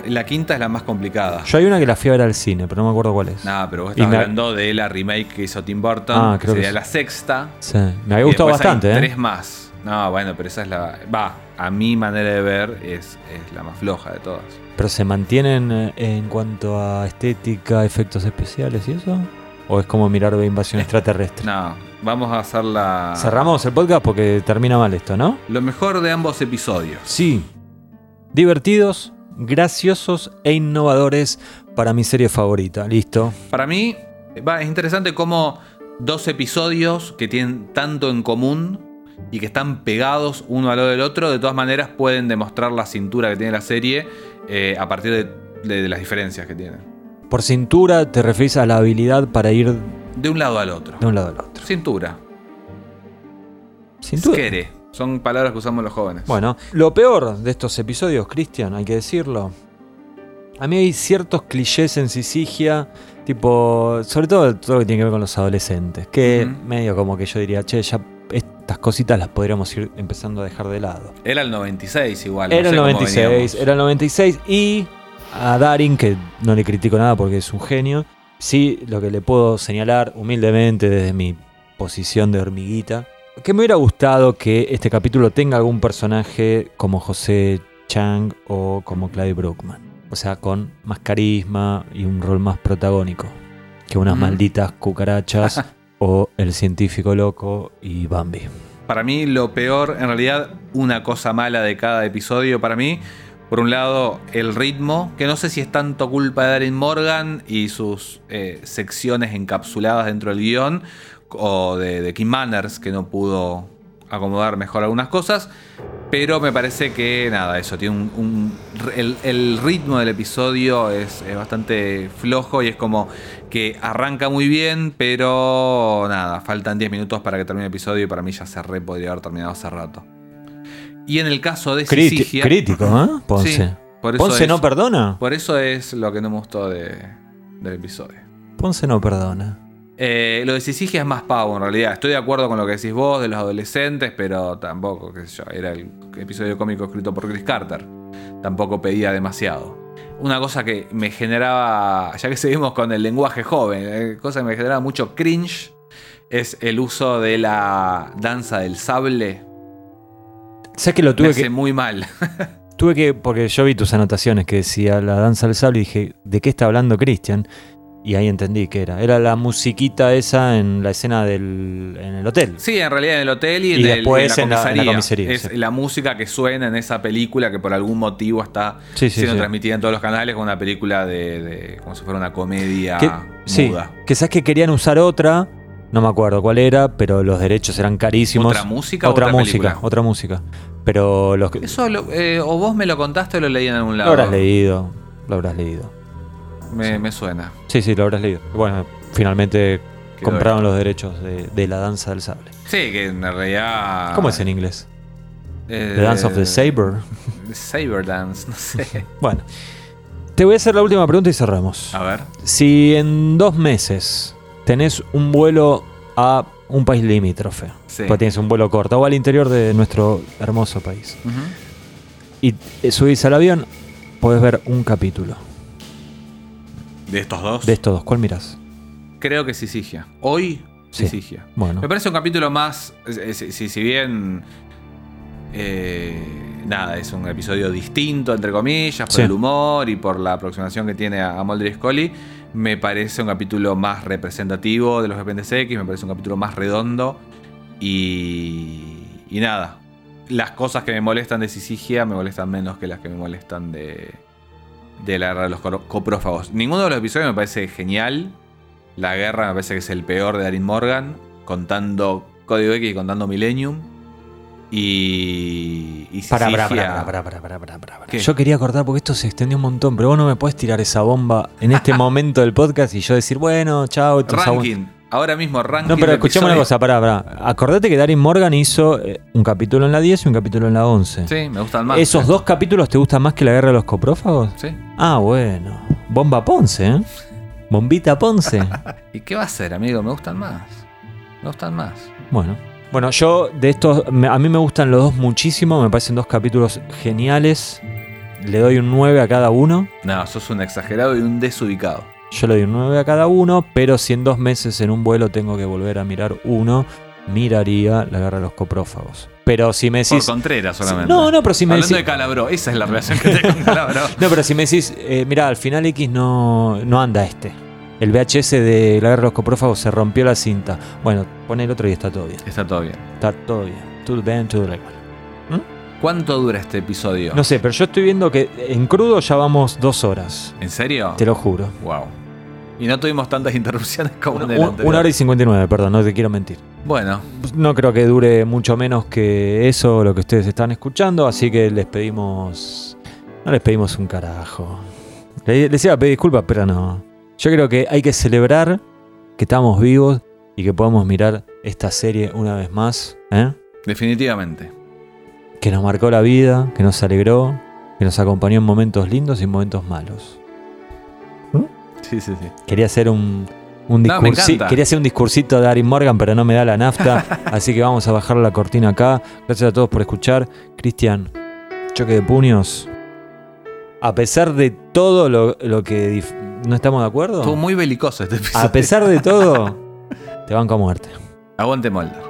La quinta es la más complicada. Yo hay una que la fui a ver al cine, pero no me acuerdo cuál es. Nada, pero vos estás me- hablando de la remake que hizo Tim Burton. Ah, creo que sería la sexta. Sí, me había gustado hay bastante, ¿eh? Tres más. No, bueno, pero esa es la. Va, a mi manera de ver, es, es la más floja de todas. ¿Pero se mantienen eh, en cuanto a estética, efectos especiales y eso? ¿O es como mirar de invasión extraterrestre? No, vamos a hacer la. Cerramos el podcast porque termina mal esto, ¿no? Lo mejor de ambos episodios. Sí. Divertidos, graciosos e innovadores para mi serie favorita. Listo. Para mí, va, es interesante cómo dos episodios que tienen tanto en común y que están pegados uno al lado del otro, de todas maneras pueden demostrar la cintura que tiene la serie eh, a partir de, de- de las diferencias que tienen. Por cintura te referís a la habilidad para ir De un lado al otro. de un lado al otro. Cintura. Cintura. Skere. Son palabras que usamos los jóvenes. Bueno, lo peor de estos episodios, Cristian, hay que decirlo. A mí hay ciertos clichés en Sisigia, tipo, sobre todo todo lo que tiene que ver con los adolescentes, que medio como que yo diría, che, ya estas cositas las podríamos ir empezando a dejar de lado. Era el 96 igual. no Era el sé cómo 96, veníamos. era el 96 y a Darin, que no le critico nada porque es un genio, sí lo que le puedo señalar humildemente desde mi posición de hormiguita, que me hubiera gustado que este capítulo tenga algún personaje como José Chang o como Clive Brookman. O sea, con más carisma y un rol más protagónico que unas Mm. malditas cucarachas o el científico loco y Bambi. Para mí lo peor, en realidad, una cosa mala de cada episodio para mí. Por un lado, el ritmo, que no sé si es tanto culpa de Darren Morgan y sus eh, secciones encapsuladas dentro del guion, o de, de Kim Manners, que no pudo acomodar mejor algunas cosas. Pero me parece que, nada, eso, tiene un. un- el, el ritmo del episodio es, es bastante flojo y es como que arranca muy bien, pero nada, faltan 10 minutos para que termine el episodio y para mí ya se re podría haber terminado hace rato. Y en el caso de Criti- Sisigia. crítico, ¿eh? Ponce. Sí, por eso Ponce es- no perdona. Por eso es lo que no me gustó de- del episodio. Ponce no perdona. Eh, lo de Sisigia es más pavo en realidad. Estoy de acuerdo con lo que decís vos de los adolescentes, pero tampoco, qué sé yo, era el episodio cómico escrito por Chris Carter. Tampoco pedía demasiado. Una cosa que me generaba, ya que seguimos con el lenguaje joven, eh, cosa que me generaba mucho cringe es el uso de la danza del sable. ¿Sabes que lo Me tuve hace que, muy mal. tuve que. Porque yo vi tus anotaciones que decía la danza del sable y dije, ¿de qué está hablando Christian? Y ahí entendí que era. Era la musiquita esa en la escena del. en el hotel. Sí, en realidad en el hotel y, Y en, el- después en la en la- en la comisaría. comisaría, es sí. la música que suena en esa película que por algún motivo está Sí, sí, siendo sí. transmitida en todos los canales como una película de, de- como si fuera una comedia Que, sí, muda. que sabes que querían usar otra. No me acuerdo cuál era, pero los derechos eran carísimos. ¿Otra música o Otra otra música, película? otra música. Pero los que. Eso lo- eh, o vos me lo contaste o lo leí en algún Lo lado. habrás leído. Lo habrás leído. Me, me suena. Sí, sí, lo habrás leído. Bueno, finalmente Quedó compraron los derechos de, de la danza del sable. Sí, que en realidad. ¿Cómo es en inglés? Eh, The Dance of the Saber. Saber Dance, no sé. Bueno. Te voy a hacer la última pregunta y cerramos. A ver. Si en dos meses tenés un vuelo a un país limítrofe, Sí. pues tienes un vuelo corto, o al interior de nuestro hermoso país, y eh, subís al avión, podés ver un capítulo De estos dos. de estos dos. ¿Cuál mirás? Creo que Sisigia. Hoy, Sí. Sisigia. Bueno. Me parece un capítulo más. eh, Si, si- si bien. eh, nada, es un episodio distinto, entre comillas, por Sí. el humor y por la aproximación que tiene a, a Mulder y Scully. Me parece un capítulo más representativo de los Dependes X, me parece un capítulo más redondo. Y. Y nada. Las cosas que me molestan de Sisigia me molestan menos que las que me molestan de. De la guerra de los coprófagos. Ninguno de los episodios me parece genial. La guerra me parece que es el peor de Darin Morgan, contando Código X y contando Millennium. Y. y pará, pará, pará, pará. ¿Qué? Yo quería cortar porque esto se extendió un montón, pero vos no me puedes tirar esa bomba en este momento del podcast y yo decir, bueno, chao, esto Ranking. Ahora mismo ranking. No, pero de escuchame una cosa, pará, pará. Acordate que Darin Morgan hizo eh, un capítulo en la 10 y un capítulo en la 11. Sí, me gustan más. ¿Esos dos capítulos te gustan más que la guerra de los coprófagos? Sí. Ah, bueno. Bomba Ponce, ¿eh? Bombita Ponce. ¿Y qué va a hacer, amigo? Me gustan más. Me gustan más. bueno. Bueno, yo de estos, a mí me gustan los dos muchísimo, me parecen dos capítulos geniales. Le doy un 9 a cada uno. No, sos un exagerado y un desubicado. Yo le doy un 9 a cada uno, pero si en dos meses en un vuelo tengo que volver a mirar uno, miraría la guerra de los coprófagos. Pero si me Por decís... Contreras solamente. No, no, pero si me Hablando decís... de Calabró, esa es la relación que tengo con Calabró. No, pero si me decís, eh, mira, al final X no, no anda este. El VHS de la guerra de los coprófagos se rompió la cinta. Bueno, pon el otro y está todo bien. Está todo bien. Está todo bien. Todo bien, todo legal. ¿Cuánto dura este episodio? No sé, pero yo estoy viendo que en crudo ya vamos dos horas. ¿En serio? Te lo juro. Wow. Y no tuvimos tantas interrupciones como en el Un- anterior. una hora y 59, perdón, no te quiero mentir. Bueno, No creo que dure mucho menos que eso lo que ustedes están escuchando, así que les pedimos. No les pedimos un carajo. Le- Les iba a pedir disculpas, pero no. Yo creo que hay que celebrar que estamos vivos y que podamos mirar esta serie una vez más. ¿eh? definitivamente. Que nos marcó la vida, que nos alegró, que nos acompañó en momentos lindos y en momentos malos. Sí, sí, sí. Quería hacer un, un discursi- quería hacer un discursito de Arin Morgan, pero no me da la nafta. así que vamos a bajar la cortina acá. Gracias a todos por escuchar. Cristian, choque de puños. A pesar de todo lo, lo que dif- no estamos de acuerdo, Estuvo muy belicoso este episodio. a pesar de todo, te banco a muerte. Aguante Mulder.